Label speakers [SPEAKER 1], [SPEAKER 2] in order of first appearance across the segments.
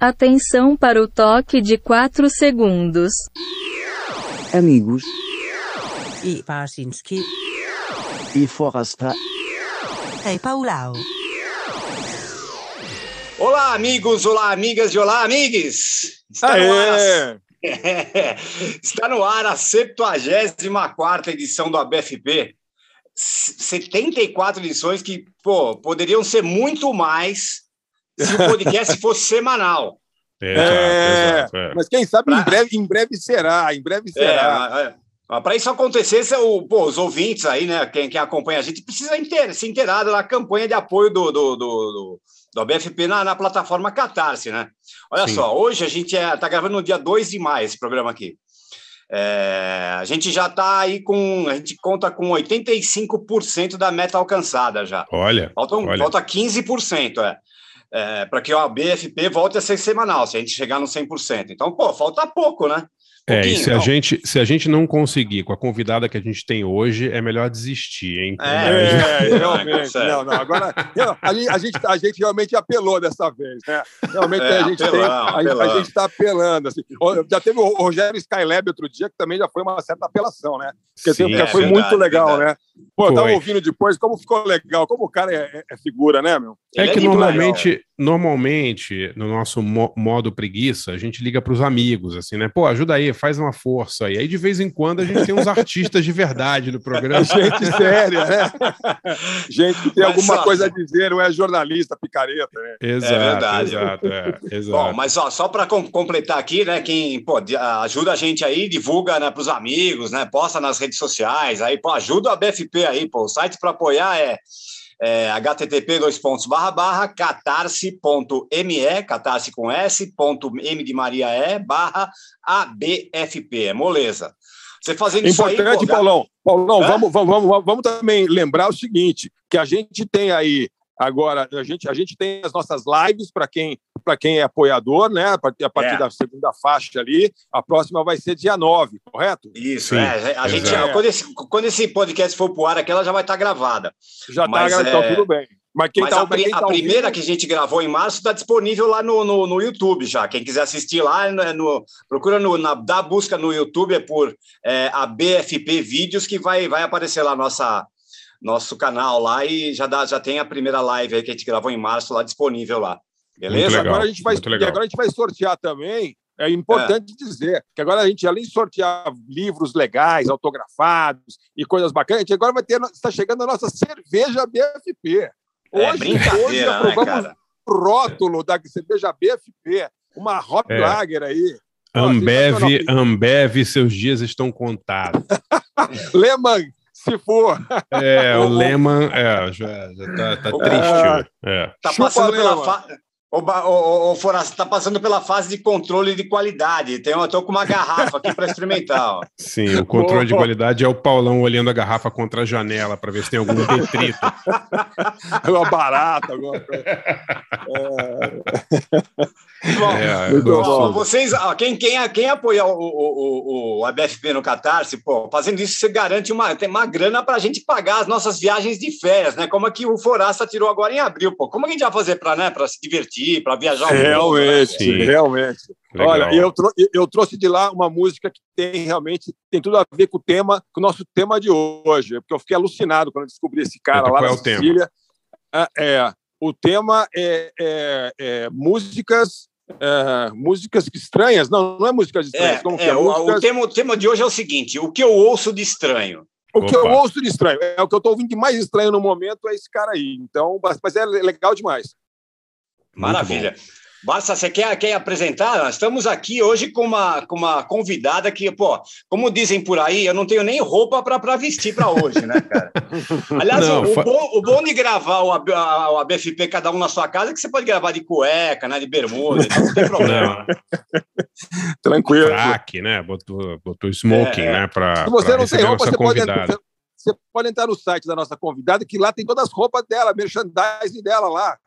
[SPEAKER 1] Atenção para o toque de 4 segundos.
[SPEAKER 2] Amigos
[SPEAKER 3] e Parsinski
[SPEAKER 2] e Forasta.
[SPEAKER 3] Hey Paulau.
[SPEAKER 4] Olá, amigos, olá, amigas e olá, amigues! Está
[SPEAKER 5] Aê!
[SPEAKER 4] no ar a... Está no ar a 74 edição do ABFP. 74 edições que, pô, poderiam ser muito mais se o podcast fosse semanal.
[SPEAKER 5] É,
[SPEAKER 6] Exato, exato, é.
[SPEAKER 5] Mas quem sabe
[SPEAKER 4] Pra-
[SPEAKER 5] em breve, em breve será, em breve será.
[SPEAKER 4] É, para isso acontecer, se o- pô, os ouvintes aí, né, quem, quem acompanha a gente, precisa inter, se inteirar na campanha de apoio do, do, do, do, do ABFP na, na plataforma Catarse, né? Olha
[SPEAKER 5] Sim.
[SPEAKER 4] só, hoje a gente está gravando no dia 2 de maio esse programa aqui. É, a gente já está aí com. A gente conta com 85% da meta alcançada já.
[SPEAKER 6] Olha,
[SPEAKER 4] Faltam,
[SPEAKER 6] olha.
[SPEAKER 4] falta 15%, é. É para que o BFP volte a ser semanal, se a gente chegar no 100%. Então, pô, falta pouco, né?
[SPEAKER 6] É, e se a, gente, se a gente não conseguir com a convidada que a gente tem hoje, é melhor desistir, hein?
[SPEAKER 4] É,
[SPEAKER 5] É, realmente.
[SPEAKER 4] sério.
[SPEAKER 5] Não, não, agora a gente, a, gente, a gente realmente apelou dessa vez, né? Realmente
[SPEAKER 4] É,
[SPEAKER 5] a gente
[SPEAKER 4] apelão,
[SPEAKER 5] tem, a,
[SPEAKER 4] apelão.
[SPEAKER 5] a gente está apelando. Assim. Já teve o Rogério Skylab outro dia, que também já foi uma certa apelação, né? Porque,
[SPEAKER 6] Sim,
[SPEAKER 4] é
[SPEAKER 5] foi
[SPEAKER 4] verdade,
[SPEAKER 5] muito legal,
[SPEAKER 4] verdade.
[SPEAKER 5] né? Pô, eu tava ouvindo depois como ficou legal, como o cara é, é- é figura, né, meu?
[SPEAKER 6] É
[SPEAKER 4] Ele
[SPEAKER 6] que
[SPEAKER 4] é
[SPEAKER 6] normalmente, normalmente, no nosso mo- modo preguiça, a gente liga para os amigos, assim, né? Pô, ajuda aí, faz uma força aí. Aí, de vez em quando, a gente tem uns artistas de verdade no programa.
[SPEAKER 5] Gente séria, né? gente que tem
[SPEAKER 4] Mas
[SPEAKER 5] alguma
[SPEAKER 4] só-
[SPEAKER 5] coisa a dizer, não é jornalista, picareta, né?
[SPEAKER 6] Exato,
[SPEAKER 4] verdade.
[SPEAKER 6] exato, é, exato.
[SPEAKER 4] Bom, mas ó, só para completar aqui, né? Quem pô, de- ajuda a gente aí, divulga né, para os amigos, né? Posta nas redes sociais, aí, pô, ajuda a BFP aí, pô. O site para apoiar é, é http dois pontos barra barra catarse.me, catarse com S, ponto M de Maria E, barra ABFP, é moleza. Você fazendo isso aí,
[SPEAKER 5] Importante,
[SPEAKER 4] pô,
[SPEAKER 5] Paulão. Paulão,
[SPEAKER 4] Hã?
[SPEAKER 5] vamos, vamos, vamos, vamos também lembrar o seguinte: que a gente tem aí agora, a gente, a gente tem as nossas lives para quem, para quem é apoiador, né? A partir, a partir
[SPEAKER 4] É.
[SPEAKER 5] da segunda faixa ali. A próxima vai ser dia 9, correto?
[SPEAKER 4] Isso,
[SPEAKER 6] Sim,
[SPEAKER 4] é. A gente, quando, esse, quando esse podcast for pro ar aqui, ela já vai estar gravada.
[SPEAKER 5] Já está,
[SPEAKER 4] Mas,
[SPEAKER 5] então
[SPEAKER 4] é,
[SPEAKER 5] tudo bem. Mas quem
[SPEAKER 4] Mas
[SPEAKER 5] tá,
[SPEAKER 4] a, pri-
[SPEAKER 5] quem
[SPEAKER 4] a
[SPEAKER 5] tá
[SPEAKER 4] primeira
[SPEAKER 5] ouvindo-
[SPEAKER 4] que a gente gravou em março está disponível lá no, no, no YouTube já. Quem quiser assistir lá, no, no- procura no, na, dá busca no YouTube é por é, a BFP Vídeos que vai, vai aparecer lá nossa nosso canal lá e já dá, já tem a primeira live aí que a gente gravou em março lá disponível lá. Beleza?
[SPEAKER 6] legal.
[SPEAKER 5] agora a gente vai, e agora a gente vai sortear também. É importante dizer que agora a gente, além de sortear livros legais, autografados e coisas bacanas, a gente agora vai ter, está chegando a nossa cerveja BFP.
[SPEAKER 4] É
[SPEAKER 5] Hoje,
[SPEAKER 4] brincadeira,
[SPEAKER 5] hoje
[SPEAKER 4] né,
[SPEAKER 5] aprovamos
[SPEAKER 4] cara?
[SPEAKER 5] o rótulo da cerveja BFP, uma Hop
[SPEAKER 6] É.
[SPEAKER 5] Lager aí.
[SPEAKER 6] Ambev. Ambev, seus dias estão contados.
[SPEAKER 5] Lehmann, se for.
[SPEAKER 6] É, o Lehman é, já, já tá, tá triste. É.
[SPEAKER 4] Tá
[SPEAKER 5] Chupa,
[SPEAKER 4] passando pela fa... Ô, Ba- ô, ô, ô, Foraça, tá passando pela fase de controle de qualidade. Tem, eu tô com uma garrafa aqui para experimentar. ó.
[SPEAKER 6] Sim, o controle de
[SPEAKER 5] Boa.
[SPEAKER 6] qualidade é o Paulão olhando a garrafa contra a janela para ver se tem algum detrito.
[SPEAKER 5] Uma barata, alguma coisa.
[SPEAKER 4] Bom,
[SPEAKER 6] É,
[SPEAKER 5] Muito
[SPEAKER 6] nosso-
[SPEAKER 4] Ó, vocês, ó, quem, quem, quem apoia o, o, o, o ABFP no Catarse, pô, fazendo isso, você garante uma, tem uma grana para a gente pagar as nossas viagens de férias, né? Como é que o Foraça tirou agora em abril, pô. Como é que a gente vai fazer para né, pra se divertir, para viajar o mundo, né?
[SPEAKER 5] Realmente, realmente.
[SPEAKER 6] Legal.
[SPEAKER 5] Olha, eu, trou- eu trouxe de lá uma música que tem realmente tem tudo a ver com o tema, com o nosso tema de hoje, porque eu fiquei alucinado quando eu descobri esse cara
[SPEAKER 6] Eita,
[SPEAKER 5] lá na
[SPEAKER 6] é o tema?
[SPEAKER 5] Sicília. Ah, É, o tema é, é- é músicas, é, músicas estranhas. Não, não é músicas estranhas.
[SPEAKER 4] É,
[SPEAKER 5] como que
[SPEAKER 4] é,
[SPEAKER 5] é?
[SPEAKER 4] o,
[SPEAKER 5] Músicas-
[SPEAKER 4] o, tema, o tema de hoje é o seguinte: o que eu ouço de estranho.
[SPEAKER 5] o que eu
[SPEAKER 6] Opa.
[SPEAKER 5] ouço de estranho é o que eu estou ouvindo de mais estranho no momento é esse cara aí. Então, mas é legal demais.
[SPEAKER 4] Maravilha. Barça, você quer, quer apresentar? Nós estamos aqui hoje com uma, com uma convidada que, pô, como dizem por aí, eu não tenho nem roupa para vestir para hoje, né, cara? Aliás,
[SPEAKER 6] Não,
[SPEAKER 4] o,
[SPEAKER 6] fa-
[SPEAKER 4] bom, o bom de gravar o, a- o ABFP cada um na sua casa é que você pode gravar de cueca, né, de bermuda, então não tem problema.
[SPEAKER 5] Tranquilo.
[SPEAKER 6] Fraque, né? Botou, botou smoking,
[SPEAKER 4] É,
[SPEAKER 6] né? Para
[SPEAKER 5] Se você não tem roupa, você pode, entrar, você pode entrar no site da nossa convidada, que lá tem todas as roupas dela, merchandising dela lá.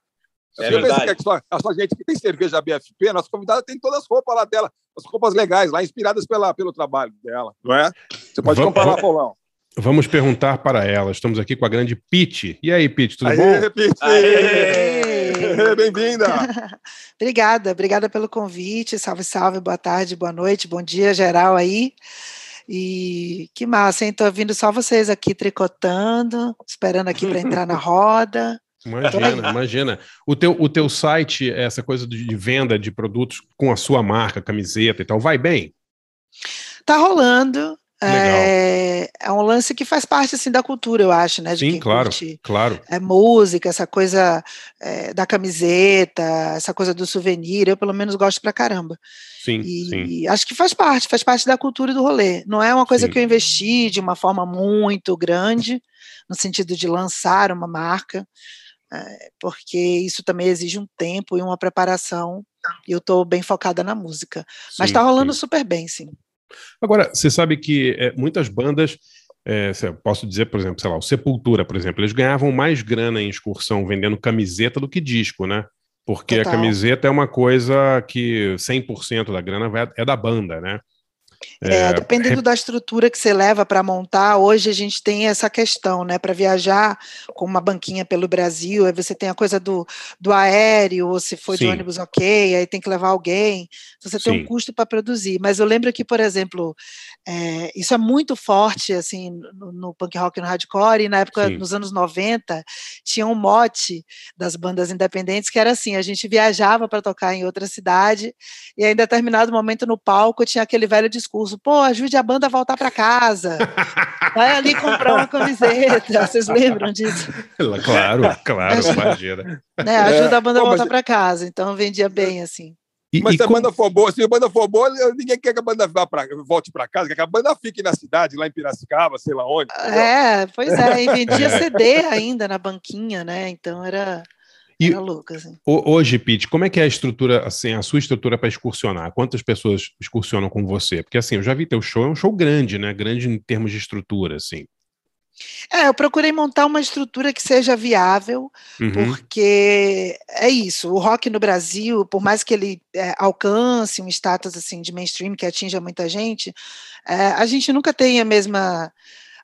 [SPEAKER 4] É
[SPEAKER 5] pensa
[SPEAKER 4] verdade.
[SPEAKER 5] que é só, a só gente que tem cerveja BFP, a nossa convidada tem todas as roupas lá dela, as roupas legais, lá inspiradas pela, pelo trabalho dela, não é? Você pode
[SPEAKER 6] Vamos-
[SPEAKER 5] comprar lá, Paulão.
[SPEAKER 6] Vamos perguntar para ela. Estamos aqui com a grande Pete. E aí, Pete, tudo bom?
[SPEAKER 5] Aê, Pete!
[SPEAKER 4] Aê!
[SPEAKER 5] Bem-vinda!
[SPEAKER 7] obrigada, obrigada pelo convite. Salve, salve, boa tarde, boa noite, bom dia geral aí. E que massa, hein? Tô ouvindo só vocês aqui tricotando, esperando aqui para entrar na roda.
[SPEAKER 6] Imagina, imagina. O teu, o teu site, essa coisa de venda de produtos com a sua marca, camiseta e tal, vai bem?
[SPEAKER 7] Tá rolando. É, é, um lance que faz parte assim da cultura, eu acho, né?
[SPEAKER 6] Sim, claro, claro.
[SPEAKER 7] É música, essa coisa é, da camiseta, essa coisa do souvenir. Eu pelo menos gosto pra caramba.
[SPEAKER 6] Sim,
[SPEAKER 7] e
[SPEAKER 6] sim.
[SPEAKER 7] acho que faz parte, faz parte da cultura do rolê. Não é uma coisa sim. que eu investi de uma forma muito grande, no sentido de lançar uma marca, porque isso também exige um tempo e uma preparação. E eu estou bem focada na música. Mas está rolando super bem, sim.
[SPEAKER 6] Agora, você sabe que é, muitas bandas, é, posso dizer, por exemplo, sei lá, o Sepultura, por exemplo, eles ganhavam mais grana em excursão vendendo camiseta do que disco, né? Porque Total. a camiseta é uma coisa que 100% da grana é da banda, né?
[SPEAKER 7] É, é, dependendo da estrutura que você leva para montar, hoje a gente tem essa questão, né? Para viajar com uma banquinha pelo Brasil, aí você tem a coisa do, do aéreo, ou se for Sim. de ônibus, ok, aí tem que levar alguém, você Sim. tem um custo para produzir. Mas eu lembro que, por exemplo, é, isso é muito forte assim no, no, punk rock e no hardcore, e na época, Sim. nos anos 90, tinha um mote das bandas independentes que era assim: a gente viajava para tocar em outra cidade, e em determinado momento no palco tinha aquele velho discurso pô, ajude a banda a voltar para casa. Vai ali comprar uma camiseta. Vocês lembram disso?
[SPEAKER 6] Claro, claro, imagina.
[SPEAKER 7] Né, ajuda a banda a voltar para casa. Então vendia bem assim.
[SPEAKER 5] E, mas e se a banda for boa, se a banda for boa, ninguém quer que a banda vá pra, volte para casa, quer que a banda fique na cidade, lá em Piracicaba, sei lá onde.
[SPEAKER 7] É, pois é, e vendia CD ainda na banquinha, né? Então era. E louco, assim.
[SPEAKER 6] Hoje, Pete, como é que é a estrutura, assim, a sua estrutura para excursionar? Quantas pessoas excursionam com você? Porque, assim, eu já vi teu show, é um show grande, né? Grande em termos de estrutura, assim.
[SPEAKER 7] É, eu procurei montar uma estrutura que seja viável, uhum. porque é isso. O rock no Brasil, por mais que ele é, alcance um status assim de mainstream que atinja muita gente, é, a gente nunca tem a mesma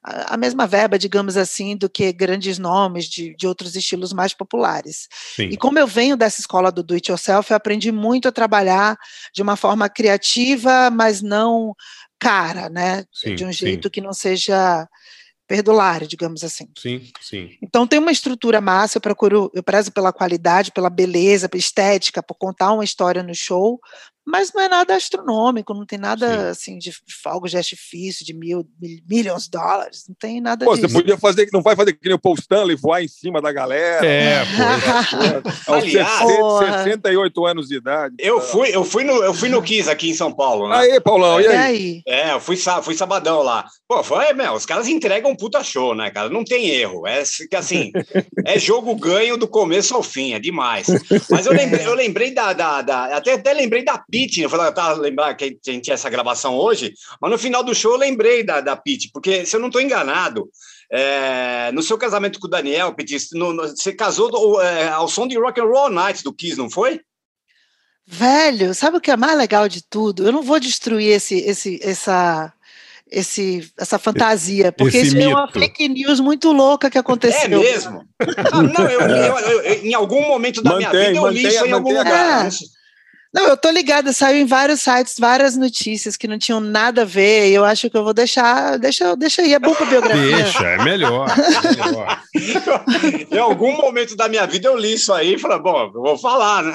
[SPEAKER 7] a mesma verba, digamos assim, do que grandes nomes de, de outros estilos mais populares. Sim. E como eu venho dessa escola do do it yourself, eu aprendi muito a trabalhar de uma forma criativa, mas não cara, né? Sim, de um jeito sim. que não seja perdulário, digamos assim.
[SPEAKER 6] Sim, sim.
[SPEAKER 7] Então tem uma estrutura massa, eu procuro, eu prezo pela qualidade, pela beleza, pela estética, por contar uma história no show, mas não é nada astronômico, não tem nada Sim. assim de algo de artifício, de mil, mil milhões de dólares, não tem nada
[SPEAKER 5] pô,
[SPEAKER 7] disso.
[SPEAKER 5] Você podia fazer, não vai fazer que nem o Paul Stanley voar em cima da galera.
[SPEAKER 6] É,
[SPEAKER 5] pô. Aos Aliás, 68 anos de idade.
[SPEAKER 4] Eu fui, eu fui no, eu fui no Kiss aqui em São Paulo, né?
[SPEAKER 5] Aí, Paulão, e aí? aí?
[SPEAKER 4] É, eu fui, fui sabadão lá. Pô, foi, meu, os caras entregam um puta show, né, cara? Não tem erro. É que assim, é jogo ganho do começo ao fim, é demais. Mas eu lembrei, eu lembrei da, da, da até, até lembrei da Pete, eu falei, eu tava lembrar que a gente tinha essa gravação hoje, mas no final do show eu lembrei da, da Pete, porque se eu não estou enganado, é, no seu casamento com o Daniel, Pete, no, no, você casou do, é, ao som de Rock and Roll Night do Kiss, não foi?
[SPEAKER 7] Velho, sabe o que é mais legal de tudo? Eu não vou destruir esse, esse, essa, esse, essa fantasia, porque esse isso mito. é uma fake news muito louca que aconteceu.
[SPEAKER 4] É mesmo? ah, não, eu, eu, eu, em algum momento da mantém, minha vida eu li isso em algum lugar. É.
[SPEAKER 7] Não, eu tô ligada, saiu em vários sites, várias notícias que não tinham nada a ver, e eu acho que eu vou deixar, deixa, deixa aí, é bom pra biografia.
[SPEAKER 6] Deixa, é melhor. É melhor.
[SPEAKER 4] em algum momento da minha vida eu li isso aí e falei, bom, eu vou falar, né?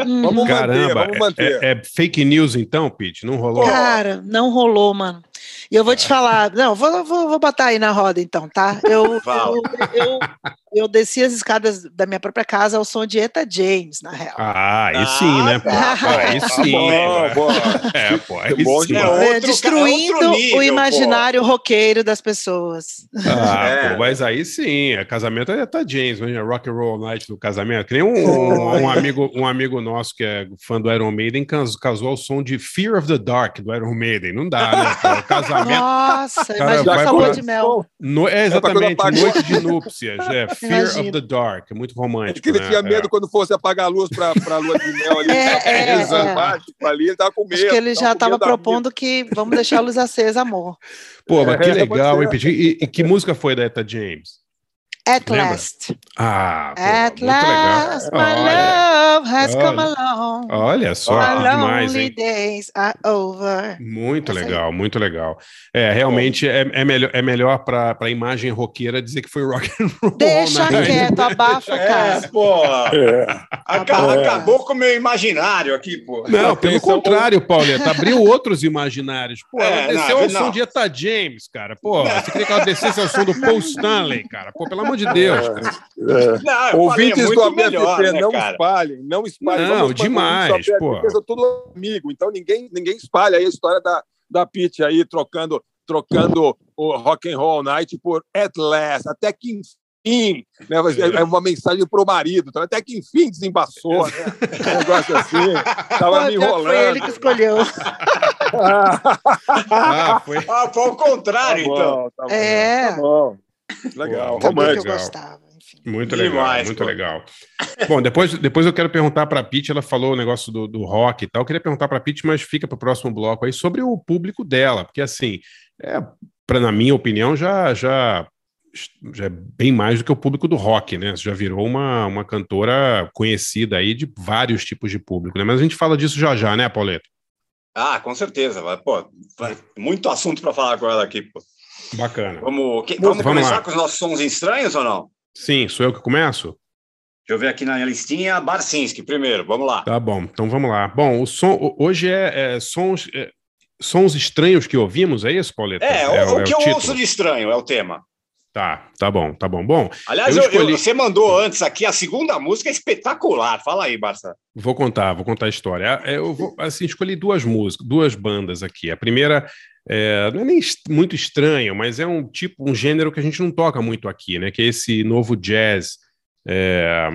[SPEAKER 6] Hum. Vamos Caramba, manter, vamos manter. É, é, fake news então, Pete? Não rolou?
[SPEAKER 7] Cara, não rolou, mano. E eu vou te falar, não, vou, vou, vou botar aí na roda então, tá? Eu, eu, eu, eu, desci as escadas da minha própria casa ao som de Eta James, na real.
[SPEAKER 6] Ah, aí sim, né? Pô? Tá. Aí sim. Bom,
[SPEAKER 5] É, pô, aí bom sim.
[SPEAKER 7] É, destruindo é nível, o imaginário pô. roqueiro das pessoas.
[SPEAKER 6] Ah, é. pô, mas aí sim, é casamento é Eta James, é rock and roll night do casamento. Que nem um, um, um, amigo, um amigo nosso que é fã do Iron Maiden casou ao som de Fear of the Dark do Iron Maiden. Não dá, né? Pô, casamento
[SPEAKER 7] nossa, cara, imagina essa lua de mel.
[SPEAKER 6] No, é exatamente, noite de núpcias. É, Fear Imagina. of the Dark, é muito romântico.
[SPEAKER 5] Porque ele
[SPEAKER 6] né?
[SPEAKER 5] tinha medo é. quando fosse apagar a luz para a lua de mel ali. É, é, é, é. ali ele tava com medo.
[SPEAKER 7] Acho que ele já estava propondo que vamos deixar a luz acesa, amor.
[SPEAKER 6] Pô, mas que legal, hein, E, e que música foi da Eta James?
[SPEAKER 7] At Lembra? Last.
[SPEAKER 6] Ah,
[SPEAKER 7] pô, At Last, legal. my olha, love has olha, come along.
[SPEAKER 6] Olha só,
[SPEAKER 7] my
[SPEAKER 6] demais,
[SPEAKER 7] hein? days are over.
[SPEAKER 6] Muito Essa legal, aí. muito legal. É, realmente é, é, melhor, é melhor para a imagem roqueira dizer que foi rock and roll.
[SPEAKER 7] Deixa né? quieto, abafa, cara.
[SPEAKER 4] É, pô. É. Acabou, acabou com o meu imaginário aqui, pô.
[SPEAKER 6] Não, pelo contrário, Pauleta, abriu outros imaginários. Pô, ela é, desceu não, ao som de Eta James, cara. Pô, você queria que ela descesse ao som do Paul Stanley, cara. Pô, pelo amor de Deus.
[SPEAKER 5] É. Não, Ouvintes falei, é do ABFP, né, não espalhem, não espalhem.
[SPEAKER 6] Não, demais, pô.
[SPEAKER 5] Tudo amigo, então ninguém, ninguém espalha aí a história da, da Pitty aí, trocando, trocando o Rock and Roll Night por At Last, até que enfim, né? É uma mensagem para o marido, então, até que enfim desembaçou, né? Um negócio assim, tava me enrolando.
[SPEAKER 7] Foi ele que escolheu.
[SPEAKER 4] ah, foi... Ah, foi o contrário, tá bom, então.
[SPEAKER 7] Tá bom, é. Tá bom.
[SPEAKER 5] Legal,
[SPEAKER 7] Pô, romântico. Eu gostava.
[SPEAKER 6] Muito legal, Demais, muito pô. legal. Bom, depois, depois eu quero perguntar para a Pete, ela falou o negócio do, do rock e tal. Eu queria perguntar para a Pete, mas fica para o próximo bloco aí sobre o público dela, porque assim, é, pra, na minha opinião, já, já, já é bem mais do que o público do rock, né? Você já virou uma, uma cantora conhecida aí de vários tipos de público, né? Mas a gente fala disso já já, né, Pauleta?
[SPEAKER 4] Ah, com certeza. Pô, muito assunto para falar com ela aqui, pô.
[SPEAKER 6] Bacana.
[SPEAKER 4] Vamos, que, vamos, vamos começar lá. com os nossos sons estranhos ou não?
[SPEAKER 6] Sim, sou eu que começo?
[SPEAKER 4] Deixa eu ver aqui na minha listinha, Barcinski, primeiro, vamos lá.
[SPEAKER 6] Tá bom, então vamos lá. Bom, o som, hoje é, é sons, é, sons estranhos que ouvimos, é isso, Pauleta?
[SPEAKER 4] É, é, o, o que o eu ouço de estranho é o tema.
[SPEAKER 6] Tá, tá bom, tá bom. Bom.
[SPEAKER 4] Aliás, eu escolhi... eu, você mandou antes aqui a segunda música é espetacular. Fala aí, Barça.
[SPEAKER 6] Vou contar, vou contar a história. É, eu vou, assim, escolhi duas músicas, duas bandas aqui. A primeira é, não é nem muito estranho, mas é um tipo, um gênero que a gente não toca muito aqui, né? Que é esse novo jazz é,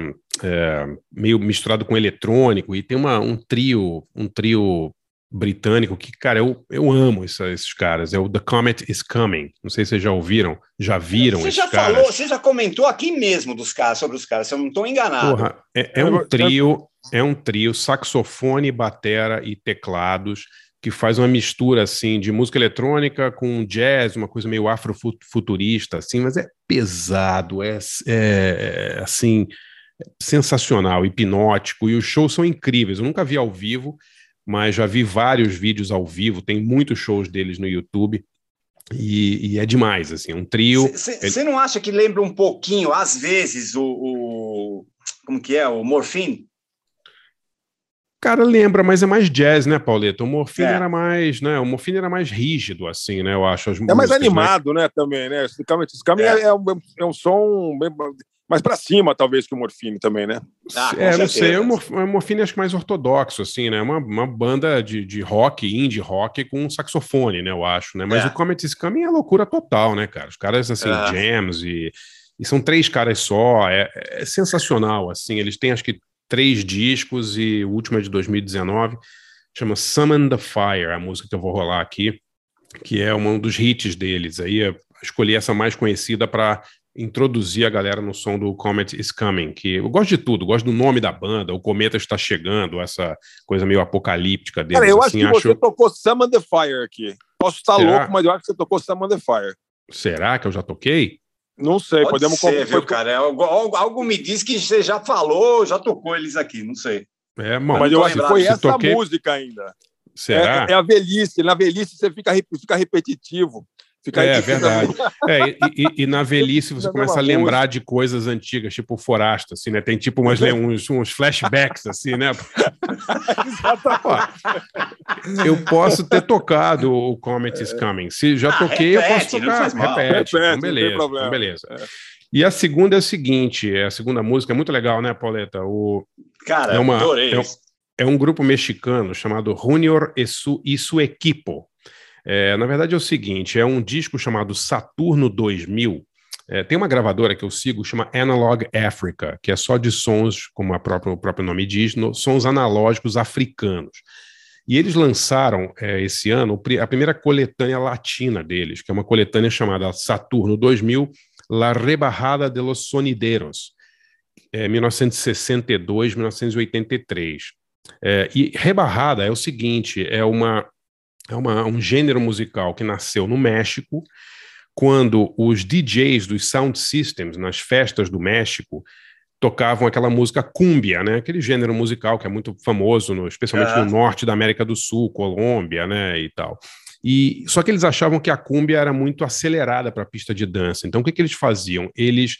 [SPEAKER 6] é, meio misturado com eletrônico e tem uma, um trio, um trio britânico que, cara, eu, eu amo isso, esses caras. É o The Comet is Coming. Não sei se vocês já ouviram, já viram
[SPEAKER 4] você
[SPEAKER 6] já
[SPEAKER 4] caras. Falou, você já comentou aqui mesmo dos caras, sobre os caras, se eu não estou enganado. Porra,
[SPEAKER 6] é, é um trio, é um trio, saxofone, batera e teclados que faz uma mistura assim de música eletrônica com jazz, uma coisa meio afrofuturista, assim, mas é pesado, é, é, é assim sensacional, hipnótico e os shows são incríveis. Eu nunca vi ao vivo, mas já vi vários vídeos ao vivo. Tem muitos shows deles no YouTube. E, e é demais, assim, um trio.
[SPEAKER 4] Você não acha que lembra um pouquinho, às vezes, o, o como que é, o Morphine?
[SPEAKER 6] Cara, lembra, mas é mais jazz, né, Pauleta? O Morfine é. era mais, né? O Morfine era mais rígido, assim, né? Eu acho.
[SPEAKER 5] é mais animado, né? Também, né? Esse caminho é. é, um, é um som bem, mais para cima, talvez, que o Morfine também, né?
[SPEAKER 6] Ah, é, não sei. O, o Morfine acho que mais ortodoxo, assim, né? Uma, uma banda de, de rock, indie rock, com um saxofone, né? Eu acho, né? Mas é. o Comet is Coming é loucura total, né, cara? Os caras, assim, é. jams e, e são três caras só. É, é sensacional, assim. Eles têm, acho que três discos e o último é de 2019, chama Summon the Fire, a música que eu vou rolar aqui, que é um dos hits deles. Aí eu escolhi essa mais conhecida para introduzir a galera no som do Comet is Coming, que eu gosto de tudo, gosto do nome da banda, o cometa está chegando, essa coisa meio apocalíptica deles.
[SPEAKER 5] Cara, eu assim, acho que acho... você tocou Summon the Fire aqui. Posso estar Será? louco, mas eu acho que você tocou Summon the Fire.
[SPEAKER 6] Será que eu já toquei?
[SPEAKER 5] Não sei,
[SPEAKER 4] Pode
[SPEAKER 5] podemos
[SPEAKER 4] ser, viu, cara? É algo, algo, me diz que você já falou, já tocou eles aqui, não sei.
[SPEAKER 5] É, mano, mas eu acho que foi essa toquei... música ainda.
[SPEAKER 6] Será?
[SPEAKER 5] É, é, a velhice. Na velhice você fica, fica repetitivo. Fica
[SPEAKER 6] é, verdade. é, e, e, e, na velhice você começa a lembrar de coisas antigas, tipo o Forasta, assim, né? Tem tipo umas, uns, uns flashbacks, assim, né? eu posso ter tocado o Comet is Coming. Se já ah, toquei, repete, eu posso tocar. Repete, repete então beleza. Então beleza. É. E a segunda é o seguinte: a segunda música é muito legal, né, Pauleta? O,
[SPEAKER 4] Cara, é uma, adorei.
[SPEAKER 6] É um, é um grupo mexicano chamado Junior e su, e su Equipo. É, na verdade é o seguinte, é um disco chamado Saturno 2000. É, tem uma gravadora que eu sigo, chama Analog Africa, que é só de sons, como própria, o próprio nome diz, no, sons analógicos africanos. E eles lançaram é, esse ano a primeira coletânea latina deles, que é uma coletânea chamada Saturno 2000, La Rebajada de los Sonideros, é, 1962-1983. É, e Rebarrada é o seguinte, é uma é uma, um gênero musical que nasceu no México quando os DJs dos sound systems nas festas do México tocavam aquela música cúmbia, né? Aquele gênero musical que é muito famoso, no, especialmente no norte da América do Sul, Colômbia, né, e tal. E só que eles achavam que a cúmbia era muito acelerada para a pista de dança. Então o que, que eles faziam? Eles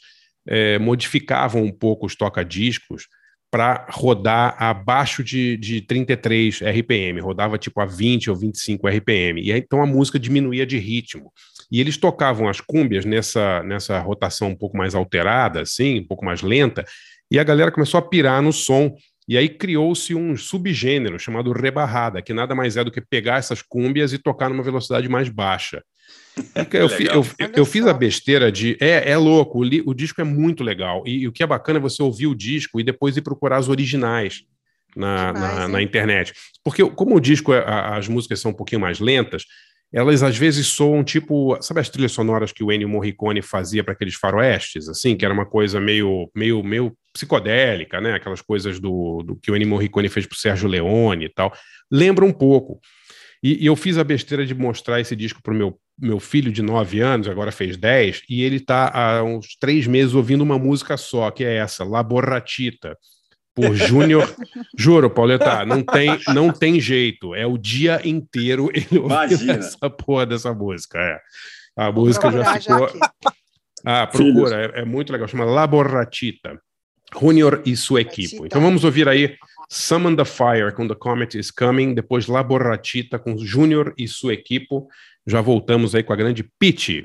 [SPEAKER 6] é, modificavam um pouco os toca-discos para rodar abaixo de, de 33 RPM, rodava tipo a 20 ou 25 RPM. E aí, então a música diminuía de ritmo. E eles tocavam as cúmbias nessa, nessa rotação um pouco mais alterada, assim, um pouco mais lenta, e a galera começou a pirar no som. E aí criou-se um subgênero chamado rebarrada, que nada mais é do que pegar essas cúmbias e tocar numa velocidade mais baixa. Eu, eu, eu, eu, fiz a besteira de. É, é louco, o, li, o disco é muito legal. E, e, o que é bacana é você ouvir o disco e depois ir procurar as originais na, Demais, na, na, internet. Porque, como o disco, é, as músicas são um pouquinho mais lentas, elas às vezes soam tipo, sabe as trilhas sonoras que o Ennio Morricone fazia para aqueles faroestes, assim, que era uma coisa meio, meio, meio psicodélica, né? Aquelas coisas do, do que o Ennio Morricone fez para o Sérgio Leone e tal. Lembra um pouco. E, e, eu fiz a besteira de mostrar esse disco para o meu, meu filho de 9 anos, agora fez 10, e ele está há uns três meses ouvindo uma música só, que é essa, La Borratita por Júnior. Juro, Pauleta, não tem, não tem jeito. É o dia inteiro ele ouvindo essa porra dessa música. É. A música já ficou. Ah, procura, é, é, muito legal. Chama La Borrachita. Júnior e sua equipe. Então vamos ouvir aí Summon the Fire com The Comet is Coming, depois La Borrachita com Júnior e sua equipe. Já voltamos aí com a grande Pitch.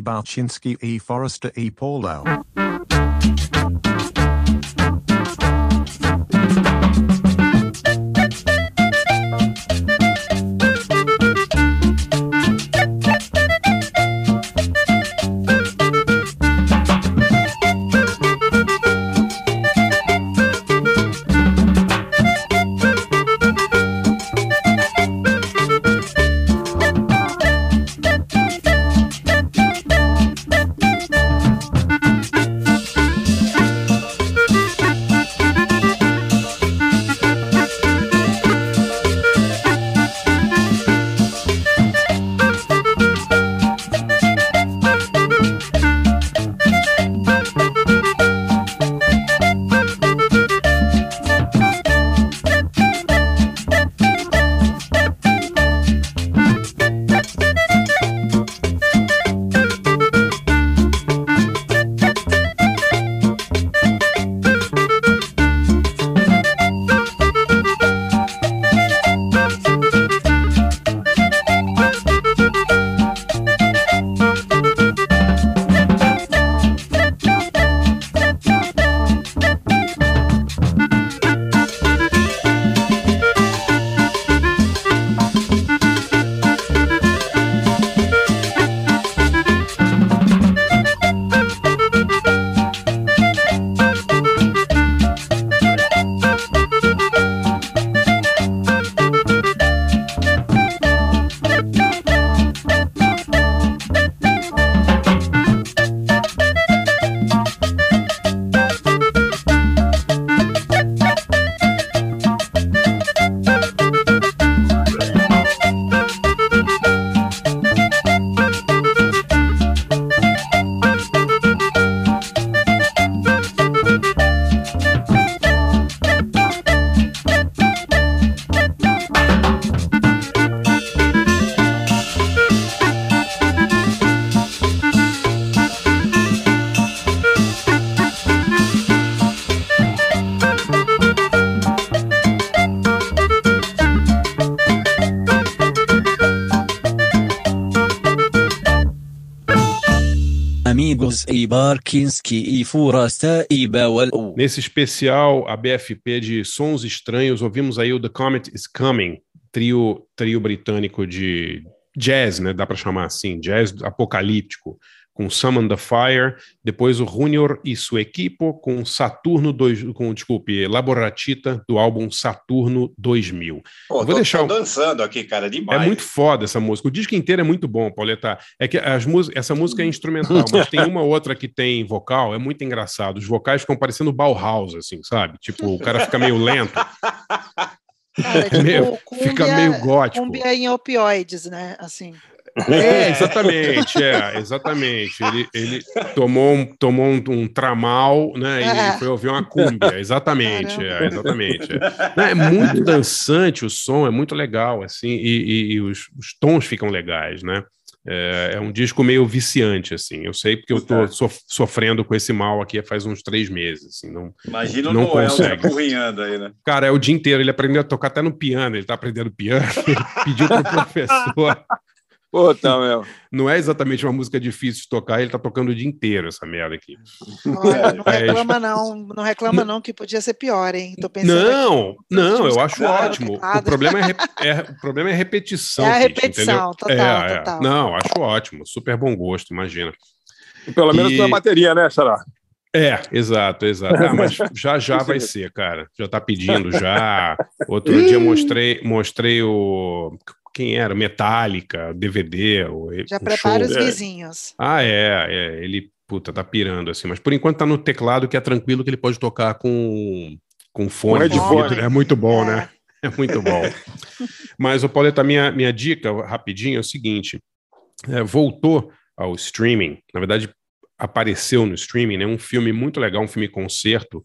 [SPEAKER 8] Amigos e Balchinski e Forrester e Paulo.
[SPEAKER 9] Barkinski e Furasta.
[SPEAKER 6] Nesse especial, a BFP de Sons Estranhos, ouvimos aí o The Comet is Coming, trio, trio britânico de jazz, né? Dá para chamar assim, jazz apocalíptico com Summon the Fire, depois o Junior e sua equipe com Saturno 2, com, desculpe, Laboratita do álbum Saturno 2000.
[SPEAKER 4] Pô, vou tô, deixar tô dançando aqui, cara, demais.
[SPEAKER 6] É muito foda essa música. O disco inteiro é muito bom, Pauleta. É que as essa música é instrumental, mas tem uma outra que tem vocal, é muito engraçado. Os vocais ficam parecendo Bauhaus assim, sabe? Tipo, o cara fica meio lento.
[SPEAKER 7] Cara, tipo, meio, fica meio gótico. Cumbia em opioides, né? Assim.
[SPEAKER 6] É, exatamente, é, exatamente. Ele, ele tomou, um, tomou um, um tramal, né? E foi ouvir uma cúmbia, exatamente, é, exatamente. É. é. muito dançante o som, é muito legal, assim, e, e, e os, os, tons ficam legais, né? É, é, um disco meio viciante, assim. Eu sei porque eu tô sofrendo com esse mal aqui faz uns três meses. Assim, não,
[SPEAKER 4] Imagina não o Noel consegue. aí, né?
[SPEAKER 6] Cara, é o dia inteiro. Ele aprendeu a tocar até no piano. Ele tá aprendendo piano. Ele pediu pro professor
[SPEAKER 5] Puta, meu.
[SPEAKER 6] Não é exatamente uma música difícil de tocar, ele tá tocando o dia inteiro essa merda aqui.
[SPEAKER 7] Olha, não reclama não, não reclama não que podia ser pior, hein?
[SPEAKER 6] Tô pensando não, aqui, não, eu acho ótimo. O problema é, é, o problema é repetição. É
[SPEAKER 7] a repetição, total, é, total.
[SPEAKER 6] É. Não, acho ótimo, super bom gosto, imagina.
[SPEAKER 5] Pelo menos e... na bateria, né, Xará?
[SPEAKER 6] É, exato, exato. Ah, mas já já vai ser, cara. Já tá pedindo já. Outro dia mostrei, mostrei o quem era, Metallica, DVD.
[SPEAKER 7] Já o prepara show. os vizinhos.
[SPEAKER 6] Ah, é, é, ele, puta, tá pirando assim, mas por enquanto tá no teclado que é tranquilo que ele pode tocar com, com fone de vidro, é muito bom, né? é. né? É muito bom. mas, o Pauleta, minha, minha dica, rapidinho, é o seguinte, é, voltou ao streaming, na verdade apareceu no streaming, né, um filme muito legal, um filme concerto,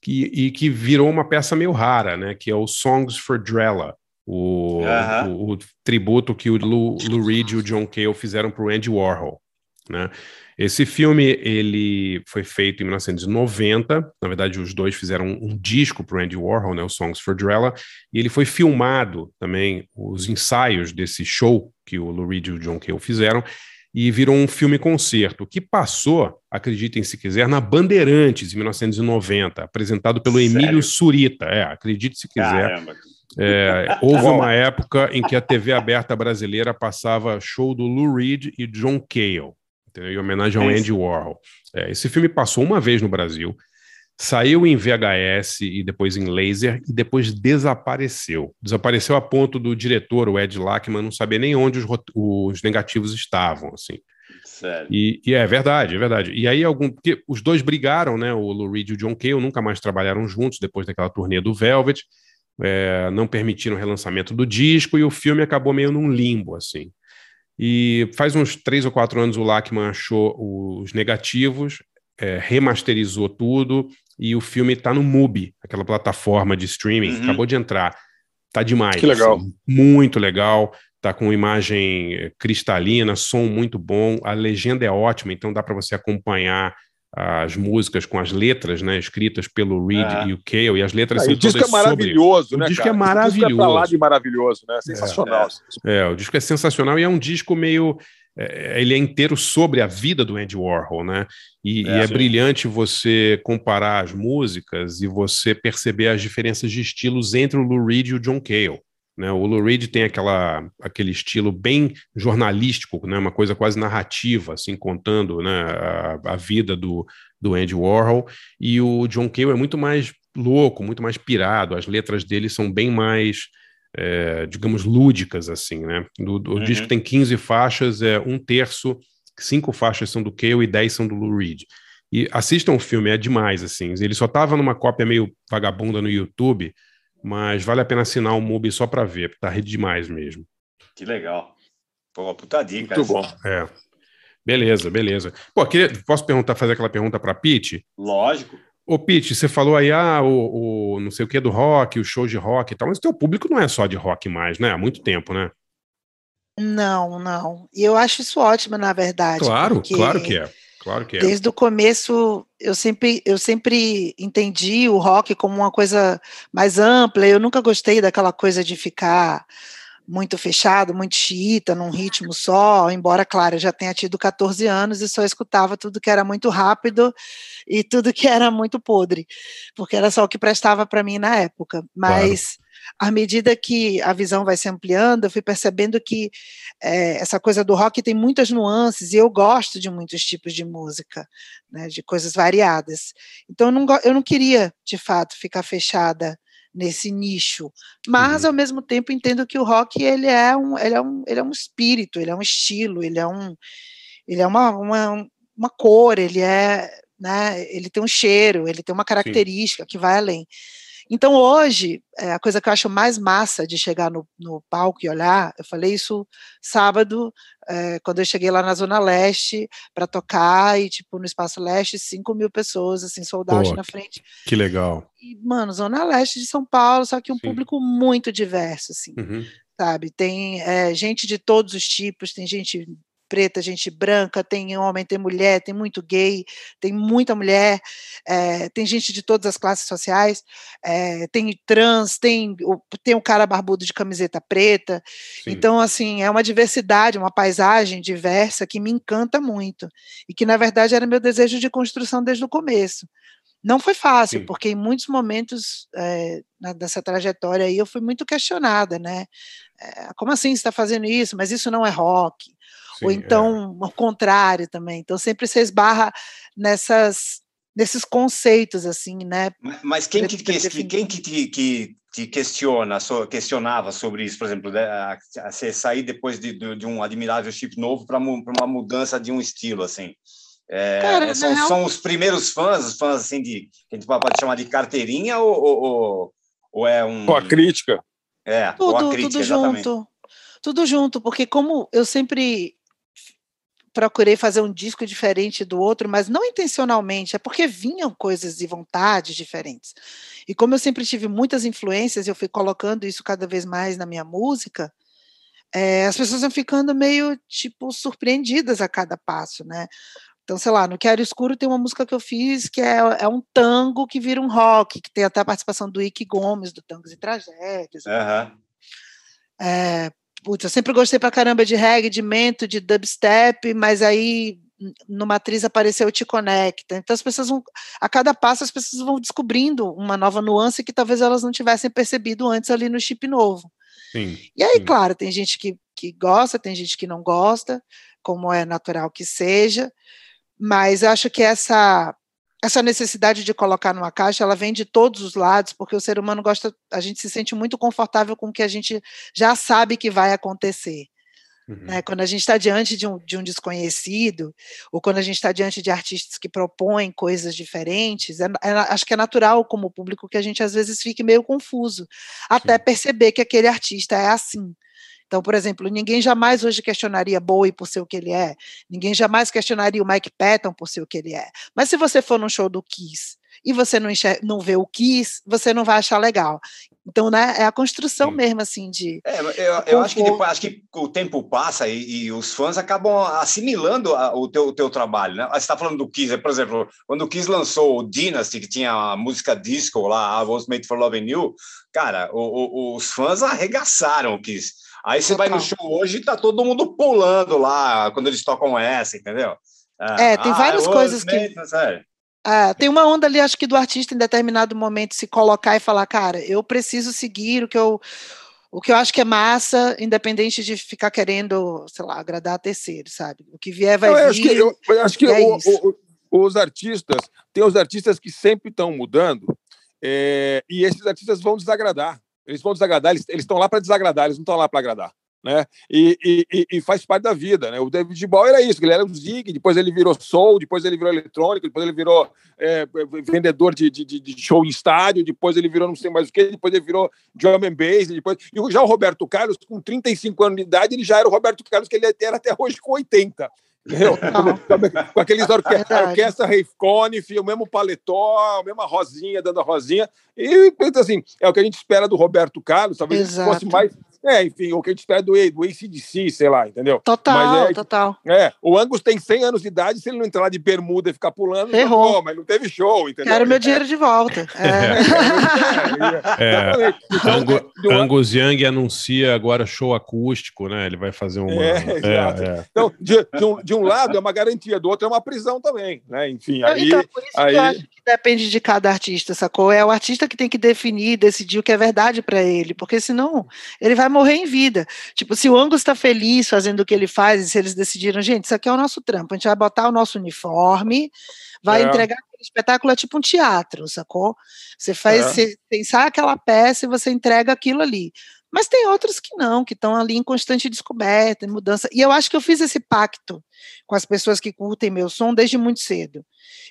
[SPEAKER 6] que, e que virou uma peça meio rara, né, que é o Songs for Drella, o, o, o, tributo que o Lou, Lou Reed e o John Cale fizeram para o Andy Warhol. Né? Esse filme ele foi feito em 1990, na verdade os dois fizeram um, um disco para o Andy Warhol, né, o Songs for Drella, e ele foi filmado também, os ensaios desse show que o Lou Reed e o John Cale fizeram, e virou um filme-concerto, que passou, acreditem se quiser, na Bandeirantes, em 1990, apresentado pelo
[SPEAKER 4] Sério?
[SPEAKER 6] Emílio Surita. É, acredite se quiser.
[SPEAKER 4] Caramba.
[SPEAKER 6] É, houve uma época em que a TV aberta brasileira passava show do Lou Reed e John Cale, entendeu? em homenagem ao
[SPEAKER 4] Sim.
[SPEAKER 6] Andy Warhol. É, esse filme passou uma vez no Brasil, saiu em VHS e depois em laser e depois desapareceu. Desapareceu a ponto do diretor, o Ed Lachman, não saber nem onde os, os negativos estavam, assim.
[SPEAKER 4] Sério.
[SPEAKER 6] E, e é verdade, é verdade. E aí algum, porque os dois brigaram, né? O Lou Reed e o John Cale nunca mais trabalharam juntos depois daquela turnê do Velvet. É, não permitiram o relançamento do disco e o filme acabou meio num limbo, assim. E faz uns três ou quatro anos o Lachman achou os negativos, é, remasterizou tudo e o filme está no MUBI, aquela plataforma de streaming,
[SPEAKER 4] Uhum.
[SPEAKER 6] acabou de entrar. Tá demais.
[SPEAKER 5] Que legal.
[SPEAKER 6] assim, muito legal. Tá com imagem cristalina, som muito bom. A legenda é ótima, então dá para você acompanhar as músicas com as letras, né, escritas pelo Reed
[SPEAKER 4] Ah.
[SPEAKER 6] e o Cale, e as letras
[SPEAKER 5] Ah,
[SPEAKER 6] são
[SPEAKER 5] o disco é maravilhoso,
[SPEAKER 6] sobre...
[SPEAKER 5] né?
[SPEAKER 6] O disco
[SPEAKER 5] cara?
[SPEAKER 6] é
[SPEAKER 5] Esse disco
[SPEAKER 6] maravilhoso.
[SPEAKER 5] É pra lá de maravilhoso, né? Sensacional.
[SPEAKER 6] É, o disco é sensacional e é um disco meio. é, ele é inteiro sobre a vida do Andy Warhol, né? E e é,
[SPEAKER 4] É, sim.
[SPEAKER 6] brilhante você comparar as músicas e você perceber as diferenças de estilos entre o Lou Reed e o John Cale. Né? O Lou Reed tem aquela, aquele estilo bem jornalístico, né? uma coisa quase narrativa, assim, contando né? a, a vida do, do Andy Warhol, e o John Cale é muito mais louco, muito mais pirado, as letras dele são bem mais é, digamos, lúdicas, assim, né? O, o
[SPEAKER 4] Uhum.
[SPEAKER 6] disco tem 15 faixas, é um terço, cinco faixas são do Cale e 10 são do Lou Reed. E assistam o filme, é demais, assim. Ele só tava numa cópia meio vagabunda no YouTube, mas vale a pena assinar o MUBI só para ver, porque tá demais mesmo.
[SPEAKER 4] Que legal. Pô, puta dica.
[SPEAKER 5] Muito bom.
[SPEAKER 6] É. Beleza, beleza. Pô, queria, posso perguntar, fazer aquela pergunta para Pete?
[SPEAKER 4] Lógico.
[SPEAKER 6] Ô, Pete, você falou aí, ah, o, o não sei o que do rock, o show de rock e tal, mas o teu público não é só de rock mais, né? Há muito tempo, né?
[SPEAKER 7] Não, não. E eu acho isso ótimo, na verdade.
[SPEAKER 6] Claro,
[SPEAKER 7] porque
[SPEAKER 6] claro que é. Claro que é.
[SPEAKER 7] Desde o começo, eu sempre, eu sempre entendi o rock como uma coisa mais ampla. Eu nunca gostei daquela coisa de ficar muito fechado, muito xiita, num ritmo só, embora, claro, eu já tenha tido 14 anos e só escutava tudo que era muito rápido e tudo que era muito podre, porque era só o que prestava para mim na época. Mas à medida que a visão vai se ampliando, eu fui percebendo que é, essa coisa do rock tem muitas nuances e eu gosto de muitos tipos de música, né, de coisas variadas. Então eu não, eu não queria, de fato, ficar fechada nesse nicho, mas uhum. ao mesmo tempo entendo que o rock ele é um, ele é um, ele é um espírito, ele é um estilo, ele é um, ele é uma, uma, uma cor, ele é, né, ele tem um cheiro, ele tem uma característica Sim. que vai além. Então, hoje, é, a coisa que eu acho mais massa de chegar no, no palco e olhar, eu falei isso sábado, é, quando eu cheguei lá na Zona Leste para tocar, e, tipo, no Espaço Leste, 5 mil pessoas, assim, soldados
[SPEAKER 6] Pô,
[SPEAKER 7] na frente.
[SPEAKER 6] Que legal.
[SPEAKER 7] E, mano, Zona Leste de São Paulo, só que um Sim. público muito diverso, assim,
[SPEAKER 6] uhum.
[SPEAKER 7] sabe? Tem é, gente de todos os tipos, tem gente preta, gente branca, tem homem, tem mulher, tem muito gay, tem muita mulher, é, tem gente de todas as classes sociais, é, tem trans, tem, tem um cara barbudo de camiseta preta. Sim. Então, assim, é uma diversidade, uma paisagem diversa que me encanta muito. E que, na verdade, era meu desejo de construção desde o começo. Não foi fácil, Sim. porque em muitos momentos é, dessa trajetória aí eu fui muito questionada, né? É, como assim você está fazendo isso? Mas isso não é rock. Sim, ou então é. o contrário também. Então sempre se esbarra nessas nesses conceitos assim, né?
[SPEAKER 4] Mas, mas quem, que, que, quem que te, que te questiona, so, questionava sobre isso, por exemplo, né, você sair depois de, de, de, um admirável chip novo para uma mudança de um estilo assim? É, Cara, são, real... são, os primeiros fãs, os fãs assim de que a gente pode chamar de carteirinha ou, ou, ou é um
[SPEAKER 5] ou a crítica?
[SPEAKER 4] É,
[SPEAKER 7] tudo,
[SPEAKER 4] a crítica,
[SPEAKER 7] tudo
[SPEAKER 4] exatamente.
[SPEAKER 7] junto, tudo junto, porque como eu sempre procurei fazer um disco diferente do outro, mas não intencionalmente, é porque vinham coisas e vontades diferentes. E como eu sempre tive muitas influências, eu fui colocando isso cada vez mais na minha música, é, as pessoas vão ficando meio, tipo, surpreendidas a cada passo, né? Então, sei lá, no Quero Escuro tem uma música que eu fiz que é, é um tango que vira um rock, que tem até a participação do Ike Gomes, do Tangos e Tragédias.
[SPEAKER 4] Uhum.
[SPEAKER 7] É, putz, eu sempre gostei pra caramba de reggae, de mento, de dubstep, mas aí no Matriz apareceu o Te Conecta. Então as pessoas vão, a cada passo as pessoas vão descobrindo uma nova nuance que talvez elas não tivessem percebido antes ali no chip novo.
[SPEAKER 6] Sim,
[SPEAKER 7] e aí,
[SPEAKER 6] sim.
[SPEAKER 7] claro, tem gente que, que gosta, tem gente que não gosta, como é natural que seja, mas eu acho que essa essa necessidade de colocar numa caixa, ela vem de todos os lados, porque o ser humano gosta, a gente se sente muito confortável com o que a gente já sabe que vai acontecer.
[SPEAKER 6] Uhum.
[SPEAKER 7] Né? Quando a gente está diante de um, de um desconhecido, ou quando a gente está diante de artistas que propõem coisas diferentes, é, é, acho que é natural, como público, que a gente às vezes fique meio confuso, até
[SPEAKER 6] Sim.
[SPEAKER 7] perceber que aquele artista é assim. Então, por exemplo, ninguém jamais hoje questionaria Bowie por ser o que ele é, ninguém jamais questionaria o Mike Patton por ser o que ele é. Mas se você for num show do Kiss e você não, não vê o Kiss, você não vai achar legal. Então, né, é a construção
[SPEAKER 6] Sim.
[SPEAKER 7] mesmo, assim, de.
[SPEAKER 4] É, eu, eu acho que depois, acho que o tempo passa e, e os fãs acabam assimilando a- o teu, o teu trabalho, né? Você está falando do Kiss, por exemplo, quando o Kiss lançou o Dynasty, que tinha a música disco lá, I Was Made for Loving You, cara, o- o- os fãs arregaçaram o Kiss. Aí você vai no show hoje e tá todo mundo pulando lá quando eles tocam essa, entendeu?
[SPEAKER 7] É, tem várias
[SPEAKER 4] I was
[SPEAKER 7] coisas que-
[SPEAKER 4] sério.
[SPEAKER 7] Ah, tem uma onda ali, acho que do artista em determinado momento se colocar e falar, cara, eu preciso seguir o que eu, o que eu acho que é massa, independente de ficar querendo, sei lá, agradar a terceiro, sabe? O que vier vai
[SPEAKER 5] Eu
[SPEAKER 7] vir.
[SPEAKER 5] acho que, eu, eu acho que
[SPEAKER 7] é
[SPEAKER 5] o- o- os artistas, tem os artistas que sempre estão mudando, é, e esses artistas vão desagradar. Eles vão desagradar, eles estão lá para desagradar, eles não estão lá para agradar. Né? E, e- e- faz parte da vida. Né? O David Bowie era isso, ele era um zig, depois ele virou soul, depois ele virou eletrônico, depois ele virou é, vendedor de, de- de- show em estádio, depois ele virou não sei mais o que, depois ele virou drum and bass, depois... E já o Roberto Carlos, com 35 anos de idade, ele já era o Roberto Carlos que ele era até hoje com 80. Com aqueles orque
[SPEAKER 7] Verdade.
[SPEAKER 5] orquestra Rave o mesmo paletó, a mesma rosinha dando a rosinha. E, assim, é o que a gente espera do Roberto Carlos, talvez
[SPEAKER 7] Exato.
[SPEAKER 5] fosse mais. É, enfim, o que a gente espera do, do ACDC, sei lá, entendeu?
[SPEAKER 7] Total,
[SPEAKER 5] Mas é,
[SPEAKER 7] total.
[SPEAKER 5] é, o Angus tem 100 anos de idade, se ele não entrar lá de bermuda e ficar pulando,
[SPEAKER 7] Ferrou.
[SPEAKER 5] pô, mas não teve show, entendeu?
[SPEAKER 7] Quero meu dinheiro de volta. É.
[SPEAKER 5] É,
[SPEAKER 6] É.
[SPEAKER 5] Então, um-
[SPEAKER 6] Angus Young anuncia agora show acústico, né? Ele vai fazer uma.
[SPEAKER 5] É, exato.
[SPEAKER 6] é.
[SPEAKER 5] Então, de, de um, de um lado é uma garantia, do outro é uma prisão também, né? Enfim, aí,
[SPEAKER 7] então, por isso
[SPEAKER 5] aí
[SPEAKER 7] que eu acho que depende de cada artista, sacou? É o artista que tem que definir, decidir o que é verdade para ele, porque senão ele vai morrer em vida. Tipo, se o Angus está feliz fazendo o que ele faz, e se eles decidiram, gente, isso aqui é o nosso trampo, a gente vai botar o nosso uniforme, vai
[SPEAKER 5] É.
[SPEAKER 7] entregar aquele espetáculo, é tipo um teatro, sacou? Você faz,
[SPEAKER 5] É.
[SPEAKER 7] você pensar aquela peça e você entrega aquilo ali. Mas tem outros que não, que estão ali em constante descoberta, em mudança. E eu acho que eu fiz esse pacto com as pessoas que curtem meu som desde muito cedo.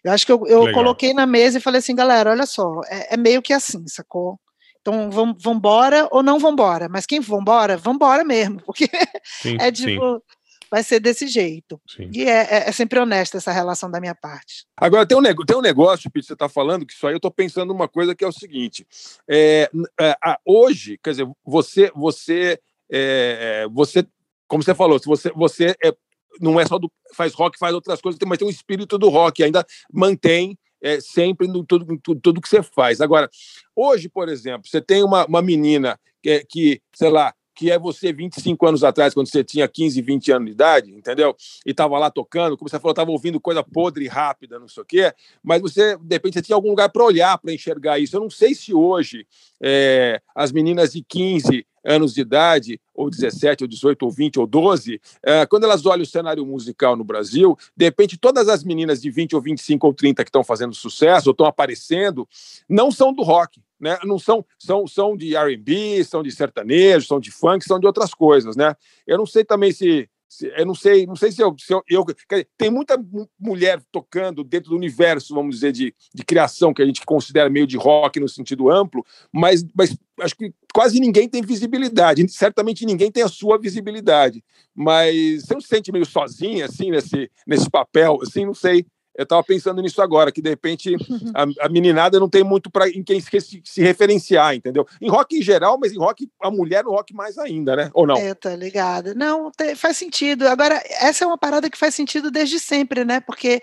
[SPEAKER 7] Eu acho que eu, eu coloquei na mesa e falei assim, galera, olha só, é, é meio que assim, sacou? Então, vamos embora ou não vambora, mas quem vambora, vambora mesmo, porque
[SPEAKER 6] Sim,
[SPEAKER 7] é
[SPEAKER 6] sim,
[SPEAKER 7] tipo, vai ser desse jeito.
[SPEAKER 6] sim.
[SPEAKER 7] E é, é- é sempre honesta essa relação da minha parte.
[SPEAKER 5] Agora, tem um, nego- tem um negócio, Pete, você está falando, que isso aí eu estou pensando uma coisa que é o seguinte: é, é, a- hoje, quer dizer, você, você, é, é, você, como você falou, se você, você é, não é só do, faz rock, faz outras coisas, mas tem um espírito do rock, ainda mantém é, sempre no tudo, tudo que você faz. Agora, hoje, por exemplo, você tem uma, uma menina que, é- que, sei lá, que é você 25 anos atrás, quando você tinha 15, 20 anos de idade, entendeu? E estava lá tocando, como você falou, estava ouvindo coisa podre rápida, não sei o quê, mas você, de repente, você tinha algum lugar para olhar, para enxergar isso. Eu não sei se hoje é, as meninas de 15 anos de idade, ou 17, ou 18, ou 20, ou 12, é, quando elas olham o cenário musical no Brasil, de repente, todas as meninas de 20, ou 25, ou 30 que estão fazendo sucesso, ou estão aparecendo, não são do rock. Né? Não são, são, são de R&B, são de sertanejo, são de funk, são de outras coisas, né? Eu não sei também se, se- eu não sei, não sei se eu, se eu, eu- dizer, tem muita mu- mulher tocando dentro do universo, vamos dizer, de, de criação que a gente considera meio de rock no sentido amplo, mas, mas acho que quase ninguém tem visibilidade. Certamente ninguém tem a sua visibilidade, mas você não se sente meio sozinha assim nesse nesse papel, assim, não sei. Eu estava pensando nisso agora, que de repente a, a meninada não tem muito para em quem se, se referenciar, entendeu? Em rock em geral, mas em rock, a mulher no rock mais ainda, né? Ou não?
[SPEAKER 7] É, tá ligada. Não, te- faz sentido. Agora, essa é uma parada que faz sentido desde sempre, né? Porque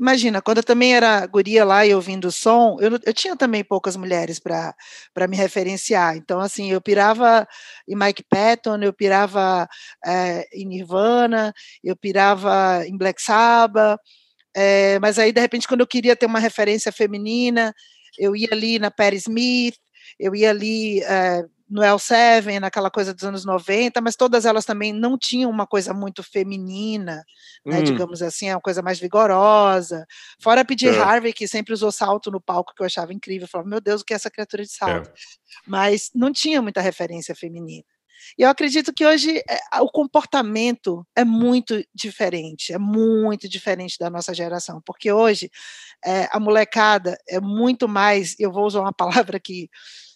[SPEAKER 7] Imagina, quando eu também era guria lá e ouvindo o som, eu, eu tinha também poucas mulheres para me referenciar. Então, assim, eu pirava em Mike Patton, eu pirava é, em Nirvana, eu pirava em Black Sabbath, é, mas aí, de repente, quando eu queria ter uma referência feminina, eu ia ali na Perry Smith, eu ia ali é, no L7, naquela coisa dos anos 90, mas todas elas também não tinham uma coisa muito feminina, né, hum. digamos assim, é uma coisa mais vigorosa. Fora a PJ é. Harvey, que sempre usou salto no palco, que eu achava incrível. Eu falava, meu Deus, o que é essa criatura de salto? É. Mas não tinha muita referência feminina. E eu acredito que hoje é, o comportamento é muito diferente, é muito diferente da nossa geração, porque hoje é, a molecada é muito mais, eu vou usar uma palavra que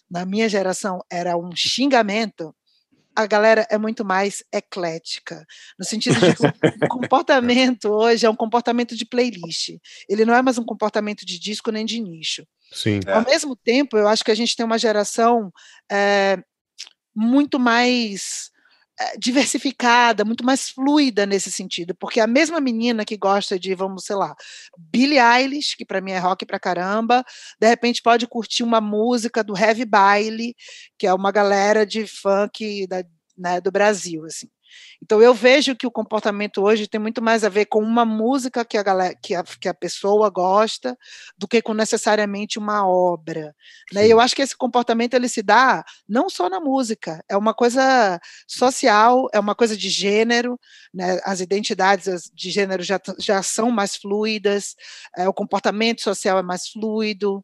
[SPEAKER 7] na minha geração era um xingamento, a galera é muito mais eclética, no sentido de que o comportamento hoje é um comportamento de playlist. Ele não é mais um comportamento de disco nem de nicho.
[SPEAKER 6] Sim.
[SPEAKER 7] Ao é. mesmo tempo, eu acho que a gente tem uma geração é, muito mais eh, diversificada, muito mais fluida nesse sentido, porque a mesma menina que gosta de, vamos, sei lá, Billie Eilish, que para mim é rock pra caramba, de repente pode curtir uma música do Heavy Baile, que é uma galera de funk da, né, do Brasil, assim. Então eu vejo que o comportamento hoje tem muito mais a ver com uma música que a, galera, que a, que a pessoa gosta do que com necessariamente uma obra. Né? E eu acho que esse comportamento ele se dá não só na música, é uma coisa social, é uma coisa de gênero, né? as identidades de gênero já, já são mais fluidas, é, o comportamento social é mais fluido.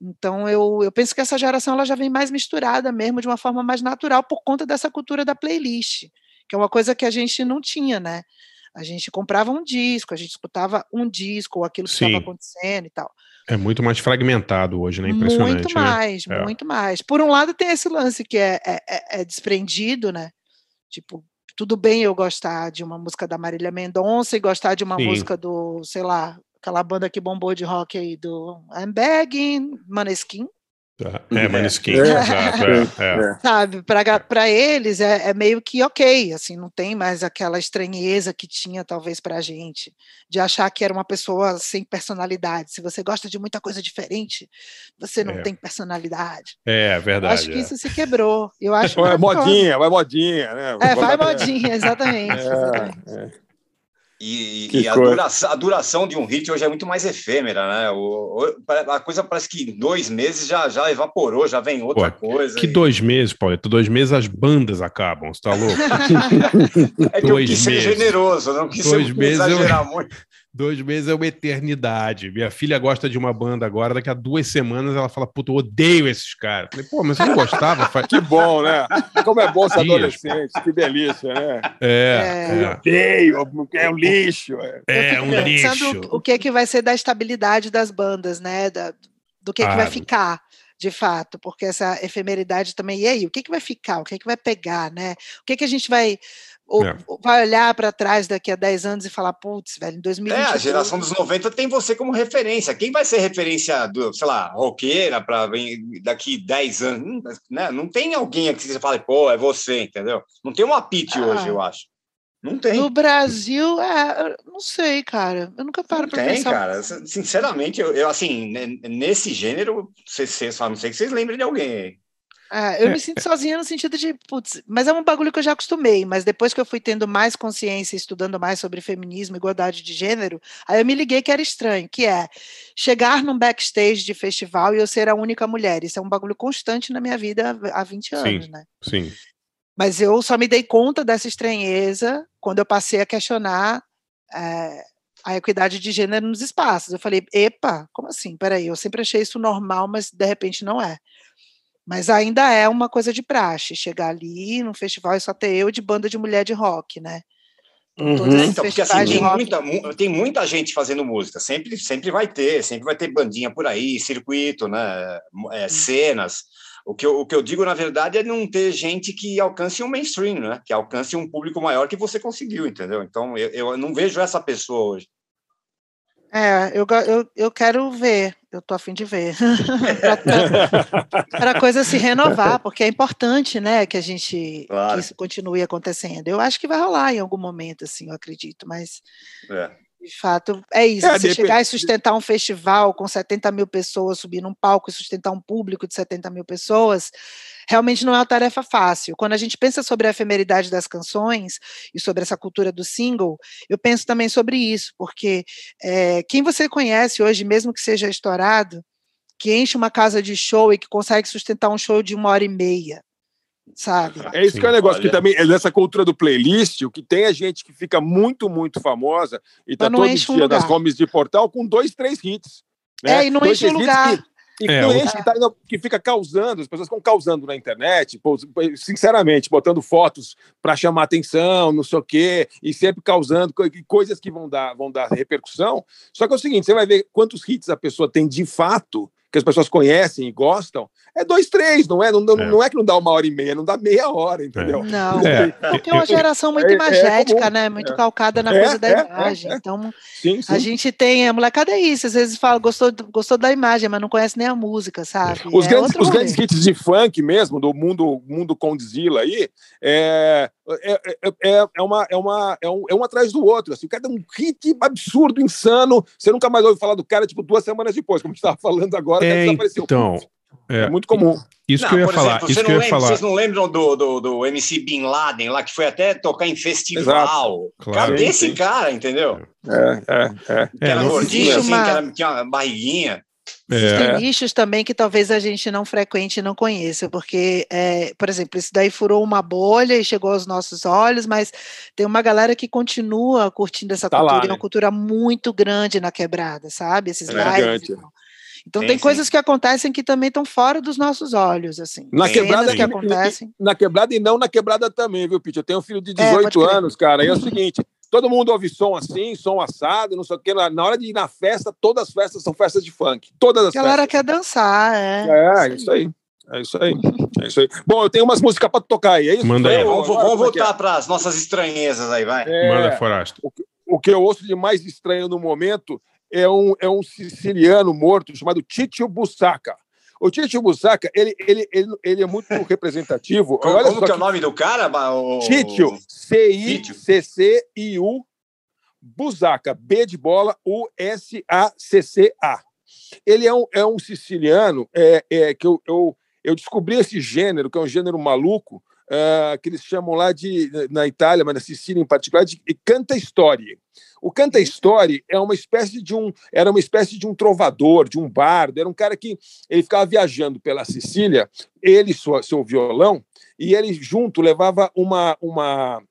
[SPEAKER 7] Então, eu, eu penso que essa geração ela já vem mais misturada mesmo, de uma forma mais natural, por conta dessa cultura da playlist que é uma coisa que a gente não tinha, né? A gente comprava um disco, a gente escutava um disco, ou aquilo que estava acontecendo e tal.
[SPEAKER 6] É muito mais fragmentado hoje, né? Impressionante.
[SPEAKER 7] Muito mais,
[SPEAKER 6] né?
[SPEAKER 7] muito é. mais. Por um lado, tem esse lance que é, é, é, é desprendido, né? Tipo, tudo bem eu gostar de uma música da Marília Mendonça e gostar de uma Sim. música do, sei lá, aquela banda que bombou de rock aí do I'm Begging, Maneskin.
[SPEAKER 6] Tá. É, Maneskin, é. exato. É, é.
[SPEAKER 7] Sabe, para eles é, é, meio que ok, assim, não tem mais aquela estranheza que tinha talvez para a gente, de achar que era uma pessoa sem personalidade. Se você gosta de muita coisa diferente, você não é. tem personalidade.
[SPEAKER 6] É, verdade.
[SPEAKER 7] Eu acho que isso se quebrou. Eu acho
[SPEAKER 5] vai modinha, vai modinha, né?
[SPEAKER 7] É, vai modinha, exatamente. exatamente.
[SPEAKER 4] E, e a, duração, a, duração, de um hit hoje é muito mais efêmera, né? O, a coisa parece que em dois meses já, já evaporou, já vem outra Pô, coisa.
[SPEAKER 6] Que e... dois meses, Paulo? Dois meses as bandas acabam, você tá louco?
[SPEAKER 4] é que dois eu quis meses. ser generoso, não quis dois ser, meses exagerar eu... muito.
[SPEAKER 6] Dois meses é uma eternidade. Minha filha gosta de uma banda agora, daqui a duas semanas ela fala, puta, eu odeio esses caras. Falei, pô, mas você não gostava?
[SPEAKER 5] que bom, né? Como é bom ser adolescente, que delícia, né?
[SPEAKER 6] É.
[SPEAKER 5] é. Eu odeio, é um lixo.
[SPEAKER 6] É, é um lixo.
[SPEAKER 7] o que, é que vai ser da estabilidade das bandas, né? Da, do que, é que vai ficar de fato, porque essa efemeridade também. E aí, o que, que vai ficar? O que, que vai pegar, né? O que, que a gente vai ou é. vai olhar para trás daqui a 10 anos e falar, putz, velho, em 2020.
[SPEAKER 4] É, a geração dos 90 tem você como referência. Quem vai ser referência, do, sei lá, roqueira para daqui 10 anos? Hum, né? Não tem alguém aqui que você fala, pô, é você, entendeu? Não tem uma pitch ah. hoje, eu acho. Não tem.
[SPEAKER 7] No Brasil, é, não sei, cara. Eu nunca paro para pensar.
[SPEAKER 4] Tem, cara. Sinceramente, eu, eu, assim, nesse gênero, vocês, só não sei que vocês lembrem de alguém.
[SPEAKER 7] Ah, eu me sinto sozinha no sentido de, putz, mas é um bagulho que eu já acostumei, mas depois que eu fui tendo mais consciência, estudando mais sobre feminismo, igualdade de gênero, aí eu me liguei que era estranho, que é chegar num backstage de festival e eu ser a única mulher. Isso é um bagulho constante na minha vida há 20 anos,
[SPEAKER 6] sim,
[SPEAKER 7] né?
[SPEAKER 6] Sim.
[SPEAKER 7] Mas eu só me dei conta dessa estranheza quando eu passei a questionar é, a equidade de gênero nos espaços. Eu falei, epa, como assim? Peraí, eu sempre achei isso normal, mas de repente não é. Mas ainda é uma coisa de praxe, chegar ali no festival e só ter eu de banda de mulher de rock, né?
[SPEAKER 4] Uhum. Então, porque assim, tem, muita, tem muita gente fazendo música, sempre, sempre vai ter, sempre vai ter bandinha por aí, circuito, né? É, cenas. O que, eu, o que eu digo, na verdade, é não ter gente que alcance um mainstream, né? Que alcance um público maior que você conseguiu, entendeu? Então, eu, eu não vejo essa pessoa hoje.
[SPEAKER 7] É, eu, eu, eu quero ver, eu tô afim de ver, para a coisa se renovar, porque é importante, né, que a gente, claro. que isso continue acontecendo. Eu acho que vai rolar em algum momento, assim, eu acredito, mas
[SPEAKER 4] é.
[SPEAKER 7] De fato, é isso.
[SPEAKER 5] É,
[SPEAKER 7] você chegar e sustentar um festival com 70 mil pessoas, subir num palco e sustentar um público de 70 mil pessoas, realmente não é uma tarefa fácil. Quando a gente pensa sobre a efemeridade das canções e sobre essa cultura do single, eu penso também sobre isso, porque eh, quem você conhece hoje, mesmo que seja estourado, que enche uma casa de show e que consegue sustentar um show de uma hora e meia, sabe?
[SPEAKER 5] É isso que é o negócio,
[SPEAKER 4] Olha.
[SPEAKER 5] que também é nessa cultura do playlist, o que tem é gente que fica muito, muito famosa e tá todo
[SPEAKER 7] enche um
[SPEAKER 5] dia nas homes de portal com dois, três hits. né?
[SPEAKER 7] É, e não
[SPEAKER 5] Dois,
[SPEAKER 7] enche o lugar.
[SPEAKER 5] Que, e que
[SPEAKER 6] É,
[SPEAKER 5] não
[SPEAKER 6] o-
[SPEAKER 5] enche, tá, que fica causando, as pessoas ficam causando na internet, pô, sinceramente, botando fotos para chamar atenção, não sei o quê, e sempre causando co- coisas que vão dar, vão dar repercussão. Só que é o seguinte, você vai ver quantos hits a pessoa tem de fato, que as pessoas conhecem e gostam, é dois, três, não é? Não, não,
[SPEAKER 6] É.
[SPEAKER 5] não é que não dá uma hora e meia, não dá meia hora, entendeu?
[SPEAKER 7] Não,
[SPEAKER 6] É,
[SPEAKER 7] porque é uma
[SPEAKER 6] eu-
[SPEAKER 7] geração muito
[SPEAKER 5] é- é
[SPEAKER 7] imagética, né? Muito
[SPEAKER 5] É.
[SPEAKER 7] calcada na
[SPEAKER 5] É,
[SPEAKER 7] coisa da
[SPEAKER 5] é, é,
[SPEAKER 7] imagem.
[SPEAKER 5] é.
[SPEAKER 7] Então,
[SPEAKER 5] Sim, sim.
[SPEAKER 7] a gente tem, a molecada é isso, às vezes fala, gostou, gostou da imagem, mas não conhece nem a música, sabe?
[SPEAKER 5] Os,
[SPEAKER 7] É
[SPEAKER 5] grandes, os grandes hits de funk mesmo, do mundo, mundo Condzilla aí, é, é, é, é, é uma, é, uma, é, um, é um atrás do outro. Assim, o cara dá um hit absurdo, insano. Você nunca mais ouve falar do cara, tipo, duas semanas depois, como a gente estava falando agora,
[SPEAKER 6] É,
[SPEAKER 5] desapareceu.
[SPEAKER 6] então,
[SPEAKER 5] É
[SPEAKER 6] é,
[SPEAKER 5] muito comum.
[SPEAKER 6] isso
[SPEAKER 4] Não,
[SPEAKER 6] que eu ia
[SPEAKER 4] por
[SPEAKER 6] falar,
[SPEAKER 4] exemplo,
[SPEAKER 6] isso que eu ia
[SPEAKER 4] lembra-
[SPEAKER 6] falar.
[SPEAKER 4] Vocês não lembram do, do, do MC Bin Laden lá, que foi até tocar em festival?
[SPEAKER 6] Claro.
[SPEAKER 4] Cara, esse
[SPEAKER 5] Sim, sim.
[SPEAKER 4] cara, entendeu?
[SPEAKER 5] É, é, é.
[SPEAKER 4] Que era
[SPEAKER 6] não-
[SPEAKER 4] gordinho, assim,
[SPEAKER 7] uma-
[SPEAKER 4] que era, tinha uma barriguinha.
[SPEAKER 6] É,
[SPEAKER 7] Existem nichos também que talvez a gente não frequente e não conheça, porque, é, por exemplo, isso daí furou uma bolha e chegou aos nossos olhos, mas tem uma galera que continua curtindo essa
[SPEAKER 5] Tá
[SPEAKER 7] cultura,
[SPEAKER 5] lá,
[SPEAKER 7] é uma
[SPEAKER 5] né?
[SPEAKER 7] cultura muito grande na quebrada, sabe? Esses
[SPEAKER 5] É
[SPEAKER 7] lives.
[SPEAKER 5] gigante.
[SPEAKER 7] Então
[SPEAKER 4] Sim,
[SPEAKER 7] tem
[SPEAKER 4] sim.
[SPEAKER 7] coisas que acontecem que também estão fora dos nossos olhos, assim.
[SPEAKER 5] Na quebrada,
[SPEAKER 7] que
[SPEAKER 5] e-
[SPEAKER 7] acontecem.
[SPEAKER 5] na quebrada e não na quebrada também, viu, Pete? Eu tenho um filho de
[SPEAKER 7] É, pode
[SPEAKER 5] 18
[SPEAKER 7] crer.
[SPEAKER 5] anos, cara. E é o seguinte: todo mundo ouve som assim, som assado, não sei o quê. Na, hora de ir na festa, todas as festas são festas de funk. Todas as
[SPEAKER 7] A galera
[SPEAKER 5] festas.
[SPEAKER 7] quer dançar, é.
[SPEAKER 5] É, isso aí. É isso aí. É isso aí. Bom, eu tenho umas músicas pra tocar aí, é isso?
[SPEAKER 6] Manda aí.
[SPEAKER 4] Vamos,
[SPEAKER 5] agora,
[SPEAKER 4] vamos
[SPEAKER 5] é é?
[SPEAKER 4] voltar para as nossas estranhezas aí, vai.
[SPEAKER 5] É,
[SPEAKER 6] Manda Forasta.
[SPEAKER 5] o que eu ouço de mais estranho no momento é um, é um siciliano morto chamado Titio Bussaca. O Titio Bussaca, ele, ele, ele, ele é muito representativo.
[SPEAKER 4] Como,
[SPEAKER 5] Olha
[SPEAKER 4] como que é o nome do cara? ba- O...
[SPEAKER 5] Títio, C-I-C-C-I-U, Busaca, B de bola, U-S-A-C-C-A. Ele é um, é um siciliano é, é, que eu, eu, eu descobri esse gênero, que é um gênero maluco, ah, que eles chamam lá de, na Itália, mas na Sicília em particular, de canta storie. O canta storie é uma espécie de um, era uma espécie de um trovador, de um bardo, era um cara que ele ficava viajando pela Sicília, ele sua, seu violão, e ele junto levava uma, uma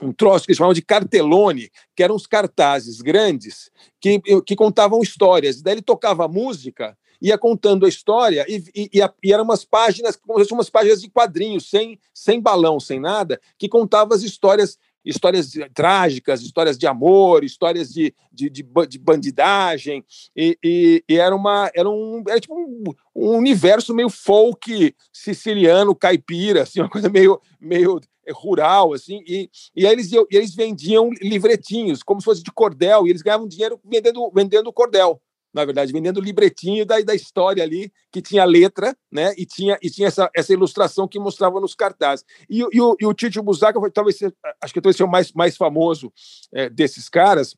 [SPEAKER 5] um troço que eles chamavam de cartelone, que eram uns cartazes grandes que, que contavam histórias. Daí ele tocava música, ia contando a história, e, e, e, e eram umas páginas, como se fossem umas páginas de quadrinhos, sem, sem balão, sem nada, que contavam as histórias histórias trágicas, histórias de amor, histórias de, de, de, de bandidagem, e, e, e era uma era um era tipo um, um universo meio folk siciliano, caipira, assim, uma coisa meio meio rural, assim, e, e aí eles, e eles vendiam livretinhos, como se fosse de cordel, e eles ganhavam dinheiro vendendo, vendendo cordel, na verdade, vendendo livretinho da, da história ali, que tinha letra, né, e tinha, e tinha essa, essa ilustração que mostrava nos cartazes. E, e o, e o Tito Busaca foi talvez acho que talvez seja o mais, mais famoso eh, desses caras,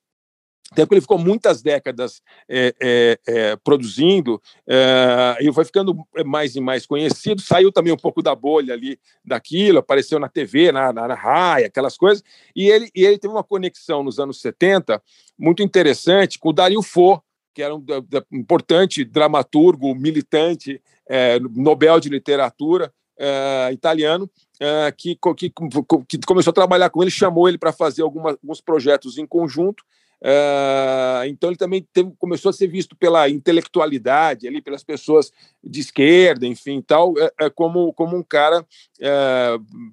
[SPEAKER 5] até porque ele ficou muitas décadas é, é, é, produzindo é, e foi ficando mais e mais conhecido. Saiu também um pouco da bolha ali daquilo, apareceu na TV, na, na, na raia, aquelas coisas. E ele, e ele teve uma conexão nos anos 70 muito interessante com o Dario Fo, que era um importante dramaturgo, militante, é, Nobel de Literatura é, italiano, é, que, que, que começou a trabalhar com ele, chamou ele para fazer alguns projetos em conjunto. É, então ele também teve- começou a ser visto pela intelectualidade ali, pelas pessoas de esquerda, enfim, tal, é, é, como, como um cara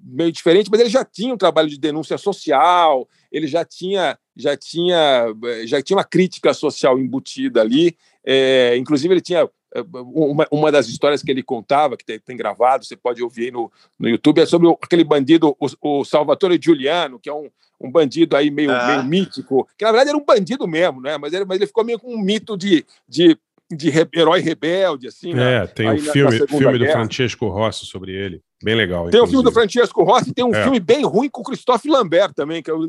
[SPEAKER 5] meio diferente, mas ele já tinha um trabalho de denúncia social, ele já tinha já tinha já tinha uma crítica social embutida ali, é, inclusive ele tinha é, uma, uma das histórias que ele contava, que tem, tem gravado, você pode ouvir aí no, no YouTube, é sobre o- aquele bandido, o, o Salvatore Giuliano, que é um, um bandido aí meio,
[SPEAKER 4] Ah.
[SPEAKER 5] meio mítico, que na verdade era um bandido mesmo, né? mas, ele, mas ele ficou meio com um mito de, de de re, herói rebelde, assim.
[SPEAKER 6] É, tem um filme, filme do Francesco Rossi sobre ele. Bem legal.
[SPEAKER 5] Tem o um filme do Francesco Rossi, tem um é. filme bem ruim com o Christophe Lambert também. Que é o...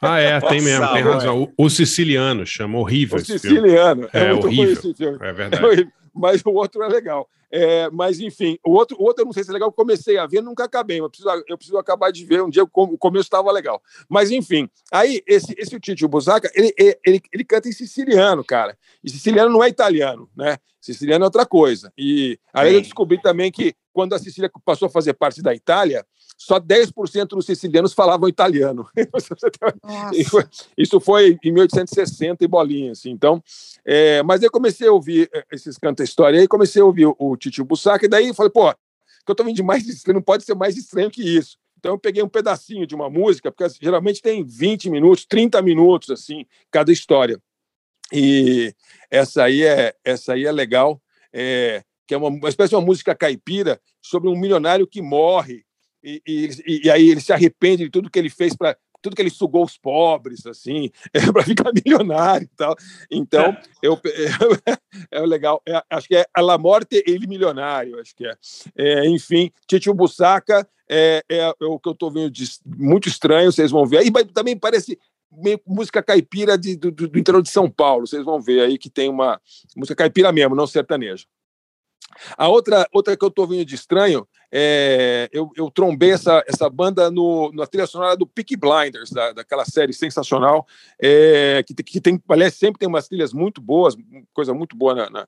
[SPEAKER 6] Ah, é, tem mesmo, tem razão. O, o Siciliano, chama horrível.
[SPEAKER 5] O Siciliano,
[SPEAKER 6] é, é horrível.
[SPEAKER 5] É
[SPEAKER 6] verdade. É
[SPEAKER 5] mas o outro é legal. É, mas, enfim, o outro, o outro eu não sei se é legal, comecei a ver, nunca acabei, eu preciso, eu preciso acabar de ver, um dia o começo estava legal. Mas, enfim, aí esse, esse Tito Busaca, ele, ele, ele canta em siciliano, cara. E siciliano não é italiano, né? Siciliano é outra coisa. E aí Sim. eu descobri também que quando a Sicília passou a fazer parte da Itália, só 10% dos sicilianos falavam italiano. Isso foi em 1860 e bolinha, assim. Então, é, mas eu comecei a ouvir é, esses canta história aí, comecei a ouvir o Titio Bussac, e daí falei, pô, que eu tô vindo de mais estranho, não pode ser mais estranho que isso. Então eu peguei um pedacinho de uma música, porque assim, geralmente tem 20 minutos, 30 minutos, assim, cada história. E essa aí é, essa aí é legal, é, que é uma, uma espécie de uma música caipira sobre um milionário que morre e, e, e, aí ele se arrepende de tudo que ele fez para tudo que ele sugou os pobres, assim, é, para ficar milionário e tal. Então, é. eu, é, é legal. É, acho que é a La Morte ele milionário, acho que é. é enfim, Titio Bussaca é, é, o que eu estou vendo de, muito estranho, vocês vão ver. E também parece meio música caipira de, do, do interior de São Paulo, vocês vão ver aí que tem uma música caipira mesmo, não sertaneja. A outra, outra que eu estou vindo de estranho, é, eu, eu trombei essa, essa banda no, na trilha sonora do Peaky Blinders, da, daquela série sensacional, é, que, que tem, aliás, sempre tem umas trilhas muito boas, coisa muito boa na, na,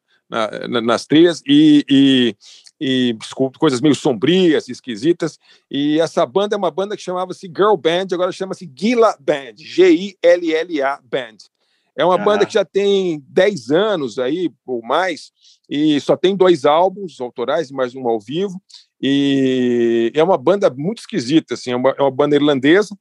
[SPEAKER 5] na, nas trilhas, e, e, e coisas meio sombrias, esquisitas. E essa banda é uma banda que chamava-se Girl Band, agora chama-se Gila Band, G-I-L-L-A Band. É uma banda que já tem 10 anos aí, ou mais, e só tem dois álbuns autorais e mais um ao vivo. E é uma banda muito esquisita, assim, é uma, é uma banda irlandesa,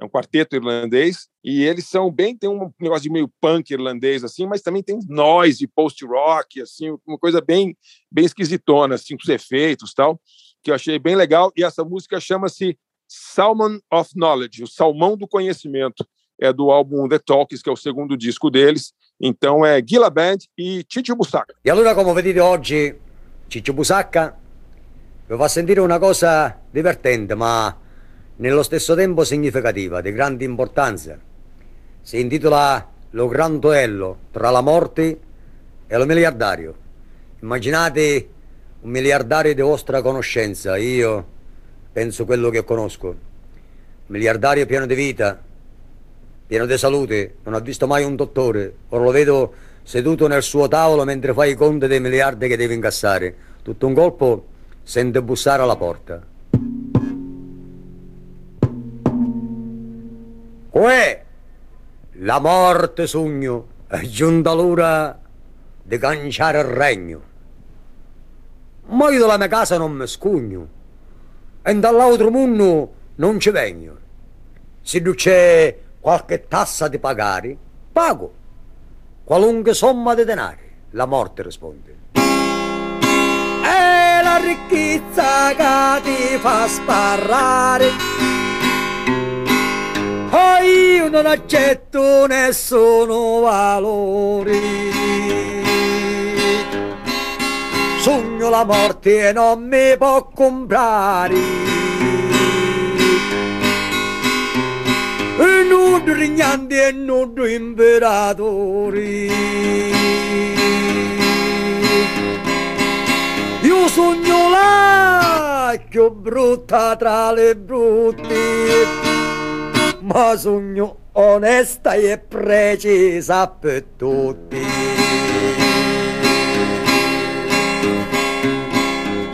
[SPEAKER 5] é um quarteto irlandês, e eles são bem, tem um negócio de meio punk irlandês, assim, mas também tem noise, post-rock, assim, uma coisa bem, bem esquisitona, assim, com os efeitos tal, que eu achei bem legal, e essa música chama-se Salmon of Knowledge, o salmão do conhecimento, é do álbum The Talks, que é o segundo disco deles. Então é Gila Band e Ciccio Busacca.
[SPEAKER 10] E allora, come vedete oggi, Ciccio Busacca vi fa sentire una cosa divertente, ma nello stesso tempo significativa, di grande importanza. Si intitola Lo Gran Duello tra la morte e lo miliardario. Immaginate un miliardario di vostra conoscenza, io penso quello che conosco. Miliardario pieno di vita, pieno di salute, non ha visto mai un dottore, ora lo vedo seduto nel suo tavolo mentre fa i conti dei miliardi che deve incassare. Tutto un colpo sente bussare alla porta. Uè, la morte sogno, è giunta l'ora di canciare il regno. Ma io dalla mia casa non mi scugno e dall'altro mondo non ci vengo. Se non c'è qualche tassa di pagare, pago. Qualunque somma di denari, la morte risponde. Ricchezza che ti fa sparare. Oh, io non accetto nessuno valore. Sogno la morte e non mi può comprare. nudo regnanti e nudo imperatori. Io sogno la più brutta tra le brutte, ma sogno onesta e precisa per tutti.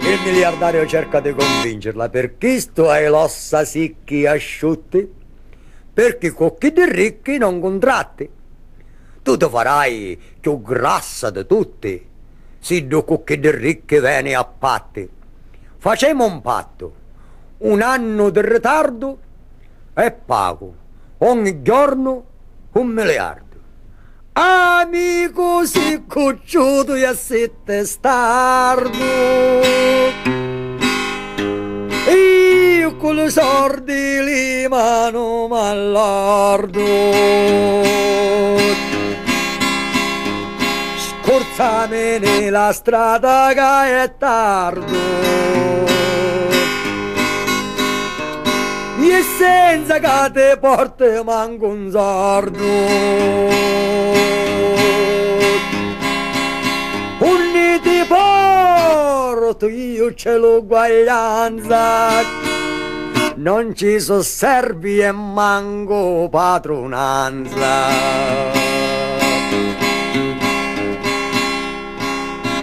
[SPEAKER 10] Il miliardario cerca di convincerla perché sto hai l'ossa sicchi asciutte perché cocchi di ricchi non contratti. Tu ti farai più grassa di tutti, due cocchi di ricchi vieni a patti. Facciamo un patto, un anno di ritardo e pago ogni giorno un miliardo. Amico si cucciuto e si testardo io con le sordi li mano mallardo Samene la strada che è tardo. E senza che te porte manco un sordo Un ti porto io ce l'uguaglianza Non ci so servi e manco padronanza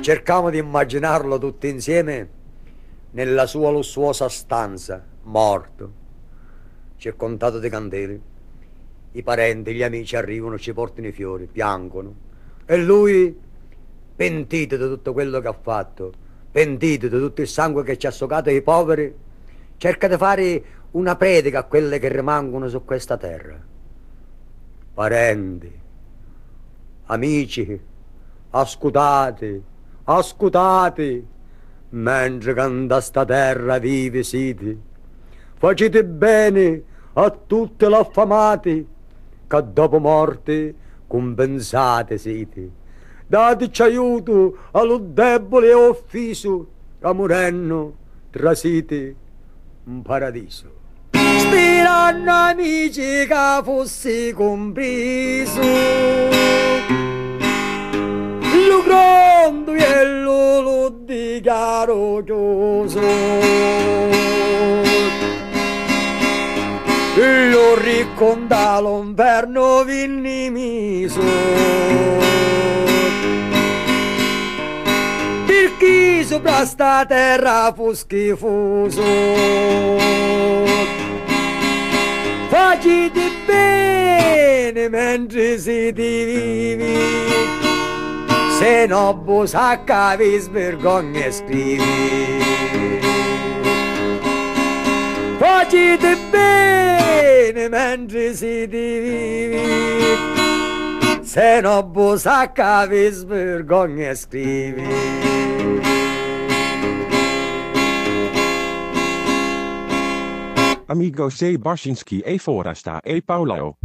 [SPEAKER 10] Cercavo di immaginarlo tutti insieme nella sua lussuosa stanza, morto, circondato di candele. I parenti, gli amici arrivano, ci portano i fiori, piangono. E lui, pentito di tutto quello che ha fatto, pentito di tutto il sangue che ci ha soccato ai poveri, cerca di fare una predica a quelle che rimangono su questa terra. Parenti, amici, ascoltate, ascoltate, mentre che da sta terra vive siti, facete bene a tutti gli affamati, che dopo morte compensate siete. Dateci aiuto allo debole e offeso, a morenno trasite un paradiso. Spirano amici che fossi compreso gronduiello lo di caro chiuso. Io riconda l'inverno vinni miso. Per chi sopra sta terra fu schifoso. Facci di bene mentre si ti vivi se no busacca vi svergogna e scrivi facite bene mentre si vivi se no busacca vi svergogna e scrivi
[SPEAKER 11] Amigo C. Barsinski e Forasta e Paulo.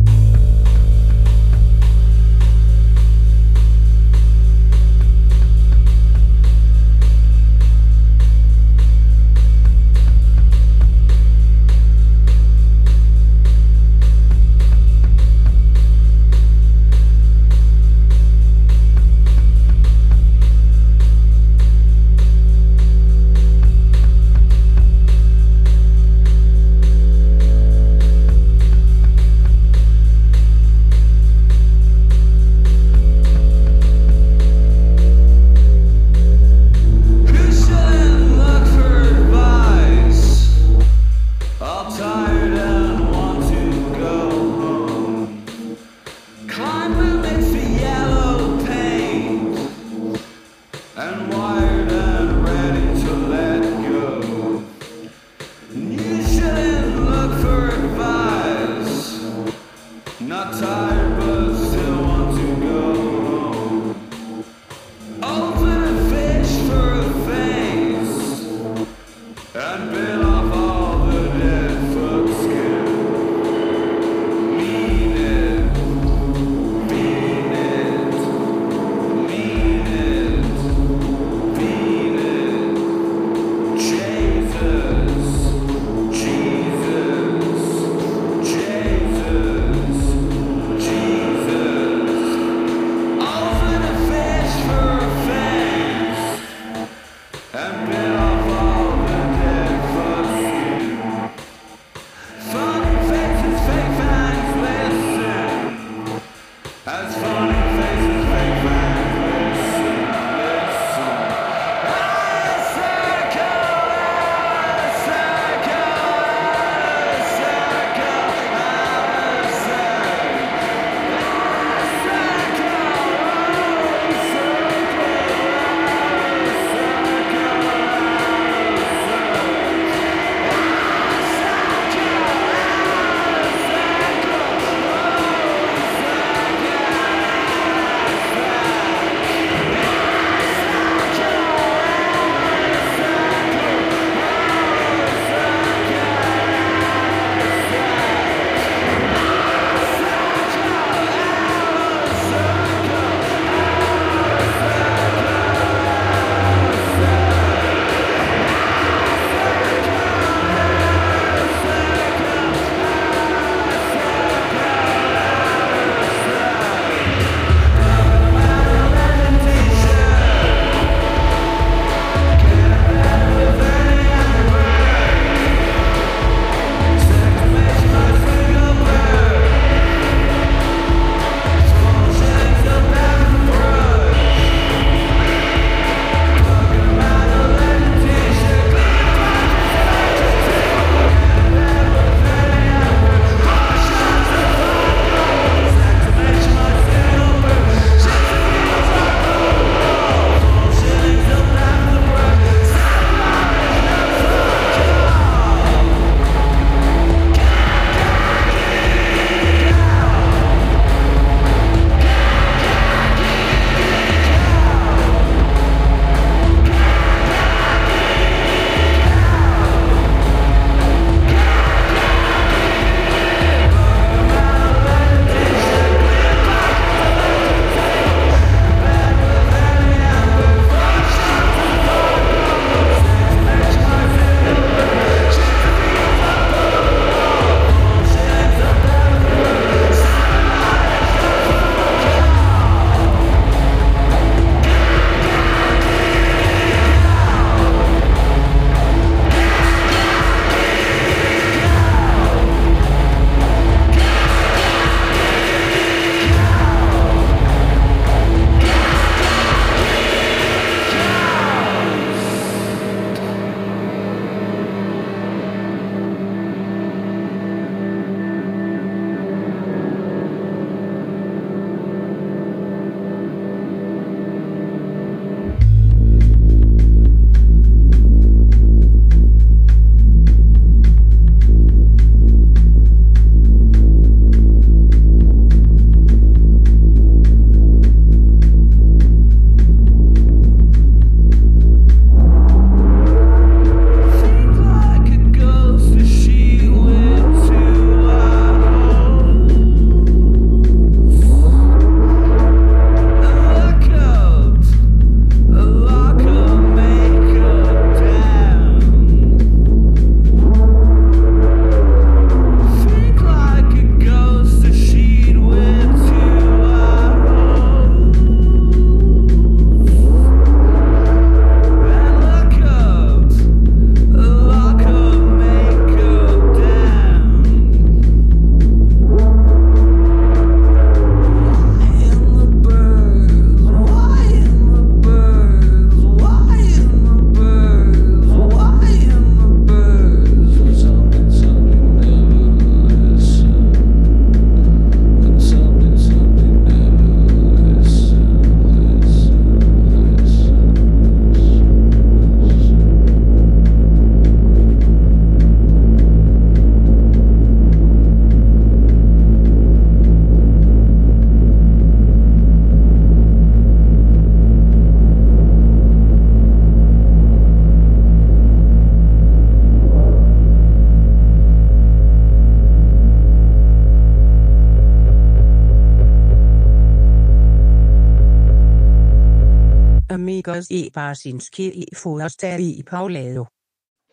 [SPEAKER 3] E Barsinski e Foraster e Paulero.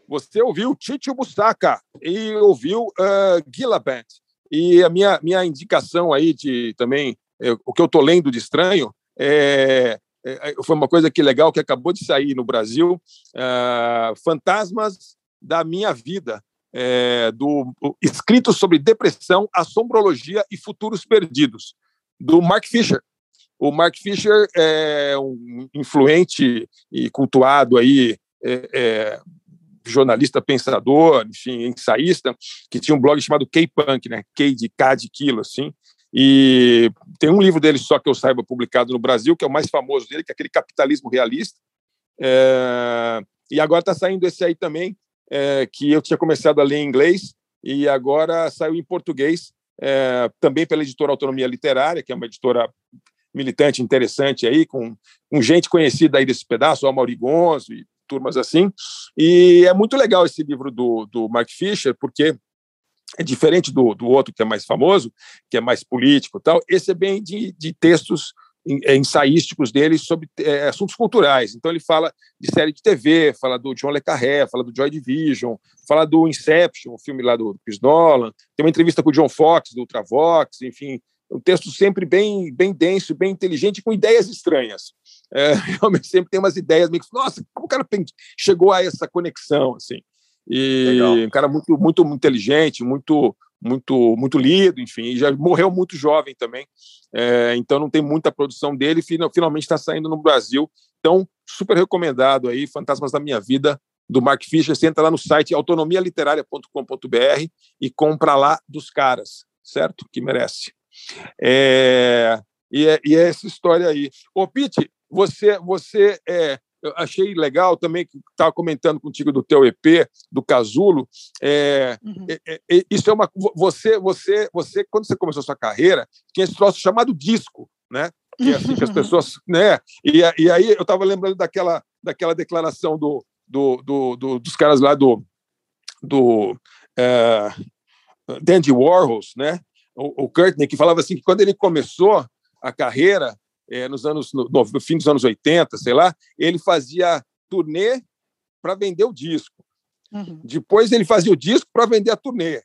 [SPEAKER 5] Você ouviu Titio Bussaca e ouviu uh, Gila Band. E a minha, minha indicação aí de também, é, o que eu estou lendo de estranho, é, é, foi uma coisa que legal que acabou de sair no Brasil, uh, Fantasmas da Minha Vida, é, do escrito sobre depressão, assombrologia e futuros perdidos, do Mark Fisher. O Mark Fisher é um influente e cultuado aí é, é, jornalista pensador, enfim, ensaísta, que tinha um blog chamado K-Punk, né? K de K de quilo, assim. E tem um livro dele só que eu saiba publicado no Brasil, que é o mais famoso dele, que é aquele Capitalismo Realista. É... E agora está saindo esse aí também, é, que eu tinha começado a ler em inglês e agora saiu em português, é, também pela editora Autonomia Literária, que é uma editora militante interessante aí, com, com gente conhecida aí desse pedaço, o Mauri Gonzo e turmas assim. E é muito legal esse livro do, do Mark Fisher, porque é diferente do, do outro que é mais famoso, que é mais político tal. Esse é bem de, de textos é, ensaísticos dele sobre é, assuntos culturais. Então ele fala de série de TV, fala do John le Carré, fala do Joy Division, fala do Inception, o filme lá do Chris Nolan. Tem uma entrevista com o John Fox do Ultravox, enfim, um texto sempre bem bem denso, bem inteligente, com ideias estranhas. É, realmente sempre tem umas ideias meio que, nossa, como o cara chegou a essa conexão assim? E Legal. um cara muito muito inteligente, muito muito muito lido, enfim, e já morreu muito jovem também, é, então não tem muita produção dele, finalmente está saindo no Brasil, então super recomendado aí, Fantasmas da Minha Vida, do Mark Fisher, você entra lá no site autonomialiteraria.com.br e compra lá dos caras, certo? Que merece. É, e, é, e é essa história aí. Ô, Pete, você, você é, achei legal também que estava comentando contigo do teu EP, do Casulo. É, uhum. é, é, isso é uma. Você, você, você, quando você começou a sua carreira, tinha esse troço chamado disco, né? Que, é assim, que as pessoas. Né? E, e aí eu estava lembrando daquela, daquela declaração do, do, do, do, dos caras lá do. do é, Dandy Warhols, né? O, o Courtney, que falava assim que quando ele começou a carreira, é, nos anos no, no, fim dos anos 80, sei lá, ele fazia turnê para vender o disco. Uhum. Depois ele fazia o disco para vender a turnê.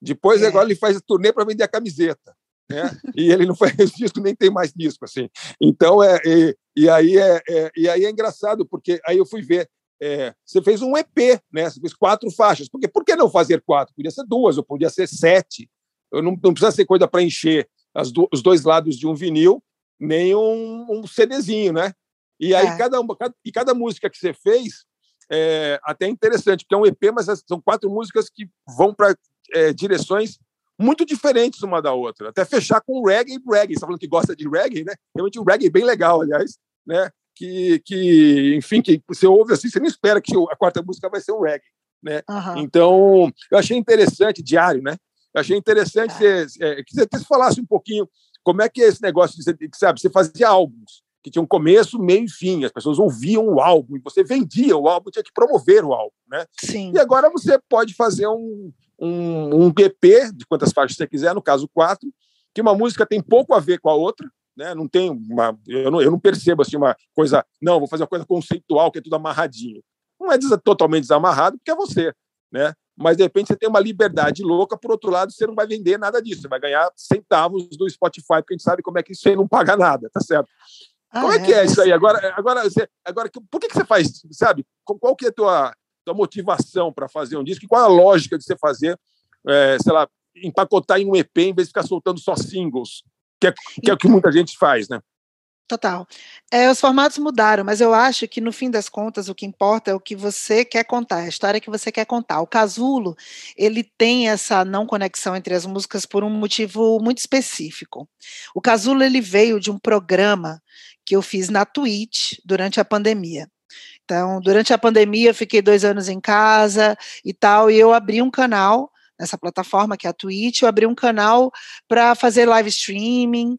[SPEAKER 5] Depois é. agora ele faz a turnê para vender a camiseta. Né? e ele não faz disco nem tem mais disco assim. Então é e, e aí é, é, e aí é engraçado porque aí eu fui ver é, você fez um EP, né? Você fez quatro faixas. Porque por que não fazer quatro? Podia ser duas, ou podia ser sete. Eu não, não precisa ser coisa para encher do, os dois lados de um vinil nem um, um CDzinho, né? E aí, é. cada, cada, e cada música que você fez é até interessante, porque é um EP, mas são quatro músicas que vão para é, direções muito diferentes uma da outra. Até fechar com reggae e reggae. Você está falando que gosta de reggae, né? Realmente um reggae bem legal, aliás, né? Que, que, enfim, que você ouve assim, você não espera que a quarta música vai ser um reggae, né? Uhum. Então, eu achei interessante, diário, né? Eu achei interessante é. Você, é, que você falasse um pouquinho como é que é esse negócio de você, sabe, você fazia álbuns que tinham começo, meio e fim, as pessoas ouviam o álbum e você vendia o álbum, tinha que promover o álbum, né?
[SPEAKER 7] Sim.
[SPEAKER 5] E agora você pode fazer um, um, um EP de quantas faixas você quiser, no caso quatro, que uma música tem pouco a ver com a outra, né? Não tem uma, eu não, eu não percebo assim uma coisa, não, vou fazer uma coisa conceitual que é tudo amarradinho. Não é totalmente desamarrado porque é você, né? mas de repente você tem uma liberdade louca, por outro lado, você não vai vender nada disso, você vai ganhar centavos do Spotify, porque a gente sabe como é que isso aí não paga nada, tá certo? Ah, como é, é, que é isso aí? Agora, agora, você, agora por que, que você faz, sabe? Qual que é a tua, tua motivação para fazer um disco? Qual é a lógica de você fazer, é, sei lá, empacotar em um EP em vez de ficar soltando só singles, que é, que é o que muita gente faz, né?
[SPEAKER 7] Total. É, os formatos mudaram, mas eu acho que no fim das contas o que importa é o que você quer contar, a história que você quer contar. O Casulo, ele tem essa não conexão entre as músicas por um motivo muito específico. O Casulo ele veio de um programa que eu fiz na Twitch durante a pandemia. Então, durante a pandemia, eu fiquei dois anos em casa e tal, e eu abri um canal nessa plataforma que é a Twitch, eu abri um canal para fazer live streaming.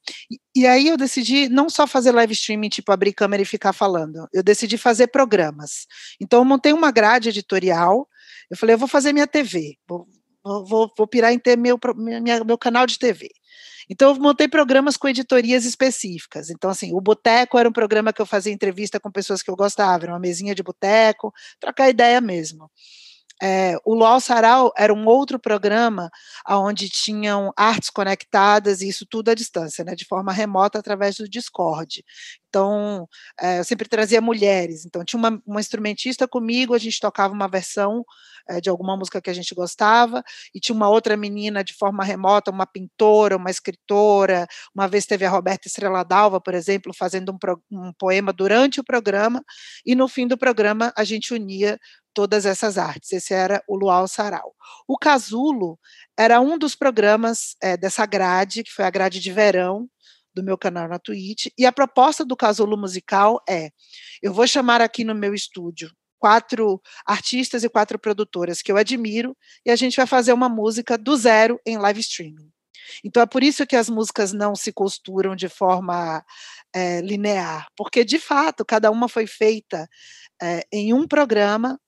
[SPEAKER 7] E, aí eu decidi não só fazer live streaming, tipo abrir câmera e ficar falando, eu decidi fazer programas. Então eu montei uma grade editorial. Eu falei, eu vou fazer minha TV, vou, vou, vou pirar em ter meu, minha, meu canal de TV. Então, eu montei programas com editorias específicas. Então, assim, o Boteco era um programa que eu fazia entrevista com pessoas que eu gostava, era uma mesinha de boteco, trocar ideia mesmo. É, o Luau Sarau era um outro programa onde tinham artes conectadas, e isso tudo à distância, né, de forma remota através do Discord. Então, é, eu sempre trazia mulheres. Então, tinha uma, uma instrumentista comigo, a gente tocava uma versão é, de alguma música que a gente gostava, e tinha uma outra menina de forma remota, uma pintora, uma escritora. Uma vez teve a Roberta Estrela Dalva, por exemplo, fazendo um, pro, um poema durante o programa, e no fim do programa a gente unia todas essas artes. Esse era o Luau Sarau. O Casulo era um dos programas é, dessa grade, que foi a grade de verão do meu canal na Twitch, e a proposta do Casulo Musical é: eu vou chamar aqui no meu estúdio quatro artistas e quatro produtoras que eu admiro, e a gente vai fazer uma música do zero em live streaming. Então é por isso que as músicas não se costuram de forma é, linear, porque de fato cada uma foi feita é, em um programa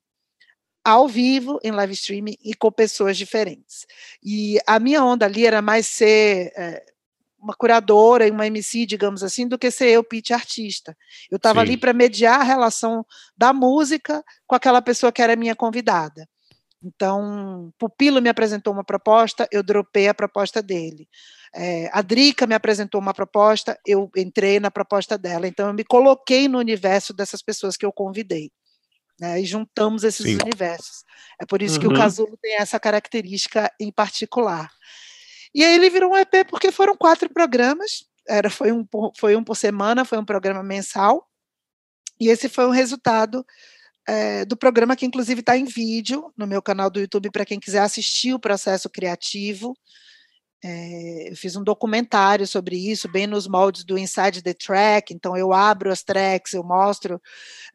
[SPEAKER 7] ao vivo, em live streaming e com pessoas diferentes. E a minha onda ali era mais ser é, uma curadora e uma MC, digamos assim, do que ser eu pitch artista. Eu estava ali para mediar a relação da música com aquela pessoa que era minha convidada. Então, Pupilo me apresentou uma proposta, eu dropei a proposta dele. É, a Drica me apresentou uma proposta, eu entrei na proposta dela. Então, eu me coloquei no universo dessas pessoas que eu convidei. Né, e juntamos esses Sim. universos. É por isso uhum. que o uhum. Casulo tem essa característica em particular. E aí ele virou um EP porque foram quatro programas, era, foi, um, foi um por semana, foi um programa mensal, e esse foi o resultado é, do programa que inclusive está em vídeo no meu canal do YouTube para quem quiser assistir o processo criativo. É, eu fiz um documentário sobre isso, bem nos moldes do Inside the Track. Então, eu abro as tracks, eu mostro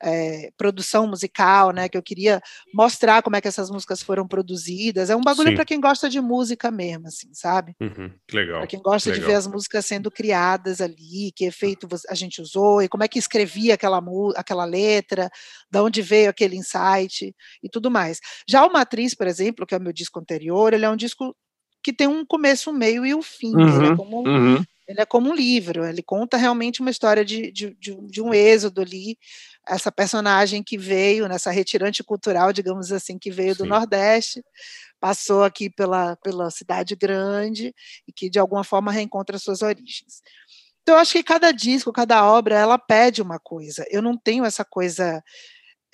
[SPEAKER 7] é, produção musical, né? Que eu queria mostrar como é que essas músicas foram produzidas. É um bagulho para quem gosta de música mesmo, assim, sabe?
[SPEAKER 6] Uhum, legal.
[SPEAKER 7] Para quem gosta
[SPEAKER 6] legal.
[SPEAKER 7] de ver as músicas sendo criadas ali, que efeito a gente usou e como é que escrevia aquela, aquela letra, de onde veio aquele insight e tudo mais. Já o Matriz, por exemplo, que é o meu disco anterior, ele é um disco que tem um começo, um meio e o um fim. Uhum, ele, é como, uhum. ele, é como, um livro, ele conta realmente uma história de, de, de, de, um êxodo ali, essa personagem que veio, nessa retirante cultural, digamos assim, que veio Sim. do Nordeste, passou aqui pela, pela cidade grande e que de alguma forma reencontra suas origens. Então, eu acho que cada disco, cada obra, ela pede uma coisa. Eu não tenho essa coisa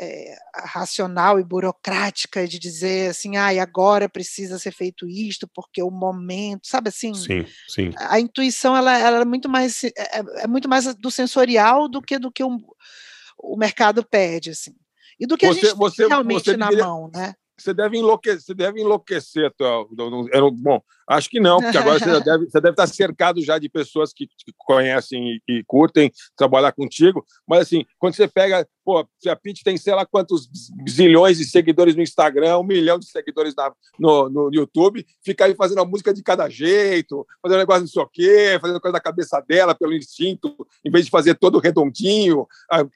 [SPEAKER 7] é, racional e burocrática de dizer assim, ah, agora precisa ser feito isto porque o momento, sabe assim?
[SPEAKER 6] Sim, sim.
[SPEAKER 7] A, intuição ela, ela, é muito mais é, é, é, muito mais do sensorial do que do que o, o mercado pede, assim. E do que você, a gente você, realmente você na mão, né?
[SPEAKER 5] Você deve enlouquecer, você deve enlouquecer. Bom, acho que não, porque agora você deve, você deve estar cercado já de pessoas que, que conhecem e, e, curtem trabalhar contigo. Mas assim, quando você pega, pô, a Pitch tem sei lá quantos zilhões de seguidores no Instagram, um milhão de seguidores na, no, no YouTube, fica aí fazendo a música de cada jeito, fazendo um negócio não sei o quê, fazendo coisa da cabeça dela pelo instinto, em vez de fazer todo redondinho,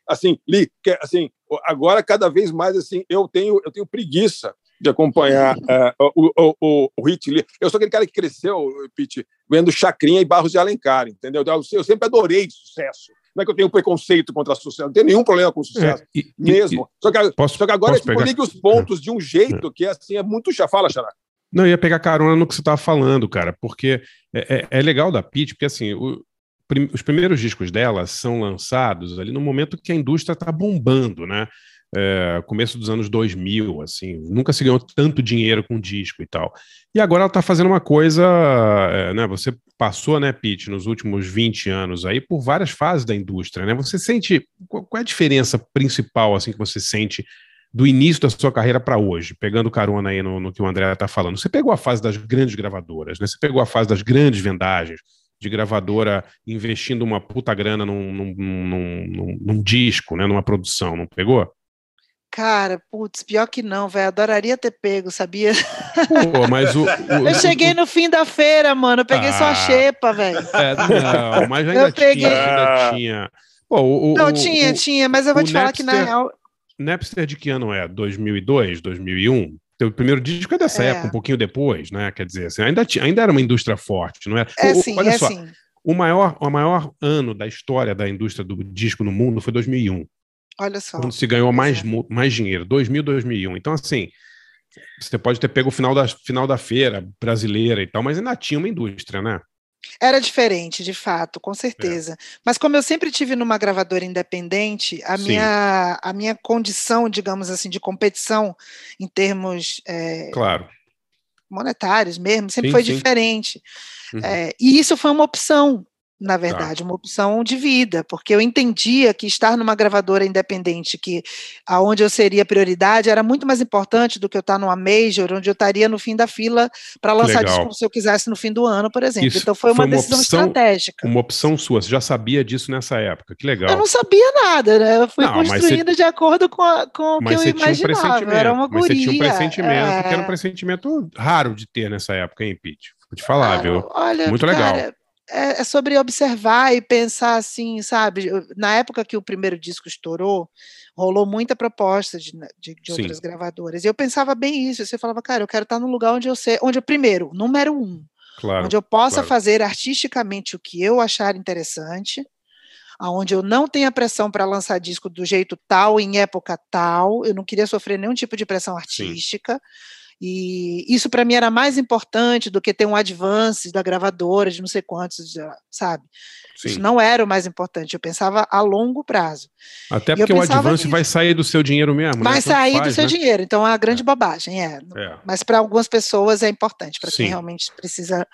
[SPEAKER 5] assim, li, assim, agora cada vez mais assim eu tenho eu tenho preguiça de acompanhar uh, o, o, o, Hit Lee. Eu sou aquele cara que cresceu, Pete, vendo Chacrinha e Barros de Alencar, entendeu? Eu, eu sempre adorei sucesso. Não é que eu tenho preconceito contra sucesso, não tenho nenhum problema com sucesso, é, e, mesmo. E, só, que, posso, só que agora eu ligue os pontos de um jeito é. que assim é muito. Já fala, Xará.
[SPEAKER 6] Não, eu ia pegar carona no que você estava falando, cara, porque é, é, é legal da Pete, porque assim, o, prim, os primeiros discos dela são lançados ali no momento que a indústria está bombando, né? É, começo dos anos 2000, assim, nunca se ganhou tanto dinheiro com disco e tal. E agora ela está fazendo uma coisa, é, né? Você passou, né, Pete, nos últimos 20 anos aí por várias fases da indústria, né? Você sente qual é a diferença principal assim que você sente do início da sua carreira para hoje, pegando carona aí no, no que o André está falando. Você pegou a fase das grandes gravadoras, né? Você pegou a fase das grandes vendagens, de gravadora investindo uma puta grana num, num, num, num disco, né? Numa produção, não pegou?
[SPEAKER 7] Cara, putz, pior que não, velho. Adoraria ter pego, sabia?
[SPEAKER 6] Pô, mas o. o
[SPEAKER 7] eu cheguei o, no fim da feira, mano. Eu peguei ah, só a xepa, velho.
[SPEAKER 6] É, não, mas ainda eu tinha, peguei... ainda tinha. Pô, o,
[SPEAKER 7] não, tinha, tinha, mas eu vou te falar que na real.
[SPEAKER 6] Napster de que ano é? 2002, 2001? O primeiro disco é dessa
[SPEAKER 7] É.
[SPEAKER 6] época, um pouquinho depois, né? Quer dizer, assim, ainda, tinha- ainda era uma indústria forte, não é?
[SPEAKER 7] É
[SPEAKER 6] o-
[SPEAKER 7] sim,
[SPEAKER 6] olha
[SPEAKER 7] é
[SPEAKER 6] só,
[SPEAKER 7] sim.
[SPEAKER 6] o maior, o maior ano da história da indústria do disco no mundo foi 2001,
[SPEAKER 7] Olha só.
[SPEAKER 6] quando se ganhou mais, mu- mais dinheiro, 2000, 2001. Então, assim, você pode ter pego o final da, final da feira brasileira e tal, mas ainda tinha uma indústria, né?
[SPEAKER 7] Era diferente, de fato, com certeza.
[SPEAKER 6] É.
[SPEAKER 7] Mas como eu sempre tive numa gravadora independente, a
[SPEAKER 6] Sim.
[SPEAKER 7] minha, a minha condição, digamos assim, de competição em termos é,
[SPEAKER 6] Claro.
[SPEAKER 7] monetários mesmo, sempre
[SPEAKER 6] Sim,
[SPEAKER 7] foi
[SPEAKER 6] sim.
[SPEAKER 7] diferente.
[SPEAKER 6] Uhum.
[SPEAKER 7] É, e isso foi uma opção, na
[SPEAKER 6] Tá.
[SPEAKER 7] verdade, uma opção de vida, porque eu entendia que estar numa gravadora independente, que aonde eu seria prioridade, era muito mais importante do que eu estar numa major, onde eu estaria no fim da fila para lançar
[SPEAKER 6] legal.
[SPEAKER 7] disco se eu quisesse no fim do ano, por exemplo.
[SPEAKER 6] Isso
[SPEAKER 7] então foi uma decisão
[SPEAKER 6] opção-
[SPEAKER 7] estratégica.
[SPEAKER 6] Uma opção sua, você já sabia disso nessa época, que legal.
[SPEAKER 7] Eu não sabia nada, né? Eu fui
[SPEAKER 6] Não, você-
[SPEAKER 7] construindo de acordo com, a- com o que eu
[SPEAKER 6] um
[SPEAKER 7] imaginava.
[SPEAKER 6] pressentimento.
[SPEAKER 7] era uma
[SPEAKER 6] mas você tinha um
[SPEAKER 7] guria,
[SPEAKER 6] pressentimento, que era um
[SPEAKER 7] é.
[SPEAKER 6] pressentimento raro de ter nessa época, hein, Pete? Vou te falar, viu?
[SPEAKER 7] Olha,
[SPEAKER 6] Muito legal.
[SPEAKER 7] cara, é, é sobre observar e pensar assim, sabe? Na época que o primeiro disco estourou, rolou muita proposta de, de, de
[SPEAKER 6] Sim.
[SPEAKER 7] outras gravadoras. E eu pensava bem isso. Você falava, cara, eu quero estar num lugar onde eu sei, onde eu, primeiro, número um,
[SPEAKER 6] Claro.
[SPEAKER 7] onde eu possa
[SPEAKER 6] claro.
[SPEAKER 7] fazer artisticamente o que eu achar interessante, aonde eu não tenha pressão para lançar disco do jeito tal, em época tal, eu não queria sofrer nenhum tipo de pressão artística. E isso para mim era mais importante do que ter um advance da gravadora de não sei quantos, sabe? Isso
[SPEAKER 6] Sim.
[SPEAKER 7] não era o mais importante, eu pensava a longo prazo.
[SPEAKER 6] Até porque o advance
[SPEAKER 7] nisso.
[SPEAKER 6] vai sair do seu dinheiro mesmo, né?
[SPEAKER 7] Vai
[SPEAKER 6] Tanto
[SPEAKER 7] sair do
[SPEAKER 6] faz,
[SPEAKER 7] seu
[SPEAKER 6] né?
[SPEAKER 7] dinheiro, então é uma grande bobagem, é.
[SPEAKER 6] É.
[SPEAKER 7] Mas para algumas pessoas é importante, para quem realmente precisa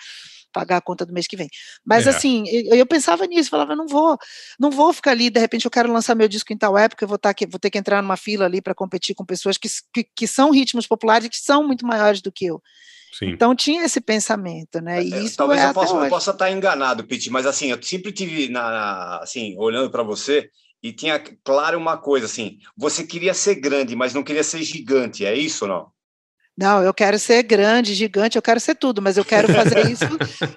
[SPEAKER 7] pagar a conta do mês que vem. Mas
[SPEAKER 6] É.
[SPEAKER 7] assim, eu, eu pensava nisso, falava, não vou, não vou ficar ali, de repente eu quero lançar meu disco em tal época, eu vou, tá aqui, vou ter que entrar numa fila ali para competir com pessoas que, que, que são ritmos populares e que são muito maiores do que eu.
[SPEAKER 6] Sim.
[SPEAKER 7] Então tinha esse pensamento, né? E isso
[SPEAKER 4] Talvez
[SPEAKER 7] é
[SPEAKER 4] eu
[SPEAKER 7] até
[SPEAKER 4] possa, eu possa estar enganado, Pete, mas assim, eu sempre tive na, na- assim, olhando para você e tinha claro uma coisa assim, você queria ser grande, mas não queria ser gigante, é isso ou não?
[SPEAKER 7] Não, eu quero ser grande, gigante, eu quero ser tudo, mas eu quero fazer isso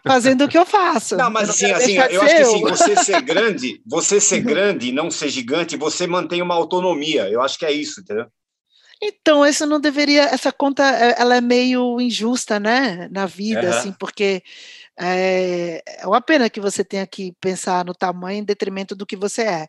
[SPEAKER 7] fazendo o que eu faço.
[SPEAKER 4] Não, mas assim, assim,
[SPEAKER 7] de
[SPEAKER 4] eu acho que assim, você ser grande, você ser grande e não ser gigante, você mantém uma autonomia. Eu acho que é isso, entendeu?
[SPEAKER 7] Então, isso não deveria, essa conta, eh, ela é meio injusta, né, na vida,
[SPEAKER 4] Aham.
[SPEAKER 7] assim, porque é, é uma pena que você tenha que pensar no tamanho em detrimento do que você é.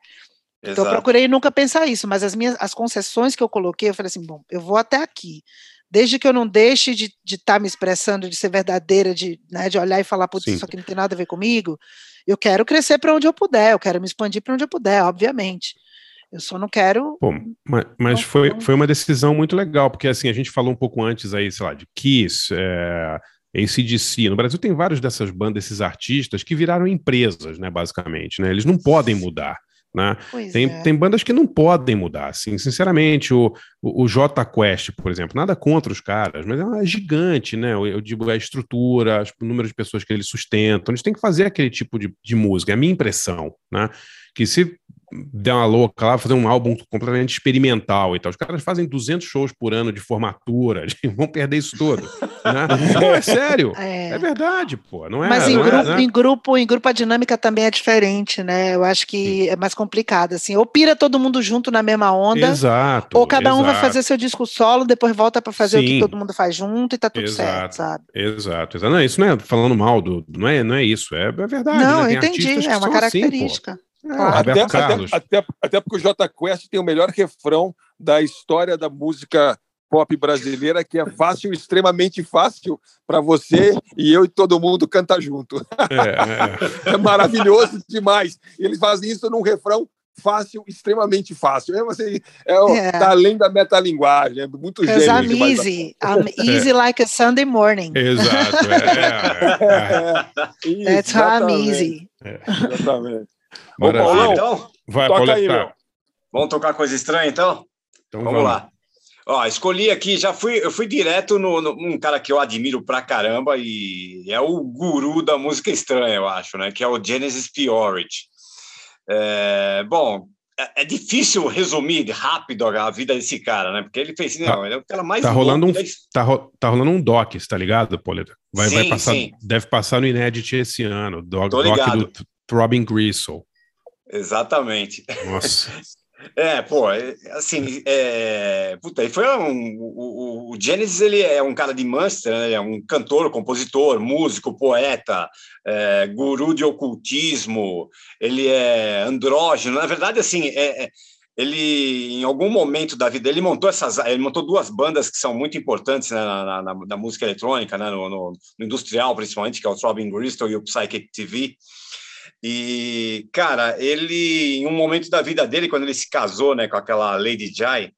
[SPEAKER 7] Então, eu procurei nunca pensar isso, mas as minhas, as concessões que eu coloquei, eu falei assim, bom, eu vou até aqui, desde que eu não deixe de estar me expressando, de ser verdadeira, de, né, de olhar e falar, putz, isso aqui não tem nada a ver comigo, eu quero crescer para onde eu puder, eu quero me expandir para onde eu puder, obviamente. Eu só não quero
[SPEAKER 6] Pô, mas, mas foi, foi uma decisão muito legal, porque assim, a gente falou um pouco antes aí, sei lá, de Kiss, é, ACDC. No Brasil tem vários dessas bandas, desses artistas que viraram empresas, né, basicamente, né? Eles não podem mudar. Né? Tem,
[SPEAKER 7] é.
[SPEAKER 6] tem bandas que não podem mudar, assim, sinceramente, o, o, o J Quest, por exemplo, nada contra os caras, mas é uma gigante, né? Eu, eu digo a estrutura, o número de pessoas que eles sustentam, eles têm que fazer aquele tipo de, de música, é a minha impressão, né? Que se der uma louca lá, fazer um álbum completamente experimental e tal, os caras fazem 200 shows por ano de formatura, vão perder isso tudo, né? Não, é sério,
[SPEAKER 7] É.
[SPEAKER 6] é, verdade, pô, não é...
[SPEAKER 7] Mas em
[SPEAKER 6] não é,
[SPEAKER 7] grupo,
[SPEAKER 6] né?
[SPEAKER 7] em grupo, em grupo a dinâmica também é diferente, né? Eu acho que é mais complicado, assim. Ou pira todo mundo junto na mesma onda,
[SPEAKER 6] Exato,
[SPEAKER 7] ou cada um vai
[SPEAKER 6] exato.
[SPEAKER 7] fazer seu disco solo, depois volta para fazer o que
[SPEAKER 6] Sim.
[SPEAKER 7] todo mundo faz junto e tá tudo certo,
[SPEAKER 6] Exato,
[SPEAKER 7] sabe?
[SPEAKER 6] exato, exato. Não, isso não é falando mal do. Não é, não é isso, é, é verdade.
[SPEAKER 7] Não,
[SPEAKER 6] né?
[SPEAKER 7] eu entendi, é uma
[SPEAKER 6] são assim, É,
[SPEAKER 5] Até, até, até, até porque o J Quest tem o melhor refrão da história da música pop brasileira, que é fácil, extremamente fácil para você e eu e todo mundo cantar junto.
[SPEAKER 6] É,
[SPEAKER 5] É maravilhoso demais. Eles fazem isso num refrão fácil, extremamente fácil. É, assim, é, o-
[SPEAKER 7] É.
[SPEAKER 5] tá além da metalinguagem, é muito gênio.
[SPEAKER 7] I'm
[SPEAKER 5] demais.
[SPEAKER 7] easy. I'm easy like a Sunday morning.
[SPEAKER 6] é. Exato, é, é, é.
[SPEAKER 7] That's how I'm easy.
[SPEAKER 5] Exatamente. Ô. Paulão,
[SPEAKER 4] Então,
[SPEAKER 6] Vai,
[SPEAKER 5] toca aí, meu.
[SPEAKER 4] vamos tocar coisa estranha, então?
[SPEAKER 6] Então
[SPEAKER 4] Vamos lá. Ó, escolhi aqui, já fui, eu fui direto no, no- um cara que eu admiro pra caramba e é o guru da música estranha, eu acho, né? Que é o Genesis Piorage. É, bom, é, é difícil resumir rápido a vida desse cara, né? Porque ele fez, não, ele é o cara mais
[SPEAKER 6] Tá rolando, um,
[SPEAKER 4] da
[SPEAKER 6] tá, ro- tá rolando um doc, tá ligado, Pauleta? Vai, vai
[SPEAKER 4] Sim,
[SPEAKER 6] passar,
[SPEAKER 4] sim.
[SPEAKER 6] deve passar no Inedit esse ano. Doc,
[SPEAKER 4] Tô
[SPEAKER 6] doc do Robin Grissel.
[SPEAKER 4] Exatamente.
[SPEAKER 6] Nossa.
[SPEAKER 4] É, pô, é, assim, é, puta, ele foi um, o, o Genesis, ele é um cara de Manchester, né? ele é um cantor, compositor, músico, poeta, é, guru de ocultismo, ele é andrógeno, na verdade, assim, é, é, ele, em algum momento da vida, ele montou essas, ele montou duas bandas que são muito importantes né, na, na, na, música eletrônica, né, no, no, no, industrial, principalmente, que é o Throbbing Gristle e o Psychic TV, e, cara, ele, em um momento da vida dele, quando ele se casou né, com aquela Lady Jai,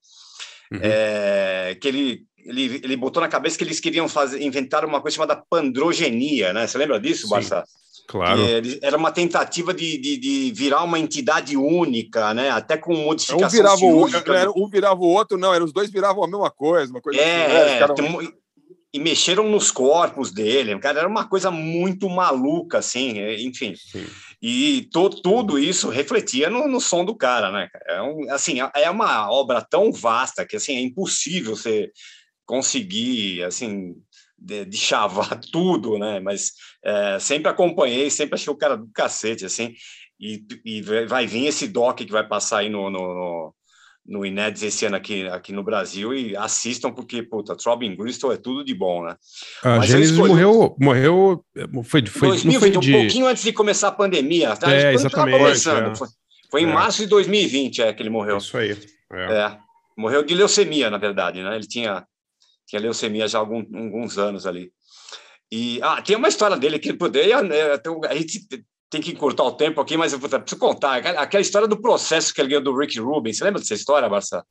[SPEAKER 4] uhum. é, que ele, ele, ele botou na cabeça que eles queriam fazer, inventar uma coisa chamada pandrogenia, né? Você lembra disso, Sim, Barça?
[SPEAKER 6] Claro.
[SPEAKER 4] Era uma tentativa de, de, de, virar uma entidade única, né? Até com modificação
[SPEAKER 5] um virava o, era, um virava o outro, não, eram os dois viravam a mesma coisa, uma coisa
[SPEAKER 4] é, assim, né? e mexeram nos corpos dele, cara, era uma coisa muito maluca, assim, enfim. Sim. E to, tudo isso refletia no, no, som do cara, né? É um, assim, é uma obra tão vasta que assim é impossível você conseguir assim de, de chavar tudo, né? Mas é, sempre acompanhei, sempre achei o cara do cacete, assim. E, e vai vir esse doc que vai passar aí no, no, no no Inéditos esse ano aqui, aqui no Brasil e assistam, porque, puta, Throbbing Gristle é tudo de bom, né?
[SPEAKER 6] A Mas Gênesis escolhi... morreu, morreu, foi, foi,
[SPEAKER 4] 2020,
[SPEAKER 6] foi
[SPEAKER 4] de... um pouquinho antes de começar a pandemia.
[SPEAKER 6] Tá? É, exatamente.
[SPEAKER 4] É. Foi, foi, em é. março de 2020 é, que ele morreu.
[SPEAKER 6] Isso aí.
[SPEAKER 4] É. é. Morreu de leucemia, na verdade, né? Ele tinha, tinha leucemia já há algum, alguns anos ali. E ah, tem uma história dele que poderia. A gente tem que encurtar o tempo aqui, mas eu preciso contar. Aquela história do processo que ele ganhou do Rick Rubin. Você lembra dessa história, Barça?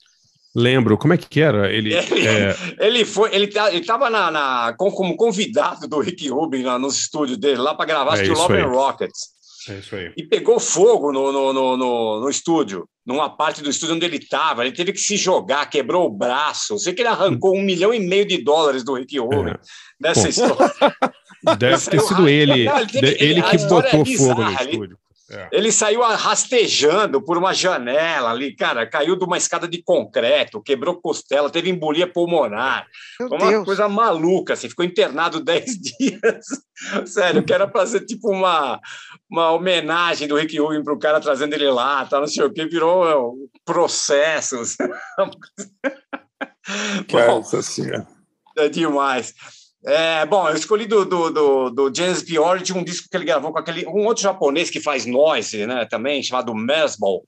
[SPEAKER 6] Lembro. Como é que era?
[SPEAKER 4] Ele, ele, é... ele foi, ele tá, estava na, na, como convidado do Rick Rubin lá nos estúdios dele, lá para gravar é Love and Rockets.
[SPEAKER 6] É isso aí.
[SPEAKER 4] E pegou fogo no, no, no, no, no estúdio, numa parte do estúdio onde ele estava. Ele teve que se jogar, quebrou o braço. Eu sei que ele arrancou um milhão e meio de dólares do Rick Rubin é. nessa história.
[SPEAKER 6] Deve ter sido ele, ele, que, ele que botou é fogo no estúdio.
[SPEAKER 4] É. Ele saiu rastejando por uma janela ali, cara, caiu de uma escada de concreto, quebrou costela, teve embolia pulmonar. Meu uma Deus. coisa maluca, assim, ficou internado 10 dias. Sério, que era para ser tipo uma, uma homenagem do Rick Rubin para o cara trazendo ele lá, tá, não sei o que, virou meu, processos.
[SPEAKER 5] Nossa Senhora.
[SPEAKER 4] É demais. É, bom, eu escolhi do, do, do, do James um disco que ele gravou com aquele um outro japonês que faz noise, né, também, chamado Mesball.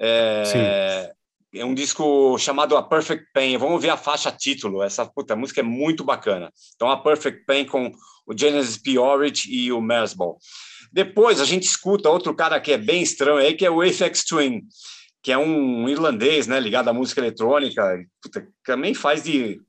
[SPEAKER 4] É, é um disco chamado A Perfect Pain. Vamos ver a faixa título. Essa puta, música é muito bacana. Então, A Perfect Pain com o Genesis Biority e o Mesball. Depois a gente escuta outro cara que é bem estranho aí, que é o Apex Twin, que é um irlandês, né, ligado à música eletrônica, puta, também faz de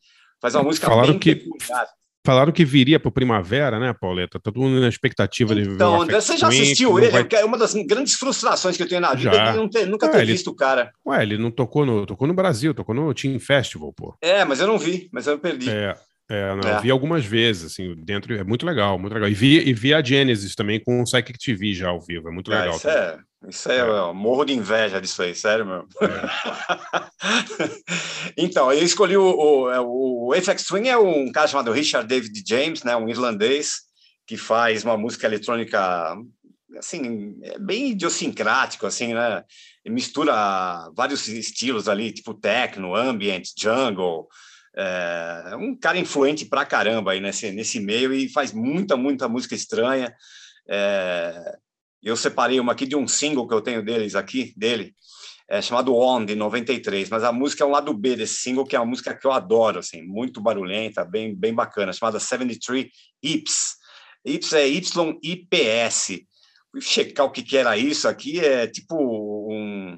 [SPEAKER 4] faz uma música
[SPEAKER 6] Falaram bem que peculiar. Falaram que viria para Primavera, né, Pauleta? Tá todo mundo na expectativa de ver
[SPEAKER 4] Então, você já assistiu ele? Vai... É uma das grandes frustrações que eu tenho na vida já. é ter, nunca é, ter ele... visto o cara.
[SPEAKER 6] Ué, ele não tocou no, tocou no Brasil, tocou no Team Festival, pô.
[SPEAKER 4] É, mas eu não vi, mas eu perdi.
[SPEAKER 6] É, é, não, é. vi algumas vezes, assim, dentro, é muito legal, muito legal. E vi, e vi a Genesis também com o Psychic TV já ao vivo, é muito é, legal.
[SPEAKER 4] Isso é, isso é, é. morro de inveja disso aí, sério, meu. É. então, eu escolhi o, o, é, o Apex Twin, é um cara chamado Richard David James, né, um irlandês, que faz uma música eletrônica, assim, é bem idiosincrático, assim, né? Ele mistura vários estilos ali, tipo techno, ambient, jungle, é um cara influente pra caramba aí nesse, nesse meio e faz muita, muita música estranha. É, eu separei uma aqui de um single que eu tenho deles aqui, dele, é, chamado On, de 93, mas a música é um lado B desse single, que é uma música que eu adoro, assim, muito barulhenta, bem, bem bacana, chamada 73 Ips. Ips é Y-I-P-S. Fui checar o que, que era isso aqui, é tipo um,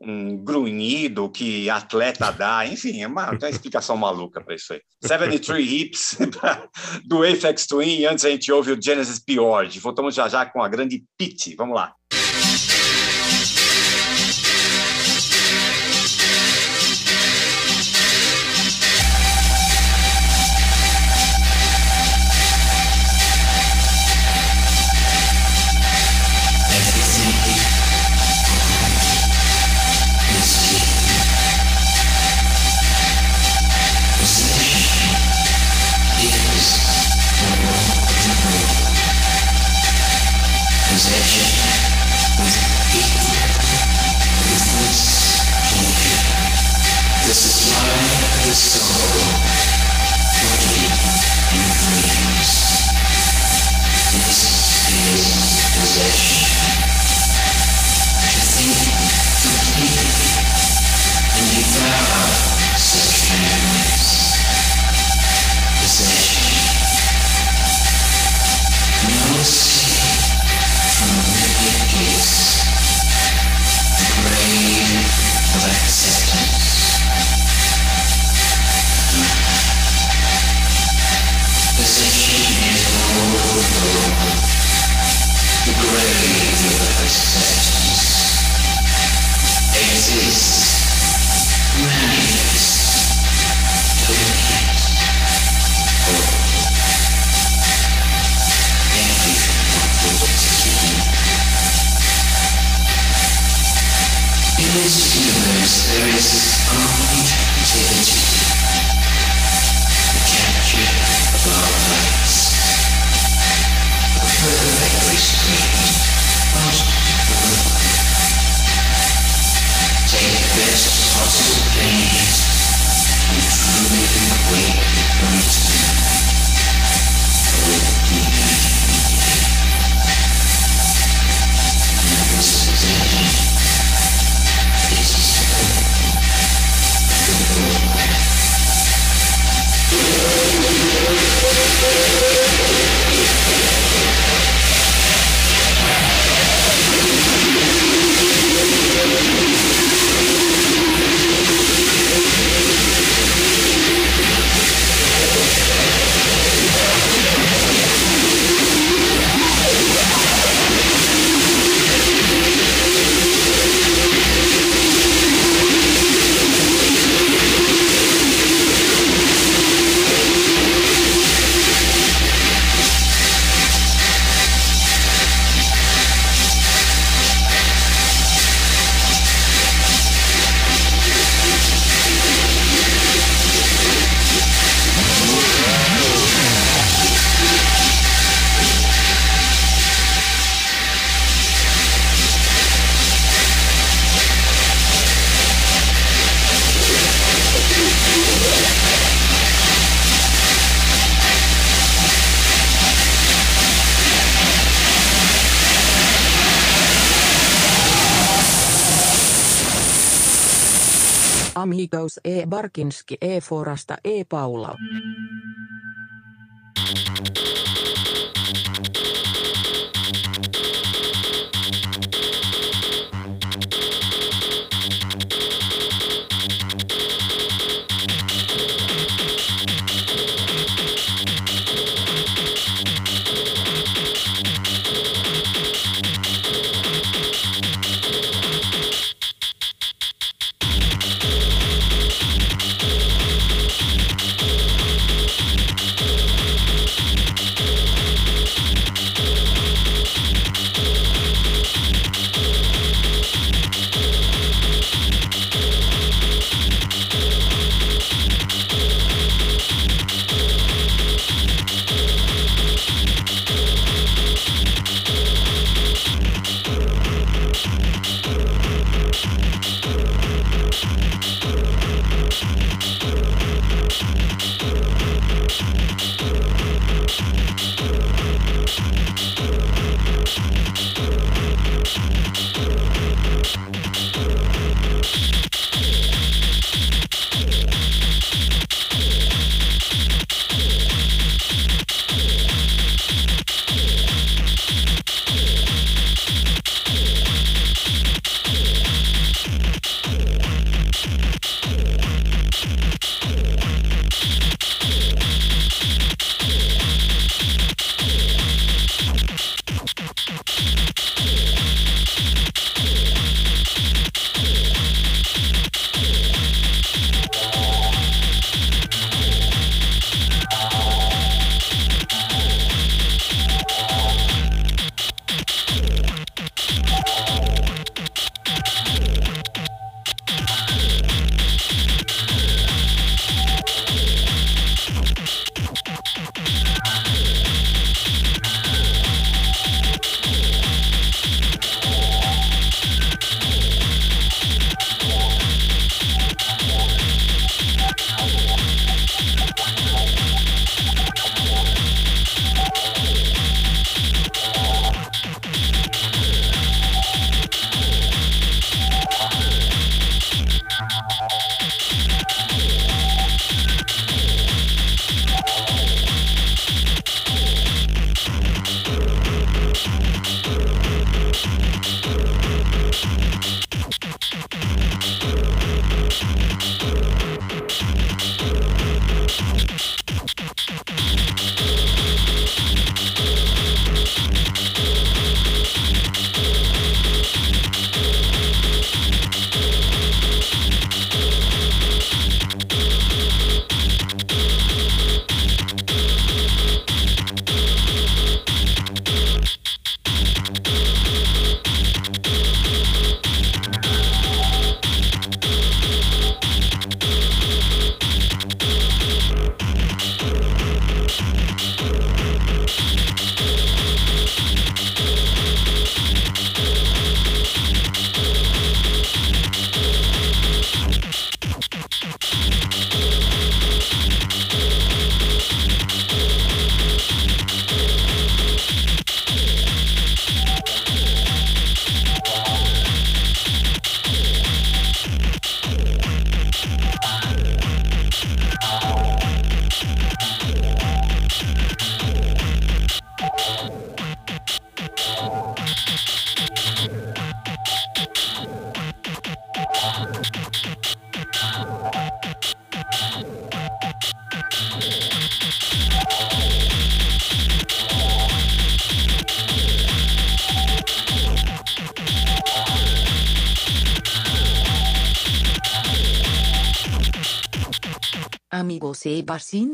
[SPEAKER 4] um grunhido que atleta dá, enfim, é uma, uma explicação maluca para isso aí. 73 Hips, do Apex Twin, antes a gente ouve o Genesis Piord. Voltamos já já com a grande Pete, vamos lá. In
[SPEAKER 3] this universe, there is only creativity. The capture of our lives. A perfectly screened, most Take best possible pains and truly awake from eternity. Awake me. Now this is
[SPEAKER 12] Klaus
[SPEAKER 3] E. Barkinski E. Forasta E. Paula.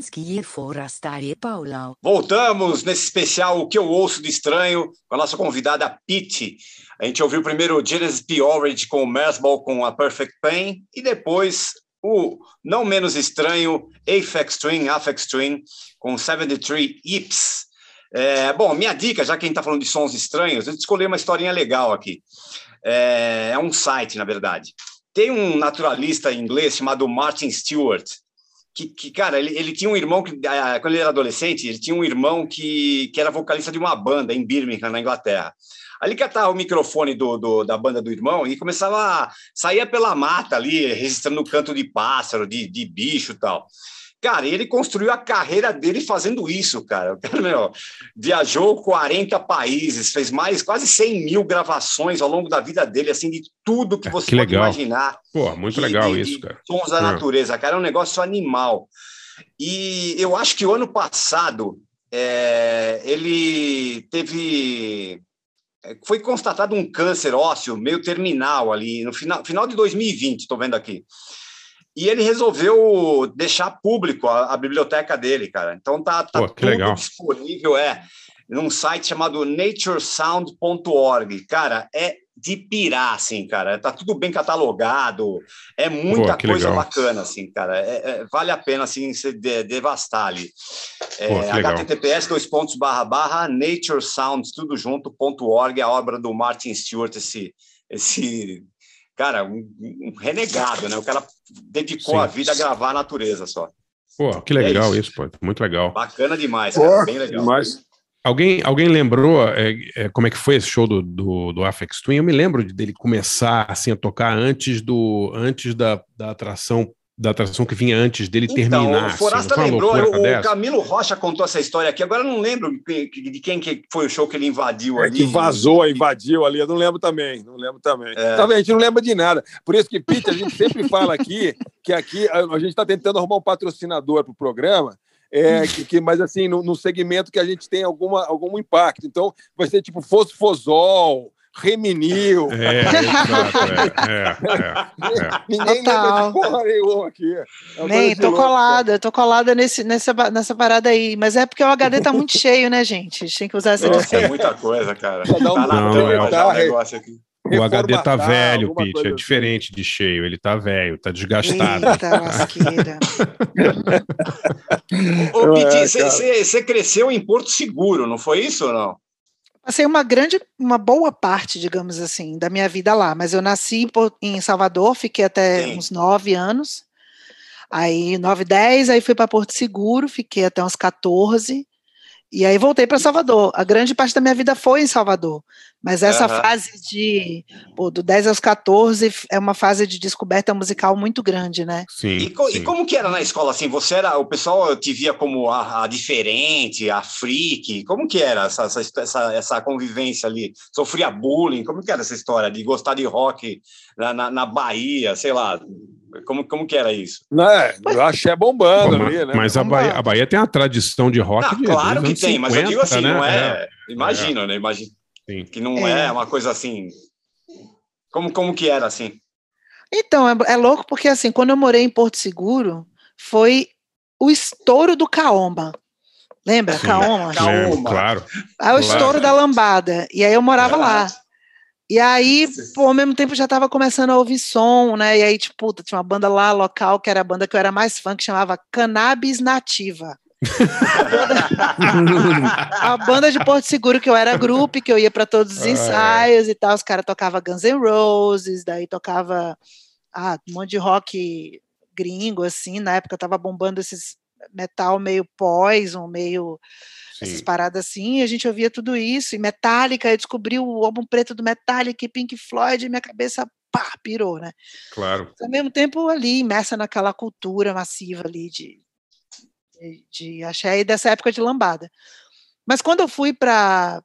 [SPEAKER 13] Barsinski e e.
[SPEAKER 4] Voltamos nesse especial O que eu ouço de estranho com a nossa convidada Pete. A gente ouviu primeiro Genesis P. Orridge com o Mersball com a Perfect Pain e depois o não menos estranho Aphex Twin, Aphex Twin com 73 Ips. É, bom, minha dica, já que a gente está falando de sons estranhos, eu escolhi uma historinha legal aqui. É, é um site, na verdade. Tem um naturalista inglês chamado Martin Stewart, que, que, cara, ele, ele tinha um irmão que, ah, quando ele era adolescente, ele tinha um irmão que, que era vocalista de uma banda em Birmingham, na Inglaterra. Ali catava o microfone do, do, da banda do irmão e começava a sair pela mata ali, registrando canto de pássaro, de, de bicho e tal. Cara, ele construiu a carreira dele fazendo isso, cara. O cara, meu, viajou 40 países, fez mais quase 100 mil gravações ao longo da vida dele, assim, de tudo que você
[SPEAKER 6] que
[SPEAKER 4] pode
[SPEAKER 6] legal.
[SPEAKER 4] imaginar.
[SPEAKER 6] Pô, muito
[SPEAKER 4] de-
[SPEAKER 6] legal
[SPEAKER 4] de-
[SPEAKER 6] isso, cara.
[SPEAKER 4] Sons da
[SPEAKER 6] É.
[SPEAKER 4] natureza, cara, é um negócio animal. E eu acho que o ano passado é, ele teve. é, Foi constatado um câncer ósseo meio terminal ali, no final, final de 2020, estou vendo aqui. E ele resolveu deixar público a, a biblioteca dele, cara. Então tá, tá
[SPEAKER 6] Pô,
[SPEAKER 4] tudo
[SPEAKER 6] legal.
[SPEAKER 4] disponível, é, num site chamado naturesound.org. Cara, é de pirar, assim, cara. Tá tudo bem catalogado. É muita
[SPEAKER 6] Pô,
[SPEAKER 4] coisa
[SPEAKER 6] legal.
[SPEAKER 4] bacana, assim, cara. É- é- vale a pena, assim, se de- devastar ali. É,
[SPEAKER 6] Pô,
[SPEAKER 4] https dois pontos barra barra naturesounds tudo junto ponto org a obra do Martin Stewart esse esse cara um, um renegado né o cara dedicou
[SPEAKER 6] Sim.
[SPEAKER 4] a vida a gravar a natureza só
[SPEAKER 6] Pô, que
[SPEAKER 4] É
[SPEAKER 6] legal
[SPEAKER 4] isso.
[SPEAKER 6] isso, pô. Muito legal.
[SPEAKER 4] bacana demais cara, bem legal
[SPEAKER 6] Alguém, alguém lembrou é, é, como é que foi esse show do, do, do Aphex Twin? Eu me lembro de- dele começar assim, a tocar antes do antes da, da atração da atração que vinha antes dele
[SPEAKER 4] então
[SPEAKER 6] terminar.
[SPEAKER 4] o
[SPEAKER 6] assim,
[SPEAKER 4] Forasta
[SPEAKER 6] foi uma
[SPEAKER 4] lembrou o
[SPEAKER 6] dessa?
[SPEAKER 4] Camilo Rocha contou essa história aqui agora eu não lembro de quem que foi o show que ele invadiu
[SPEAKER 5] É
[SPEAKER 4] ali
[SPEAKER 5] que vazou, invadiu ali, eu não lembro também, não lembro também.
[SPEAKER 4] É.
[SPEAKER 5] Tá vendo? A gente não lembra de nada. Por isso que, Pete, a gente sempre fala aqui que aqui a a gente está tentando arrumar um patrocinador para o programa, é, que, que- mas assim, no, no segmento que a gente tem alguma, algum impacto. Então, vai ser tipo fosfosol, reminil.
[SPEAKER 6] É, exato, é, é, é.
[SPEAKER 5] Ninguém
[SPEAKER 7] Total.
[SPEAKER 5] lembra de porra nenhuma aqui. É
[SPEAKER 7] Nem,
[SPEAKER 5] de
[SPEAKER 7] tô
[SPEAKER 5] louco.
[SPEAKER 7] colada, tô colada nesse, nessa, nessa parada aí. Mas é porque o HD tá muito cheio, né, gente? A gente tem que usar essa
[SPEAKER 4] Nossa, é muita coisa cara
[SPEAKER 5] um-
[SPEAKER 4] tá na
[SPEAKER 6] Não,
[SPEAKER 4] tela
[SPEAKER 6] é,
[SPEAKER 4] já o
[SPEAKER 5] tá,
[SPEAKER 4] negócio aqui
[SPEAKER 6] O HD tá velho, Pete. É
[SPEAKER 5] assim.
[SPEAKER 6] diferente de cheio. Ele tá velho, tá desgastado.
[SPEAKER 7] Eita, lasqueira.
[SPEAKER 4] Ô,
[SPEAKER 5] É,
[SPEAKER 4] Piti,
[SPEAKER 5] cara.
[SPEAKER 4] você cresceu em Porto Seguro não foi isso ou não
[SPEAKER 7] Passei uma grande, uma boa parte, digamos assim, da minha vida lá. Mas eu nasci em Salvador, fiquei até
[SPEAKER 4] Sim.
[SPEAKER 7] uns nove anos. Aí, nove, dez, aí fui para Porto Seguro, fiquei até uns 14. E aí voltei para Salvador. A grande parte da minha vida foi em Salvador. Mas essa
[SPEAKER 4] Aham.
[SPEAKER 7] fase de pô, do 10 aos 14 é uma fase de descoberta musical muito grande, né?
[SPEAKER 6] Sim.
[SPEAKER 4] E, co- e
[SPEAKER 6] sim.
[SPEAKER 4] como que era na escola assim? Você era, o pessoal te via como a, a diferente, a freak? Como que era essa, essa, essa, essa convivência ali? Sofria bullying? Como que era essa história de gostar de rock na, na, na Bahia, sei lá? Como, como que era isso?
[SPEAKER 5] Né? Eu achei bombando
[SPEAKER 6] Pô,
[SPEAKER 5] ali, né?
[SPEAKER 6] mas a Bahia, a Bahia tem uma tradição de rock
[SPEAKER 4] Não,
[SPEAKER 6] de
[SPEAKER 4] claro que
[SPEAKER 6] anos
[SPEAKER 4] tem, mas eu
[SPEAKER 6] 50,
[SPEAKER 4] digo assim,
[SPEAKER 6] né?
[SPEAKER 4] não é. Imagino, né? Imagino
[SPEAKER 6] Sim.
[SPEAKER 4] que não
[SPEAKER 7] É.
[SPEAKER 4] é. uma coisa assim. Como, como que era assim?
[SPEAKER 7] Então, é, é louco porque assim, quando eu morei em Porto Seguro, foi o estouro do Caomba. Lembra?
[SPEAKER 6] Sim.
[SPEAKER 7] Caomba?
[SPEAKER 6] Lembro,
[SPEAKER 4] Caoma.
[SPEAKER 6] claro.
[SPEAKER 7] Aí o
[SPEAKER 6] Claro.
[SPEAKER 7] estouro da lambada. E aí eu morava lá. E aí, pô, ao mesmo tempo já tava começando a ouvir som, né? E aí, tipo, puta, tinha uma banda lá local, que era a banda que eu era mais fã, que chamava Cannabis Nativa. A banda de Porto Seguro, que eu era grupo, que eu ia para todos os
[SPEAKER 6] Ah, é.
[SPEAKER 7] ensaios e tal. Os caras tocavam Guns N' Roses, daí tocava ah, um monte de rock gringo, assim. Na época tava bombando esses metal meio Poison, meio essas
[SPEAKER 6] Sim.
[SPEAKER 7] paradas assim, e a gente ouvia tudo isso, e Metallica, eu descobri o álbum preto do Metallica e Pink Floyd, e minha cabeça, pá, pirou, né?
[SPEAKER 6] Claro.
[SPEAKER 7] Ao mesmo tempo ali, imersa naquela cultura massiva ali de, de, de axé e dessa época de lambada. Mas quando eu fui para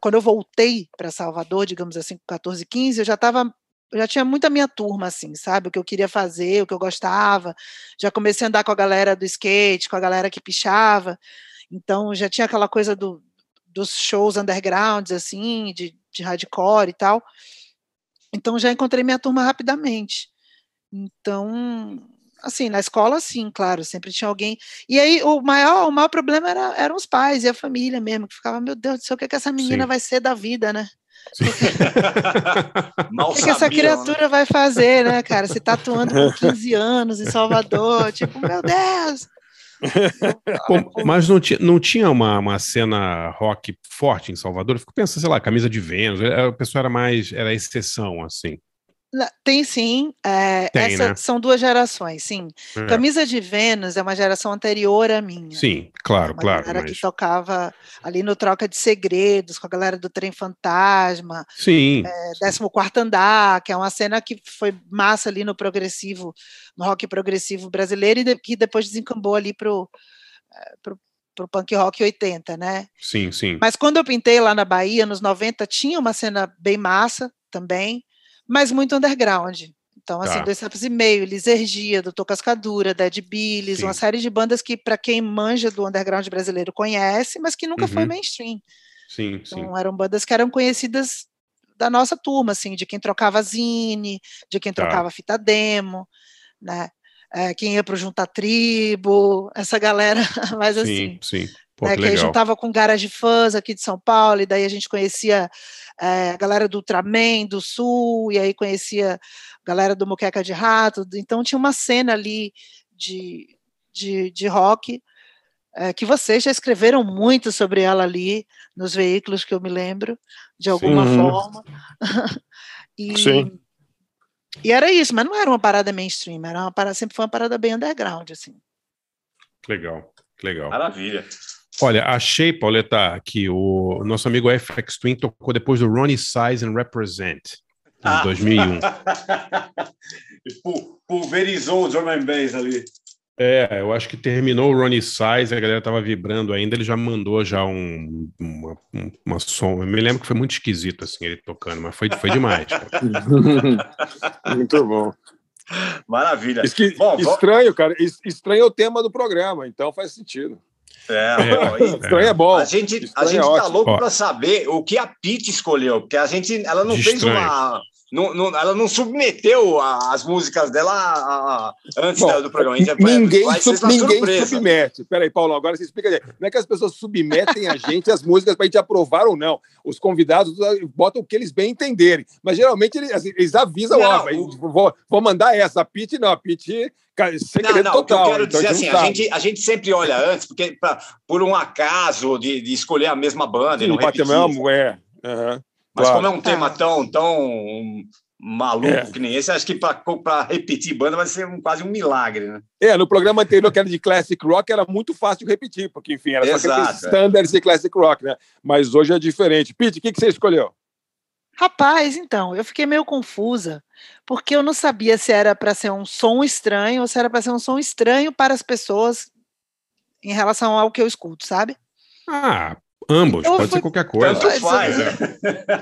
[SPEAKER 7] quando eu voltei para Salvador, digamos assim, com 14, 15, eu já estava já tinha muita minha turma, assim, sabe? O que eu queria fazer, o que eu gostava. Já comecei a andar com a galera do skate, com a galera que pichava. Então já tinha aquela coisa do, dos shows undergrounds, assim, de, de hardcore e tal. Então já encontrei minha turma rapidamente. Então, Assim, na escola, sim, claro, sempre tinha alguém. E aí o maior, o maior problema era, eram os pais e a família mesmo, que ficava, meu Deus do céu, o que, é que essa menina
[SPEAKER 6] Sim.
[SPEAKER 7] vai ser da vida, né?
[SPEAKER 4] Mal
[SPEAKER 7] O que, que essa
[SPEAKER 4] sabiam,
[SPEAKER 7] criatura vai fazer, né, cara? Se tatuando com 15 anos em Salvador, tipo, meu Deus!
[SPEAKER 6] Pô, mas não, não tinha uma, uma cena rock forte em Salvador? Eu fico pensando, sei lá, camisa de Vênus, é, o pessoal era mais, era exceção, assim.
[SPEAKER 7] Tem sim, é,
[SPEAKER 6] Tem,
[SPEAKER 7] essa-
[SPEAKER 6] né?
[SPEAKER 7] são duas gerações, sim.
[SPEAKER 6] É.
[SPEAKER 7] Camisa de Vênus é uma geração anterior à minha.
[SPEAKER 6] Sim, claro,
[SPEAKER 7] Uma
[SPEAKER 6] claro,
[SPEAKER 7] galera que
[SPEAKER 6] mas...
[SPEAKER 7] tocava ali no Troca de Segredos, com a galera do Trem Fantasma,
[SPEAKER 6] Sim,
[SPEAKER 7] é, 14 Andar, que é uma cena que foi massa ali no progressivo, no rock progressivo brasileiro, e de- que depois desencambou ali pro, eh, pro, pro punk rock 80, né?
[SPEAKER 6] sim, sim.
[SPEAKER 7] Mas quando eu pintei lá na Bahia, nos 90, tinha uma cena bem massa também, mas muito underground. Então, assim,
[SPEAKER 6] Tá.
[SPEAKER 7] dois sapos e meio, Lisergia, Doutor Cascadura, Dead Billies, uma
[SPEAKER 6] Sim.
[SPEAKER 7] série de bandas que, para quem manja do underground brasileiro, conhece, mas que nunca foi
[SPEAKER 6] Uhum.
[SPEAKER 7] mainstream.
[SPEAKER 6] Sim, sim.
[SPEAKER 7] Então, eram bandas que eram conhecidas da nossa turma, assim, de quem trocava zine, de quem
[SPEAKER 6] Tá.
[SPEAKER 7] trocava fita demo, né? É, quem ia para o Junta Tribo, essa galera mais assim
[SPEAKER 6] Sim, sim.
[SPEAKER 7] Né,
[SPEAKER 6] que
[SPEAKER 7] que aí juntava com Garage Fãs aqui de São Paulo, e daí a gente conhecia a galera do Ultraman do Sul, e aí conhecia a galera do Moqueca de Rato, então tinha uma cena ali de, de, de rock eh, que vocês já escreveram muito sobre ela ali nos veículos que eu me lembro, de alguma
[SPEAKER 5] Sim.
[SPEAKER 7] forma. e,
[SPEAKER 5] Sim.
[SPEAKER 7] e era isso, mas não era uma parada mainstream, era uma parada, sempre foi uma parada bem underground, assim.
[SPEAKER 6] Legal, legal.
[SPEAKER 4] Maravilha.
[SPEAKER 6] Olha, achei, Pauleta, que o nosso amigo FX Twin tocou depois do Ronnie Size and Represent, em
[SPEAKER 4] Ah.
[SPEAKER 6] 2001.
[SPEAKER 4] Pu- Pulverizou o drum and bass ali.
[SPEAKER 6] É, eu acho que terminou o Ronnie Size, a galera tava vibrando ainda, ele já mandou já um, uma, um- uma som. Eu me lembro que foi muito esquisito, assim, ele tocando, mas foi, foi demais.
[SPEAKER 5] Muito bom.
[SPEAKER 4] Maravilha.
[SPEAKER 5] Esqui-
[SPEAKER 4] Bom,
[SPEAKER 5] estranho, cara. Es- Estranho é o tema do programa, então faz sentido.
[SPEAKER 4] É,
[SPEAKER 6] É,
[SPEAKER 5] Estranho é bom.
[SPEAKER 4] A gente, a
[SPEAKER 5] Estranho
[SPEAKER 4] gente
[SPEAKER 5] é
[SPEAKER 4] tá
[SPEAKER 5] ótimo.
[SPEAKER 4] louco para saber o que a Pete escolheu, porque a gente, ela não
[SPEAKER 6] De
[SPEAKER 4] fez
[SPEAKER 6] estranho.
[SPEAKER 4] uma, não, não- ela não submeteu a- as músicas dela a- a- antes
[SPEAKER 5] Bom,
[SPEAKER 4] do programa.
[SPEAKER 5] Ninguém,
[SPEAKER 4] vai
[SPEAKER 5] sub- ninguém
[SPEAKER 4] surpresa.
[SPEAKER 5] submete. Peraí, Paulo, agora você explica. aí. Não é que as pessoas submetem a gente as músicas para a gente aprovar ou não. Os convidados botam o que eles bem entenderem. Mas geralmente eles, eles avisam,
[SPEAKER 4] Não,
[SPEAKER 5] ó,
[SPEAKER 4] o-
[SPEAKER 5] vou, vou mandar essa. A Pete não, a Pete,
[SPEAKER 4] Não, não,
[SPEAKER 5] total.
[SPEAKER 4] o que eu quero
[SPEAKER 5] então
[SPEAKER 4] dizer assim, a gente, a gente sempre olha antes, porque pra, por um acaso de, de escolher a mesma banda e não.
[SPEAKER 5] Sim,
[SPEAKER 4] repetir.
[SPEAKER 5] mesmo, é. aham,
[SPEAKER 4] Mas
[SPEAKER 5] claro.
[SPEAKER 4] como é um tema tão, tão maluco
[SPEAKER 5] É.
[SPEAKER 4] que nem esse, acho que para repetir banda vai ser um- quase um milagre, né?
[SPEAKER 5] É, no programa anterior, que era de Classic Rock, era muito fácil de repetir, porque, enfim, era só
[SPEAKER 4] Exato,
[SPEAKER 5] aqueles
[SPEAKER 4] é.
[SPEAKER 5] standards de Classic Rock, né? Mas hoje é diferente. Pete, o que, que você escolheu?
[SPEAKER 7] Rapaz, então, eu fiquei meio confusa, porque eu não sabia se era para ser um som estranho ou se era para ser um som estranho para as pessoas em relação ao que eu escuto, sabe?
[SPEAKER 6] Ah, ambos,
[SPEAKER 7] Então
[SPEAKER 6] pode
[SPEAKER 7] foi-
[SPEAKER 6] ser qualquer coisa.
[SPEAKER 4] Tanto faz, né?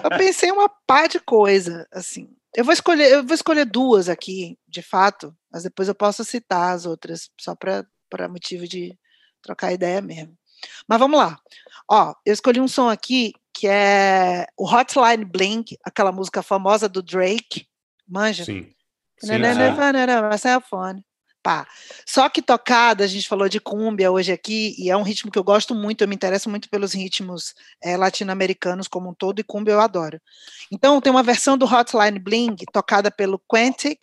[SPEAKER 7] Eu pensei uma pá de coisa, assim. Eu vou escolher, eu vou escolher duas aqui, de fato, mas depois eu posso citar as outras, só para para motivo de trocar ideia mesmo. Mas vamos lá. Ó, eu escolhi um som aqui que é o Hotline Bling, aquela música famosa do Drake. Manja?
[SPEAKER 6] Sim. Sim,
[SPEAKER 7] my cell phone. Pá. Só que tocada, a gente falou de cúmbia hoje aqui, e é um ritmo que eu gosto muito, eu me interesso muito pelos ritmos eh, latino-americanos como um todo, e cúmbia eu adoro. Então, tem uma versão do Hotline Bling, tocada pelo Quentic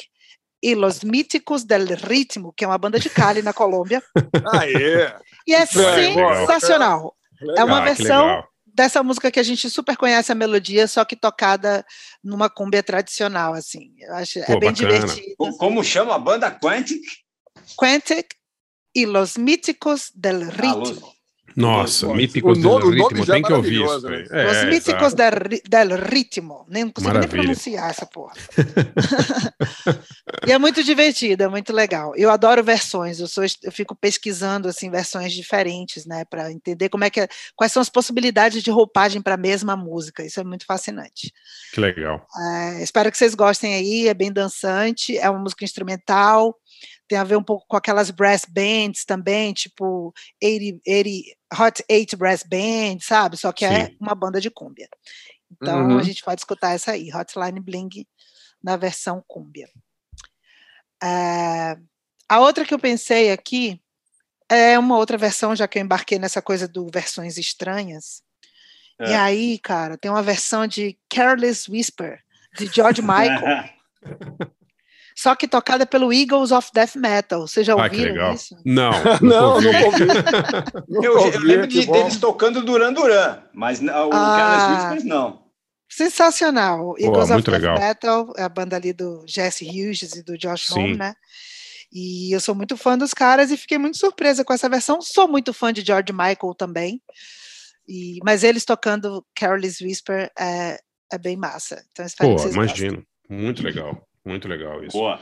[SPEAKER 7] e Los Míticos del Ritmo, que é uma banda de Cali, na Colômbia,
[SPEAKER 5] Ah, é.
[SPEAKER 7] e é
[SPEAKER 5] Legal.
[SPEAKER 7] sensacional. É uma
[SPEAKER 6] Ah,
[SPEAKER 7] versão dessa música que a gente super conhece a melodia, só que tocada numa cúmbia tradicional, assim. Eu acho, é
[SPEAKER 6] Pô,
[SPEAKER 7] bem
[SPEAKER 6] bacana.
[SPEAKER 7] divertido.
[SPEAKER 4] Co- Como chama a banda Quantic?
[SPEAKER 7] Quentic e Los Míticos del
[SPEAKER 4] Ah,
[SPEAKER 7] Ritmo.
[SPEAKER 6] Nossa,
[SPEAKER 5] O
[SPEAKER 6] míticos
[SPEAKER 5] o
[SPEAKER 6] do
[SPEAKER 5] nome
[SPEAKER 6] ritmo,
[SPEAKER 5] já é
[SPEAKER 6] tem que ouvir isso.
[SPEAKER 5] né?
[SPEAKER 6] velho.
[SPEAKER 7] Los
[SPEAKER 6] É,
[SPEAKER 7] Míticos del, del Ritmo. Nem consigo nem
[SPEAKER 6] Maravilha.
[SPEAKER 7] pronunciar essa porra. e é muito divertido, é muito legal. Eu adoro versões, eu, sou, eu fico pesquisando assim versões diferentes, né, para entender como é que é- quais são as possibilidades de roupagem para a mesma música. Isso é muito fascinante.
[SPEAKER 6] Que legal.
[SPEAKER 7] É, espero que vocês gostem aí, é bem dançante, é uma música instrumental, tem a ver um pouco com aquelas brass bands também, tipo 80, 80, Hot 8 Brass Band, sabe? Só que é
[SPEAKER 6] Sim.
[SPEAKER 7] uma banda de cúmbia. Então
[SPEAKER 5] Uhum.
[SPEAKER 7] a gente pode escutar essa aí, Hotline Bling, na versão cúmbia. É, A outra que eu pensei aqui é uma outra versão, já que eu embarquei nessa coisa do versões estranhas.
[SPEAKER 14] É.
[SPEAKER 7] E aí, cara, tem uma versão de Careless Whisper, de George Michael. só que tocada pelo Eagles of Death Metal. Vocês já
[SPEAKER 6] Ah, que
[SPEAKER 7] ouviram
[SPEAKER 6] legal.
[SPEAKER 7] isso?
[SPEAKER 6] Não,
[SPEAKER 5] Não,
[SPEAKER 6] ouvi.
[SPEAKER 5] não ouvi.
[SPEAKER 4] Eu, eu lembro
[SPEAKER 5] que
[SPEAKER 4] de, deles tocando Duran Duran, mas não, o
[SPEAKER 7] Ah.
[SPEAKER 4] Carlos Whispers não.
[SPEAKER 7] Sensacional. Eagles
[SPEAKER 6] muito
[SPEAKER 7] of Death
[SPEAKER 6] legal.
[SPEAKER 7] Metal, é a banda ali do Jesse Hughes e do Josh
[SPEAKER 6] Sim.
[SPEAKER 7] Homme, né? E eu sou muito fã dos caras e fiquei muito surpresa com essa versão. Sou muito fã de George Michael também. E, mas eles tocando Careless Whisper é, é bem massa. Então espero
[SPEAKER 6] Pô,
[SPEAKER 7] que vocês
[SPEAKER 6] imagino. Muito legal. Muito legal isso.
[SPEAKER 14] Boa.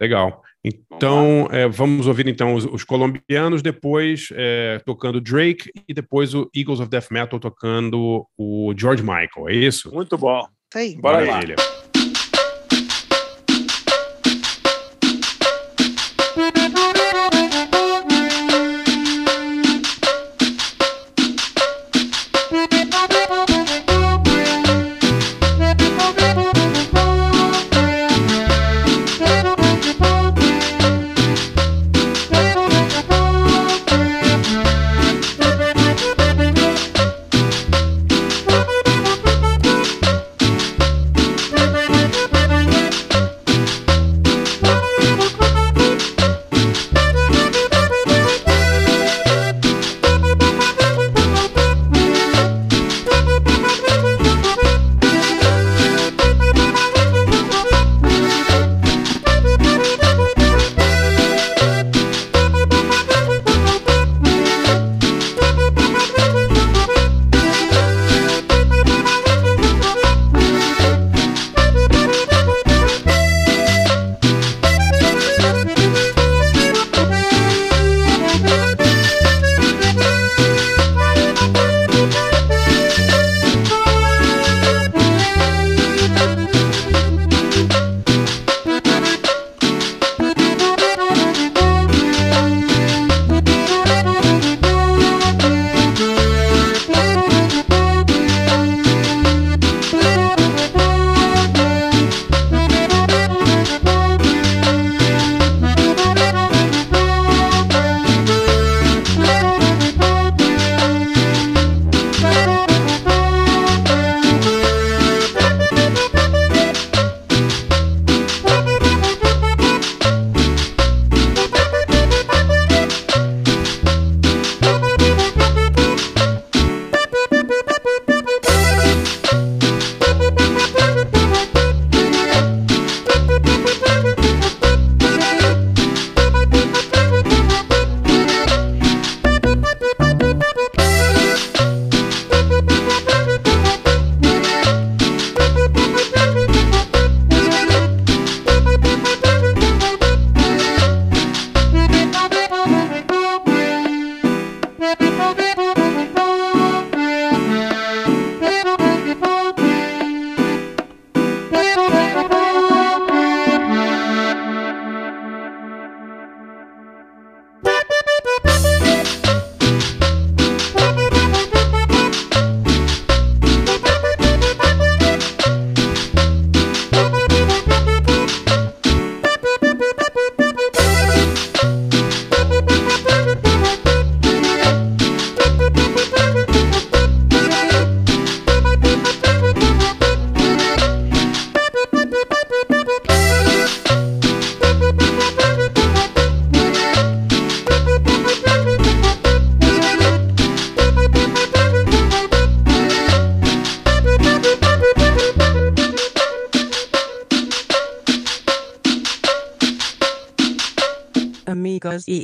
[SPEAKER 6] Legal. Então, é, vamos ouvir então os, os colombianos, depois é, tocando Drake e depois o Eagles of Death Metal tocando o George Michael, é isso?
[SPEAKER 5] Muito bom.
[SPEAKER 7] Tá aí.
[SPEAKER 5] Bora lá.
[SPEAKER 6] Maravilha.
[SPEAKER 11] Amigos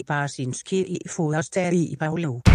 [SPEAKER 11] i Barsinski i Forster i Paulo.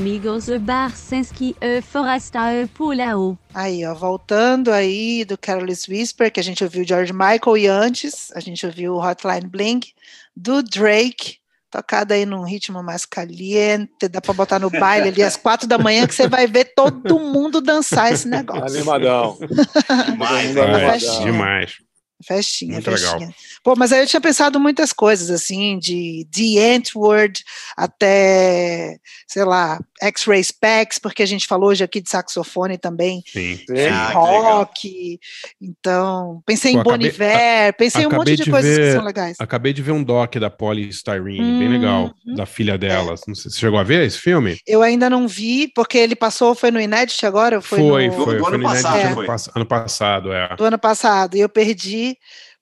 [SPEAKER 15] Amigos e Barsinski e Forasta e Pulao.
[SPEAKER 7] Aí, ó, voltando aí do Careless Whisper, que a gente ouviu George Michael e antes, a gente ouviu Hotline Bling, do Drake, tocada aí num ritmo mais caliente, dá pra botar no baile ali às quatro da manhã que você vai ver todo mundo dançar esse negócio.
[SPEAKER 5] Animadão.
[SPEAKER 4] Demais,
[SPEAKER 7] festinha.
[SPEAKER 6] demais.
[SPEAKER 7] Festinha,
[SPEAKER 6] Muito
[SPEAKER 7] festinha.
[SPEAKER 6] legal.
[SPEAKER 7] Pô, mas aí eu tinha pensado muitas coisas, assim, de The Antwoord até, sei lá, X-Ray Specs, porque a gente falou hoje aqui de saxofone também,
[SPEAKER 6] Sim.
[SPEAKER 7] de
[SPEAKER 4] Ah, que
[SPEAKER 7] rock, então, pensei
[SPEAKER 6] Pô,
[SPEAKER 7] em Bon
[SPEAKER 6] acabei-
[SPEAKER 7] Iver, pensei em um monte de,
[SPEAKER 6] de
[SPEAKER 7] coisas que
[SPEAKER 6] ver-
[SPEAKER 7] são legais.
[SPEAKER 6] Acabei de ver um doc da Polly Styrene, bem legal,
[SPEAKER 7] Uhum.
[SPEAKER 6] da filha dela. Não sei, você chegou a ver esse filme?
[SPEAKER 7] Eu ainda não vi, porque ele passou, foi no Inédit agora? Foi,
[SPEAKER 6] Foi,
[SPEAKER 7] no,
[SPEAKER 6] foi.
[SPEAKER 4] Do
[SPEAKER 6] foi
[SPEAKER 4] ano
[SPEAKER 6] no
[SPEAKER 4] passado,
[SPEAKER 6] ano passado, é.
[SPEAKER 7] do ano passado, e eu perdi,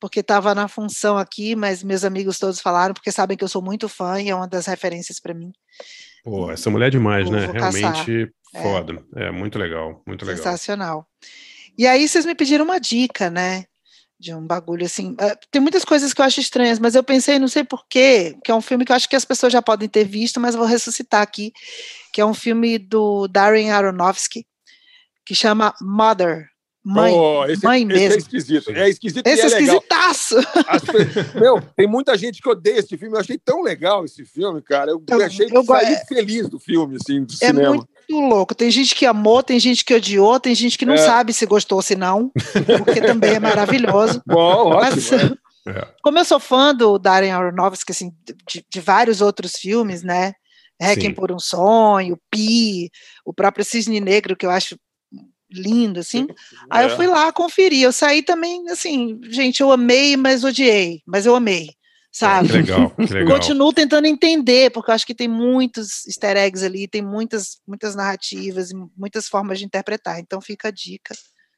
[SPEAKER 7] porque estava na função aqui, mas meus amigos todos falaram, porque sabem que eu sou muito fã e é uma das referências para mim.
[SPEAKER 6] Pô, essa mulher é demais, né?
[SPEAKER 7] vou caçar.
[SPEAKER 6] Realmente
[SPEAKER 7] É.
[SPEAKER 6] foda. É muito legal, muito legal.
[SPEAKER 7] Sensacional. E aí vocês me pediram uma dica, né? De um bagulho assim. ah, Tem muitas coisas que eu acho estranhas, mas eu pensei, não sei porquê, que é um filme que eu acho que as pessoas já podem ter visto, mas vou ressuscitar aqui, que é um filme do Darren Aronofsky, que chama Mother. Mãe,
[SPEAKER 5] Pô, esse,
[SPEAKER 7] mãe
[SPEAKER 5] esse é
[SPEAKER 7] mesmo.
[SPEAKER 5] esquisito. É esquisito
[SPEAKER 7] Esse
[SPEAKER 5] e
[SPEAKER 7] é
[SPEAKER 5] é legal.
[SPEAKER 7] esquisitaço.
[SPEAKER 5] Meu, tem muita gente que odeia esse filme. Eu achei tão legal esse filme, cara. Eu,
[SPEAKER 7] Eu-
[SPEAKER 5] achei
[SPEAKER 7] eu
[SPEAKER 5] saí
[SPEAKER 7] go-
[SPEAKER 5] feliz do filme, assim, do
[SPEAKER 7] É
[SPEAKER 5] cinema.
[SPEAKER 7] muito louco. Tem gente que amou, tem gente que odiou, tem gente que não
[SPEAKER 5] É.
[SPEAKER 7] sabe se gostou ou se não, porque também é maravilhoso.
[SPEAKER 5] Bom,
[SPEAKER 7] Mas,
[SPEAKER 5] ótimo.
[SPEAKER 6] É.
[SPEAKER 7] como eu sou fã do Darren Aronofsky, assim, de, de vários outros filmes, né? Requiem
[SPEAKER 6] Sim.
[SPEAKER 7] por um Sonho, Pi, o próprio Cisne Negro, que eu acho lindo, assim. Aí eu
[SPEAKER 5] É.
[SPEAKER 7] fui lá conferir. Eu saí também, assim, gente, eu amei, mas odiei. Mas eu amei, sabe?
[SPEAKER 6] Que legal, que legal.
[SPEAKER 7] Continuo tentando entender, porque eu acho que tem muitos easter eggs ali, tem muitas, muitas narrativas, e muitas formas de interpretar. Então fica a dica.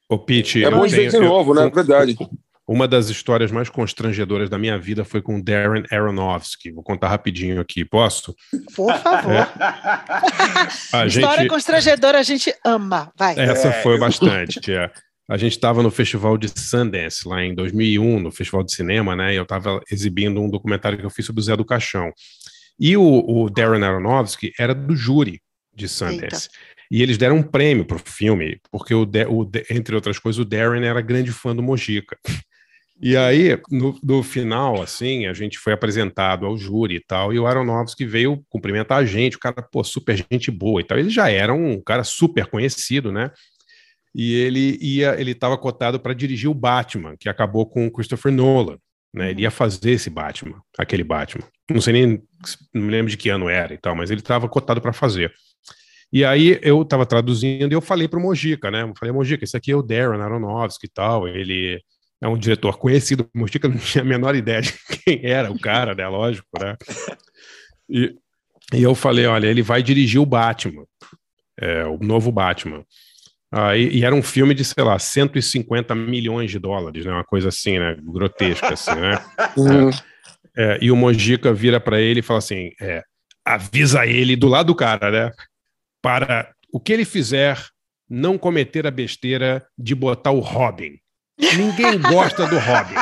[SPEAKER 6] Ô, Pete,
[SPEAKER 5] É bom de ver
[SPEAKER 6] tenho-
[SPEAKER 5] de novo, né?
[SPEAKER 6] eu-
[SPEAKER 5] Verdade.
[SPEAKER 6] Uma das histórias mais constrangedoras da minha vida foi com Darren Aronofsky. Vou contar rapidinho aqui, posso?
[SPEAKER 7] Por favor.
[SPEAKER 6] A
[SPEAKER 7] História
[SPEAKER 6] gente,
[SPEAKER 7] constrangedora a gente ama. Vai.
[SPEAKER 6] essa
[SPEAKER 4] É,
[SPEAKER 6] foi bastante. é. A gente estava no festival de Sundance, lá em 2001, no festival de cinema, né? E eu estava exibindo um documentário que eu fiz sobre o Zé do Caixão. E o, o Darren Aronofsky era do júri de Sundance. E eles deram um prêmio pro filme, porque, o, o entre outras coisas, o Darren era grande fã do Mojica. E aí, no, no final, assim, a gente foi apresentado ao júri e tal, e o Aronofsky veio cumprimentar a gente, o cara, pô, super gente boa e tal. Ele já era um cara super conhecido, né? E ele ia, ele estava cotado para dirigir o Batman, que acabou com o Christopher Nolan, né? Ele ia fazer esse Batman, aquele Batman. Não sei nem, não me lembro de que ano era e tal, mas ele estava cotado para fazer. E aí eu estava traduzindo e eu falei para o Mojica, né? Eu falei, Mojica, esse aqui é o Darren Aronofsky e tal, ele é um diretor conhecido. O Mojica não tinha a menor ideia de quem era o cara, né? Lógico, né? E, e eu falei, olha, ele vai dirigir o Batman, é, o novo Batman. Aí, e era um filme de, sei lá, 150 milhões de dólares, né? Uma coisa assim, né? Grotesca, assim, né? É, e o Mojica vira para ele e fala assim: é, avisa ele do lado do cara, né? Para o que ele fizer, não cometer a besteira de botar o Robin. Ninguém gosta do Robin.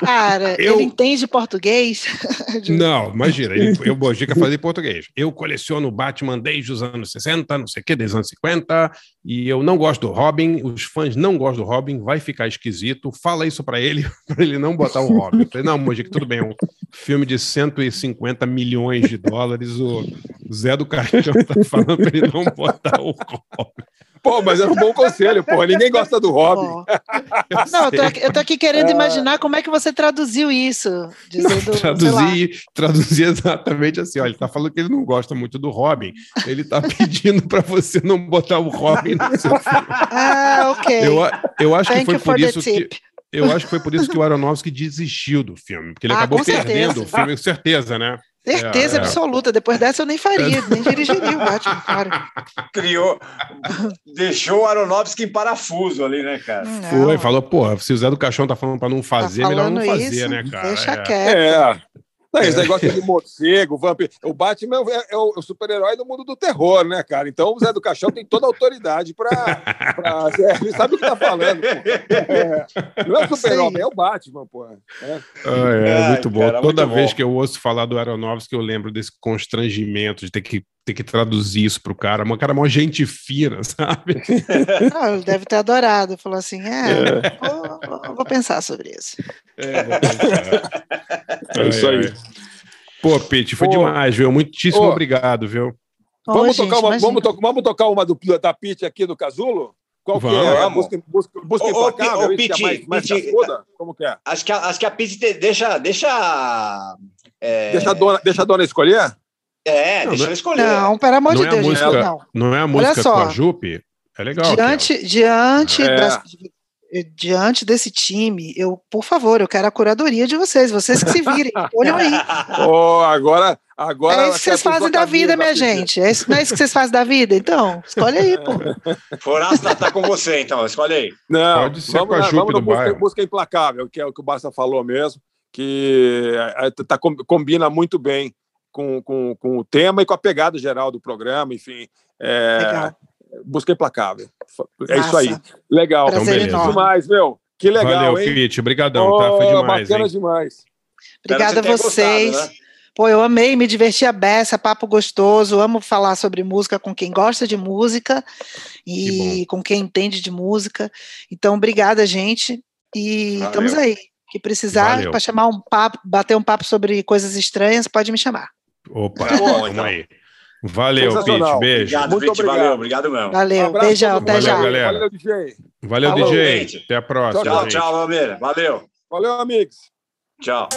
[SPEAKER 7] Cara,
[SPEAKER 6] Eu-
[SPEAKER 7] ele entende português?
[SPEAKER 6] Não, imagina, ele, eu Mojica fazia em português. Eu coleciono Batman desde os anos 60, não sei o que, desde os anos 50, e eu não gosto do Robin, os fãs não gostam do Robin, vai ficar esquisito. Fala isso pra ele, pra ele não botar o Robin. Eu falei, não, Mojica, tudo bem, é um filme de 150 milhões de dólares, o Zé do Caixão tá falando pra ele não botar o Robin.
[SPEAKER 5] Pô, mas era um bom conselho, porra. Ninguém gosta do Robin.
[SPEAKER 7] Ó. Não, eu tô, aqui, eu tô aqui querendo imaginar como é que você traduziu isso. Dizendo, sei lá.
[SPEAKER 6] Traduzir, traduzir exatamente assim, olha, ele tá falando que ele não gosta muito do Robin, ele tá pedindo para você não botar o Robin no seu filme.
[SPEAKER 7] Ah, ok.
[SPEAKER 6] Eu, eu acho que
[SPEAKER 7] Thank
[SPEAKER 6] foi
[SPEAKER 7] you
[SPEAKER 6] por isso que eu acho que foi por isso que o Aronofsky desistiu do filme, porque ele
[SPEAKER 7] Ah,
[SPEAKER 6] acabou perdendo
[SPEAKER 7] certeza.
[SPEAKER 6] o filme, com certeza, né?
[SPEAKER 7] Certeza
[SPEAKER 6] É, é.
[SPEAKER 7] absoluta. Depois dessa eu nem faria, nem dirigiria o Batman, claro.
[SPEAKER 4] Criou, deixou o Aronofsky em parafuso ali, né, cara?
[SPEAKER 7] Não,
[SPEAKER 6] Foi, falou, pô, se o Zé do Caixão tá falando para não fazer, melhor não fazer,
[SPEAKER 7] isso,
[SPEAKER 6] né, cara?
[SPEAKER 7] deixa
[SPEAKER 6] É.
[SPEAKER 7] quieto.
[SPEAKER 5] É. Não, esse negócio de morcego, vampiro. O Batman é, é o, é o super-herói do mundo do terror, né, cara? Então o Zé do Caixão tem toda a autoridade para. É, ele sabe o que tá falando. pô. É, não é o super-homem, é o Batman, pô. É.
[SPEAKER 6] Ah, é, muito bom.
[SPEAKER 4] cara,
[SPEAKER 6] Toda
[SPEAKER 4] muito
[SPEAKER 6] vez
[SPEAKER 4] bom.
[SPEAKER 6] que eu ouço falar do Aeronovski, eu lembro desse constrangimento de ter que, ter que traduzir isso pro cara. Um cara mó gente fina, sabe?
[SPEAKER 7] Ah, ele deve ter adorado. Falou assim: é, vou, vou- vou pensar sobre isso.
[SPEAKER 5] É isso aí.
[SPEAKER 6] Pô, Pete, foi
[SPEAKER 5] Pô.
[SPEAKER 6] demais, viu? Muitíssimo
[SPEAKER 5] Ô.
[SPEAKER 6] obrigado, viu?
[SPEAKER 5] Vamos,
[SPEAKER 7] gente,
[SPEAKER 5] tocar uma, vamos, to- vamos tocar uma do, da Pitch aqui do Casulo? Qual que
[SPEAKER 6] Vamos.
[SPEAKER 5] é?
[SPEAKER 4] Vamos.
[SPEAKER 5] Busca,
[SPEAKER 4] Ô, ô,
[SPEAKER 5] implacável?
[SPEAKER 4] Ô,
[SPEAKER 5] que é
[SPEAKER 4] Piti,
[SPEAKER 5] mais, mais
[SPEAKER 4] Piti,
[SPEAKER 5] cascuda? Como que é?
[SPEAKER 4] Acho que a, acho que a Pizzi te- deixa. Deixa. É,
[SPEAKER 5] Deixa, a dona, deixa a dona escolher?
[SPEAKER 4] É,
[SPEAKER 6] Não,
[SPEAKER 4] deixa
[SPEAKER 6] não-
[SPEAKER 4] ela escolher.
[SPEAKER 7] Não, pelo amor
[SPEAKER 6] Não
[SPEAKER 7] de
[SPEAKER 6] é,
[SPEAKER 7] Deus, gente.
[SPEAKER 6] música,
[SPEAKER 7] Não.
[SPEAKER 6] não é a
[SPEAKER 7] Olha
[SPEAKER 6] música
[SPEAKER 7] só.
[SPEAKER 6] com a Jupe? É legal.
[SPEAKER 7] Diante, diante,
[SPEAKER 5] É.
[SPEAKER 7] das- diante desse time, eu, por favor, eu quero a curadoria de vocês, vocês que se virem, olham aí.
[SPEAKER 5] Oh, agora, agora
[SPEAKER 7] é isso que vocês fazem da vida, minha gente. É isso, não é isso que vocês fazem da vida? Então, escolhe aí, pô.
[SPEAKER 4] Foraço tá, tá com você, então. Escolhe aí.
[SPEAKER 5] Não,
[SPEAKER 6] Pode ser
[SPEAKER 5] vamos,
[SPEAKER 6] com a
[SPEAKER 5] na-
[SPEAKER 6] Jupe
[SPEAKER 5] vamos busca,
[SPEAKER 6] bairro.
[SPEAKER 5] busca Implacável, que é o que o Basta falou mesmo, que é, tá, com- combina muito bem com, com, com o tema e com a pegada geral do programa, enfim. É,
[SPEAKER 7] Legal.
[SPEAKER 5] Busca Implacável. É isso
[SPEAKER 7] Massa.
[SPEAKER 5] aí. Legal.
[SPEAKER 7] Prazer
[SPEAKER 6] beleza.
[SPEAKER 7] enorme.
[SPEAKER 5] demais, meu. Que legal,
[SPEAKER 6] Valeu,
[SPEAKER 5] hein?
[SPEAKER 6] Obrigadão, tá? Foi
[SPEAKER 5] Oh,
[SPEAKER 6] demais,
[SPEAKER 5] bacana
[SPEAKER 6] hein?
[SPEAKER 5] demais.
[SPEAKER 7] Obrigada a
[SPEAKER 4] que
[SPEAKER 7] vocês.
[SPEAKER 4] gostado, né?
[SPEAKER 7] Pô, eu amei, me diverti a beça, papo gostoso, amo falar sobre música com quem gosta de música e com quem entende de música. Então, obrigada, gente. E
[SPEAKER 4] Valeu.
[SPEAKER 7] estamos aí. Que precisar para chamar um papo, bater um papo sobre coisas estranhas, pode me chamar.
[SPEAKER 6] Opa,
[SPEAKER 4] Tá bom,
[SPEAKER 6] vamos
[SPEAKER 4] então.
[SPEAKER 6] aí. Valeu. Pete. Beijo.
[SPEAKER 4] Obrigado,
[SPEAKER 5] Muito
[SPEAKER 4] Pete.
[SPEAKER 5] obrigado.
[SPEAKER 4] Valeu, obrigado mesmo.
[SPEAKER 7] Valeu,
[SPEAKER 5] Abraço
[SPEAKER 7] beijão, até já.
[SPEAKER 6] Valeu, galera.
[SPEAKER 5] Valeu, DJ.
[SPEAKER 6] Valeu,
[SPEAKER 5] Falou,
[SPEAKER 6] DJ.
[SPEAKER 4] gente.
[SPEAKER 6] Até a próxima.
[SPEAKER 5] Tchau,
[SPEAKER 4] Tchau,
[SPEAKER 6] gente.
[SPEAKER 4] tchau, Lameira. Valeu.
[SPEAKER 5] Valeu, amigos.
[SPEAKER 4] Tchau.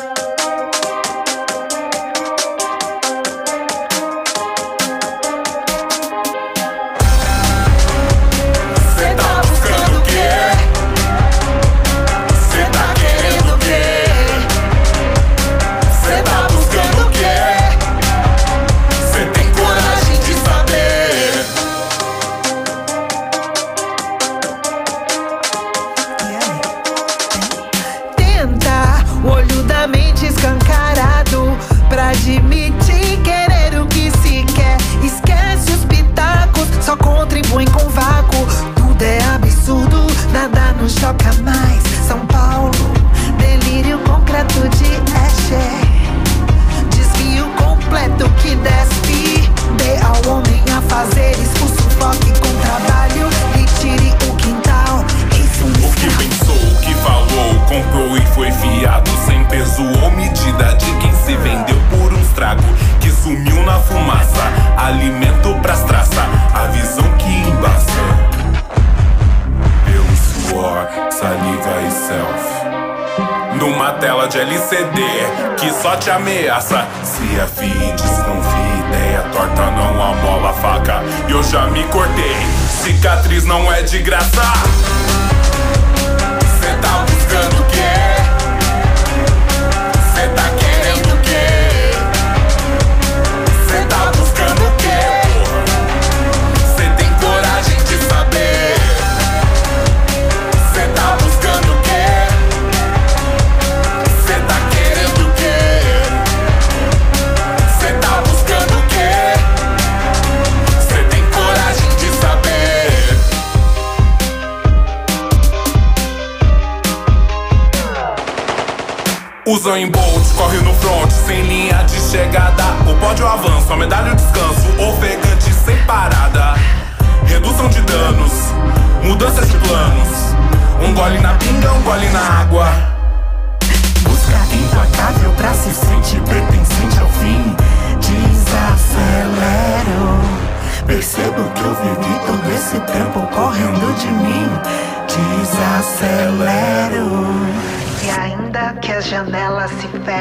[SPEAKER 16] Te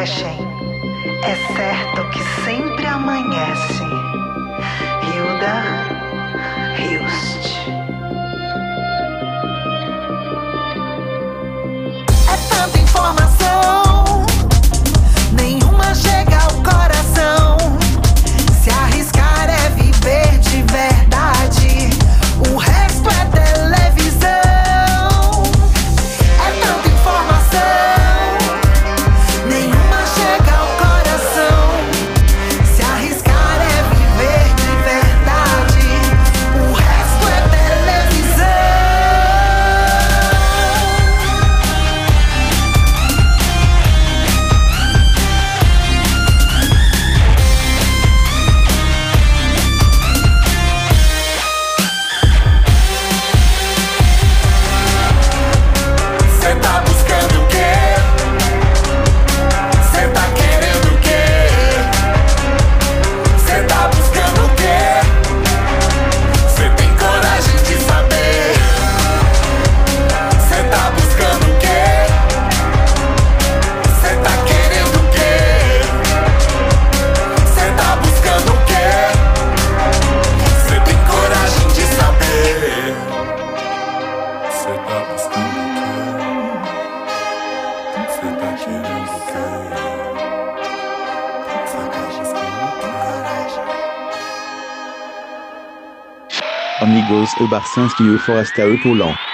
[SPEAKER 17] fechem, é
[SPEAKER 2] amigos e Barcinski e Forasta e Poulon.